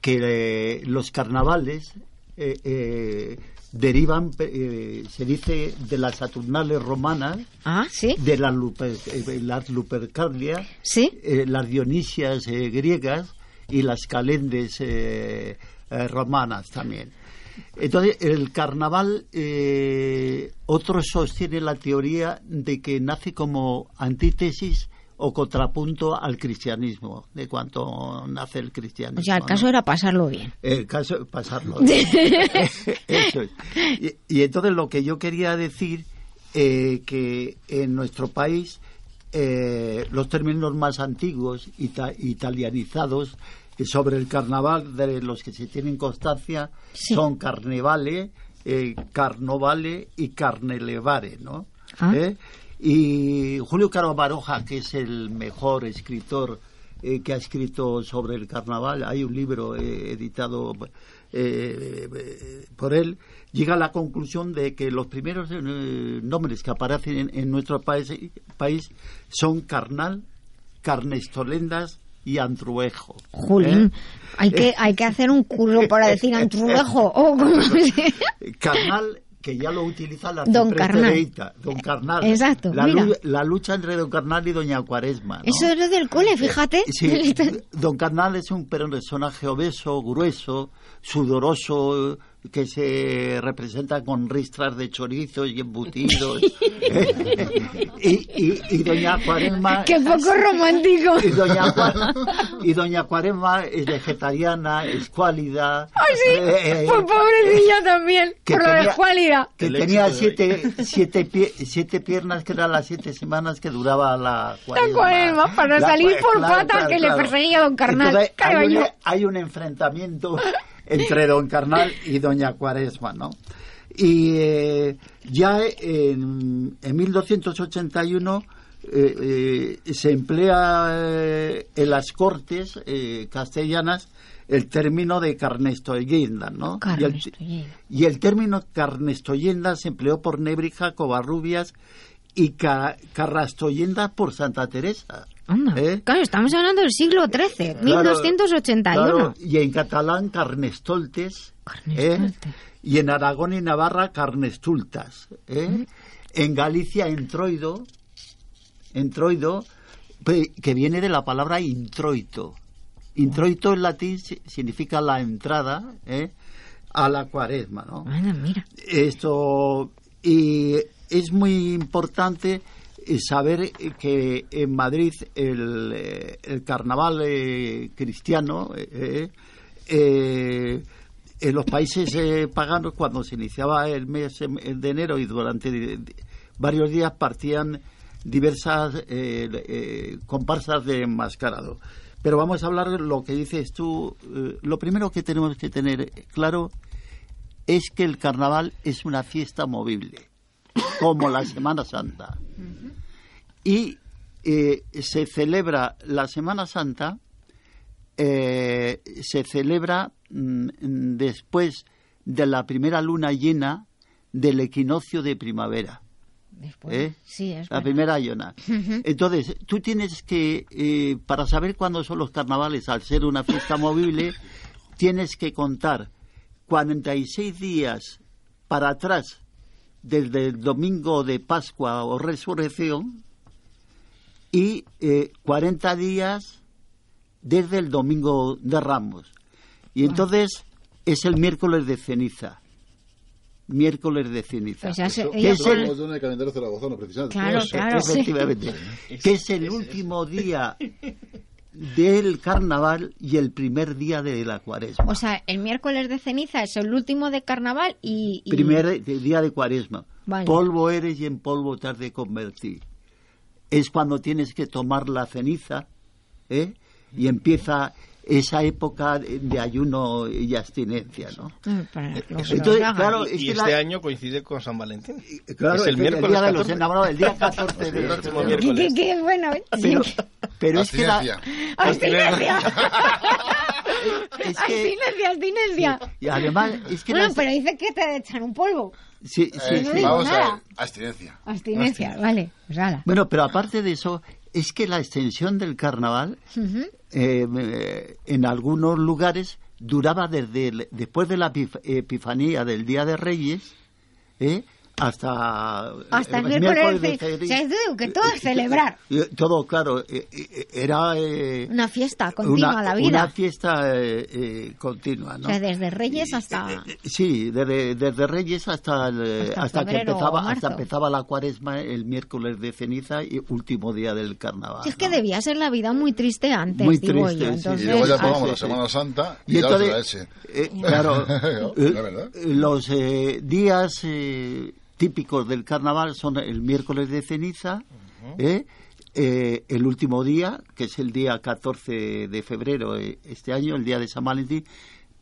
que eh, los carnavales eh, derivan, eh, se dice, de las Saturnales romanas,
ah, ¿sí?
de las, eh, las Lupercardias,
¿Sí?
Eh, las Dionisias griegas y las Calendes romanas también. Entonces, el carnaval, otros sostienen la teoría de que nace como antítesis o contrapunto al cristianismo, de cuanto nace el cristianismo.
O sea, el caso era pasarlo bien.
El caso pasarlo bien. Eso es. Y, entonces lo que yo quería decir, eh, que en nuestro país eh, los términos más antiguos, italianizados, sobre el carnaval, de los que se tienen constancia, son carnevale, eh, carnovale y carnelevare, ¿no?
Ah.
¿Eh? Y Julio Caro Baroja, que es el mejor escritor eh, que ha escrito sobre el carnaval, hay un libro eh, editado eh, por él, llega a la conclusión de que los primeros nombres que aparecen en, nuestro país, país son carnal, carnestolendas y antruejo.
Julín, hay que hay que hacer un curso para decir antruejo. Oh,
carnal que ya lo utiliza la
Don Carnal.
Don Carnal.
Exacto.
La, lucha entre Don Carnal y Doña Cuaresma.
Eso es lo del cole, fíjate.
Sí, Don Carnal es un personaje obeso, grueso, sudoroso que se representa con ristras de chorizos y embutidos. y, y, doña Cuaresma...
¡Qué poco romántico!
Y doña, y doña Cuaresma es vegetariana, es cuálida.
¡Ay, sí! Eh, eh, pues pobrecilla también, por tenía, la.
Que tenía siete, siete, siete piernas, que eran las siete semanas que duraba la
Cuaresma. La Cuaresma, para salir por pata que le perseguía don Carnal.
hay, un, hay un enfrentamiento entre don Carnal y doña Cuaresma, ¿no? Y eh, ya en, en 1281 eh, eh, se emplea en las cortes castellanas el término de carnestoyenda, ¿no? Y el, y el, término carnestoyenda se empleó por Nébrija, Covarrubias y Carrastoyenda por Santa Teresa.
¿Eh? Claro, estamos hablando del siglo XIII, 1281.
y en catalán Carnestoltes. ¿eh? Y en Aragón y Navarra Carnestultas. ¿eh? En Galicia Entroido. Entroido, que viene de la palabra introito. Introito en latín significa la entrada a la cuaresma, ¿no?
mira.
Esto, y es muy importante saber que en Madrid el, eh, carnaval eh, cristiano eh, en los países paganos cuando se iniciaba el mes de enero y durante varios días partían diversas comparsas de enmascarado. Pero vamos a hablar de lo que dices tú. lo primero que tenemos que tener claro es que el carnaval es una fiesta movible, como la Semana Santa y eh, se celebra la Semana Santa, eh, se celebra mm, después de la primera luna llena del equinoccio de primavera. ¿Eh?
Sí,
la primera llena. Entonces, tú tienes que, para saber cuándo son los carnavales, al ser una fiesta movible, tienes que contar 46 días para atrás desde el domingo de Pascua o Resurrección y eh, 40 días desde el domingo de Ramos. Y entonces es el miércoles de ceniza. Miércoles de ceniza.
Pues es
el... calendario precisamente.
Claro, claro,
Efectivamente. Que es el último día del carnaval y el primer día de la cuaresma.
O sea, el miércoles de ceniza es el último de carnaval y...
Primer día de cuaresma. Polvo eres y en polvo te has de convertir es cuando tienes que tomar la ceniza ¿eh? y empieza esa época de ayuno y abstinencia, ¿no?
Eh, entonces, claro, y, este año coincide con San Valentín.
Claro, es el, miércoles día de los enamorados, el día 14 de
este Qué, bueno.
Pero, pero es que la...
Abstinencia. es que... Abstinencia, abstinencia.
Y además es que...
Bueno, pero dice que te echan un polvo.
Sí, sí,
eh, vamos a abstinencia.
Abstinencia, vale. Pues
bueno, pero aparte de eso, es que la extensión del carnaval eh, en algunos lugares duraba desde después de la epifanía del Día de Reyes, ¿eh? Hasta
hasta el, miércoles, de, que todo es celebrar.
todo claro eh, eh, era
eh, una fiesta continua la vida.
una fiesta continua ¿no?
desde Reyes hasta
sí desde, desde Reyes hasta hasta, que empezaba hasta empezaba la Cuaresma el miércoles de ceniza y último día del Carnaval
es que debía ser la vida muy triste antes
muy
digo
triste,
yo. Entonces,
y luego ya tomamos la Semana Santa y, entonces,
claro los días típicos del carnaval son el miércoles de ceniza, ¿eh? Eh, el último día, que es el día 14 de febrero eh, este año, el día de San Valentín,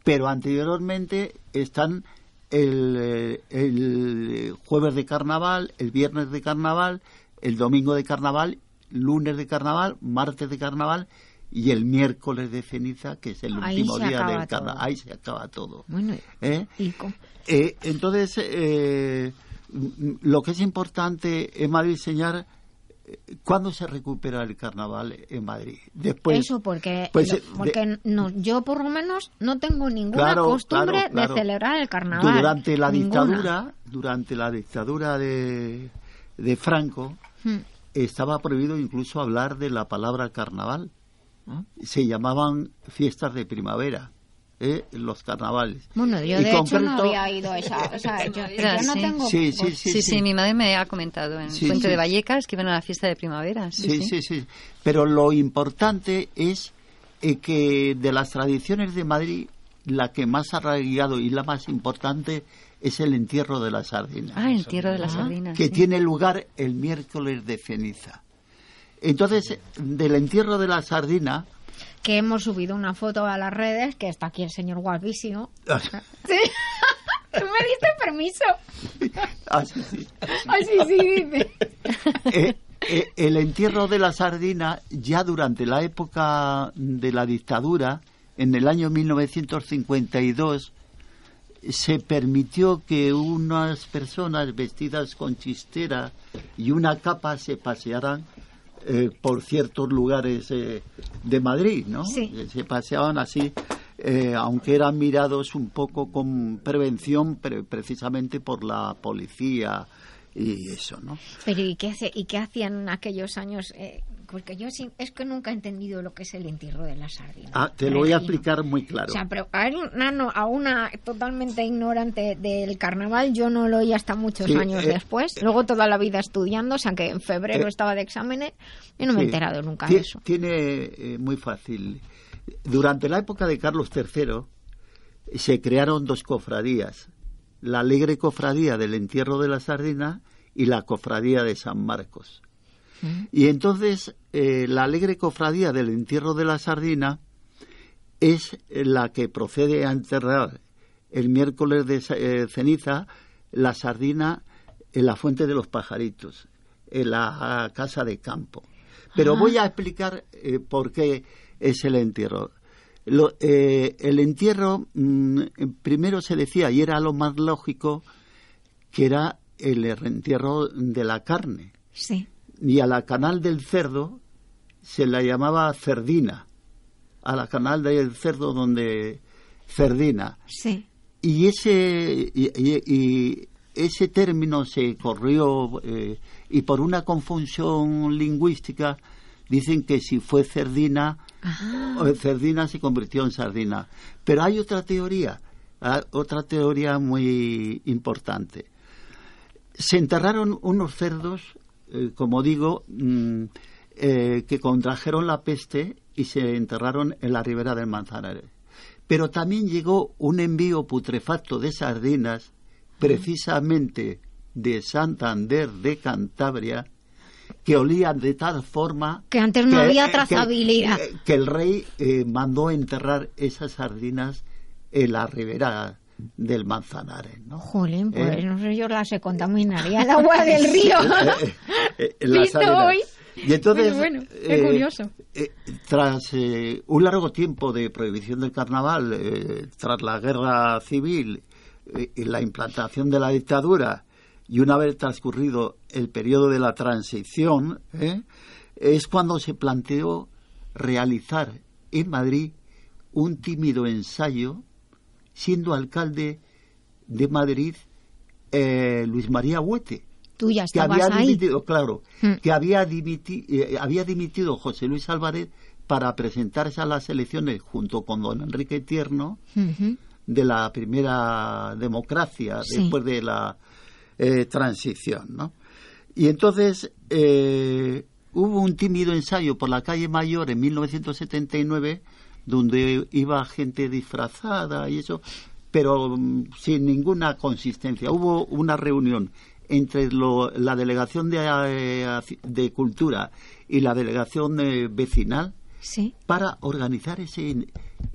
pero anteriormente están el, el jueves de carnaval, el viernes de carnaval, el domingo de carnaval, lunes de carnaval, martes de carnaval y el miércoles de ceniza, que es el último día del carnaval. Ahí se acaba todo.
Bueno,
entonces, lo que es importante es Madrid enseñar eh, ¿Cuándo se recupera el carnaval en Madrid? Después,
Eso, porque, pues, porque no, yo por lo menos no tengo ninguna costumbre de celebrar el carnaval.
Durante la dictadura, durante la dictadura de, de Franco, hmm. estaba prohibido incluso hablar de la palabra carnaval. Se llamaban fiestas de primavera. ¿Eh? los carnavales.
Bueno, yo de hecho no había ido a esa. O sea, yo, no tengo.
Sí sí sí,
sí, mi madre me ha comentado en Puente de Vallecas que iban a la fiesta de primavera.
Sí sí, sí. Pero lo importante es eh, que de las tradiciones de Madrid, la que más ha arraigado y la más importante es el entierro de la sardina.
Ah, el entierro de la sardina.
Que tiene lugar el miércoles de ceniza. Entonces, del entierro de la sardina
que hemos subido una foto a las redes, que está aquí el señor guapísimo.
Ah.
¿Sí? ¿Tú me diste permiso?
Ah, sí, sí.
Ah, sí, sí, dice.
Eh, eh, el entierro de la sardina, ya durante la época de la dictadura, en el año 1952, se permitió que unas personas vestidas con chistera y una capa se pasearan eh, por ciertos lugares eh, de Madrid, ¿no?
Sí.
Se paseaban así, eh, aunque eran mirados un poco con prevención, pero precisamente por la policía y eso, ¿no?
Pero ¿y qué, y qué hacían aquellos años? Porque yo es que nunca he entendido lo que es el entierro de la sardina.
Ah, te lo voy a explicar muy claro.
O sea, pero a una, a una totalmente ignorante del carnaval, yo no lo oí hasta muchos años eh, después. Luego toda la vida estudiando, o sea, que en febrero eh, estaba de exámenes, y no me he enterado nunca de eso.
Tiene eh, muy fácil. Durante la época de Carlos III se crearon dos cofradías. La alegre cofradía del entierro de la sardina y la cofradía de San Marcos. Y entonces eh, la alegre cofradía del entierro de la sardina es la que procede a enterrar el miércoles de eh, ceniza la sardina en la fuente de los pajaritos, en la casa de campo. Pero voy a explicar eh, por qué es el entierro. el entierro mm, primero se decía, y era lo más lógico, que era el entierro de la carne.
Sí
y a la canal del cerdo se la llamaba cerdina, a la canal del cerdo donde cerdina.
Sí.
Y ese y, ese término se corrió eh, y por una confusión lingüística dicen que si fue cerdina cerdina se convirtió en sardina. Pero hay otra teoría, ah, otra teoría muy importante. Se enterraron unos cerdos eh, como digo, mm, eh, que contrajeron la peste y se enterraron en la ribera del Manzanares. Pero también llegó un envío putrefacto de sardinas, precisamente de Santander de Cantabria, que olían de tal forma
que antes no había trazabilidad.
Que, el rey eh, mandó enterrar esas sardinas en la ribera del Manzanares, ¿no?
Jolín, pues ¿Eh? no sé yo la se contaminaría el agua del río.
Eh, eh, hoy. Y entonces,
bueno, qué curioso.
tras un largo tiempo de prohibición del carnaval, tras la guerra civil y la implantación de la dictadura, y una vez transcurrido el periodo de la transición, es cuando se planteó realizar en Madrid un tímido ensayo siendo alcalde de Madrid eh, Luis María Huete.
Tú ya
que había
ahí.
dimitido, claro, mm. que había, dimiti, eh, había dimitido José Luis Álvarez para presentarse a las elecciones junto con don Enrique Tierno de la primera democracia después de la eh, transición, ¿no? Y entonces hubo un tímido ensayo por la calle Mayor en 1979 donde iba gente disfrazada y eso, pero mm, sin ninguna consistencia. Hubo una reunión entre la delegación de, eh, de cultura y la delegación eh, vecinal para organizar ese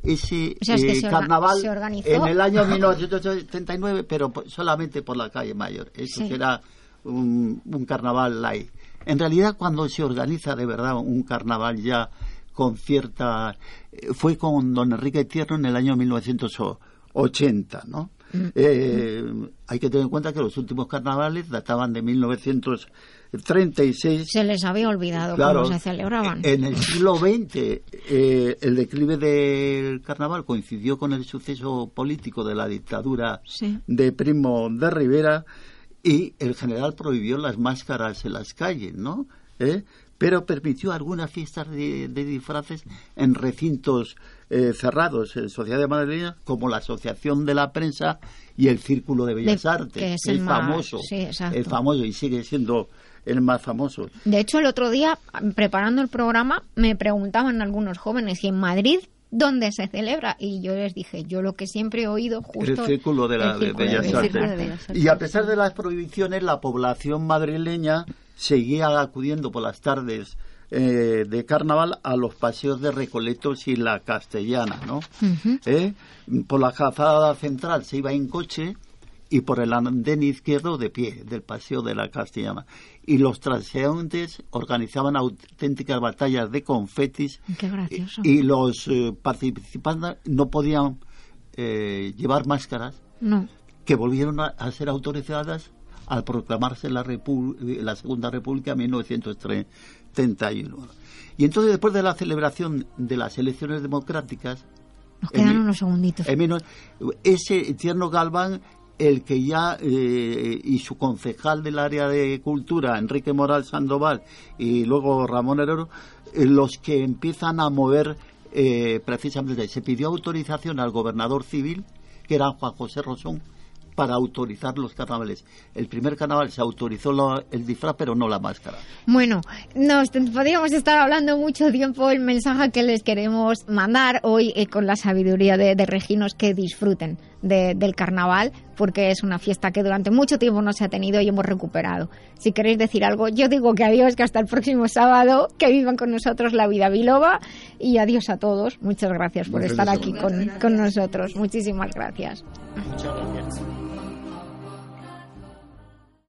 ese eh, carnaval en el año 1979, pero solamente por la calle Mayor. Eso será un, un carnaval light. En realidad, cuando se organiza de verdad un carnaval ya con cierta... Eh, fue con don Enrique Tierno en el año 1980, ¿no? Eh, hay que tener en cuenta que los últimos carnavales databan de 1936.
Se les había olvidado cómo se celebraban.
En el siglo XX, eh, el declive del carnaval coincidió con el suceso político de la dictadura de Primo de Rivera y el general prohibió las máscaras en las calles, ¿no? pero permitió algunas fiestas de, disfraces en recintos eh, cerrados en Sociedad de Madrid, como la Asociación de la Prensa y el Círculo de Bellas Artes, que es, el famoso, el famoso y sigue siendo el más famoso.
De hecho, el otro día, preparando el programa, me preguntaban algunos jóvenes si en Madrid dónde se celebra y yo les dije yo lo que siempre he oído justo
el círculo de, la, Bellas Artes. Y a pesar de las prohibiciones la población madrileña seguía acudiendo por las tardes eh, de carnaval a los paseos de Recoletos y la Castellana, ¿no? ¿Eh? Por la calzada central se iba en coche y por el andén izquierdo de pie del paseo de la Castellana. Y los transeúntes organizaban auténticas batallas de confetis. Y, los eh, participantes no podían llevar máscaras, que volvieron a ser autorizadas al proclamarse la, la Segunda República en 1931. Y entonces, después de la celebración de las elecciones democráticas...
Nos quedan unos segunditos.
ese Tierno Galván el que ya eh, y su concejal del área de cultura, Enrique Moral Sandoval, y luego Ramón Herrero, eh, los que empiezan a mover eh, precisamente, se pidió autorización al gobernador civil, que era Juan José Rosón, para autorizar los carnavales. El primer carnaval se autorizó el disfraz, pero no la máscara.
Bueno, nos podríamos estar hablando mucho tiempo. El mensaje que les queremos mandar hoy eh, con la sabiduría de, de Reginos que disfruten del carnaval, porque es una fiesta que durante mucho tiempo no se ha tenido y hemos recuperado. Si queréis decir algo, yo digo que adiós, que hasta el próximo sábado, que vivan con nosotros la vida biloba y adiós a todos. Muchas gracias por estar aquí con, con nosotros. Muchísimas gracias. Muchas gracias.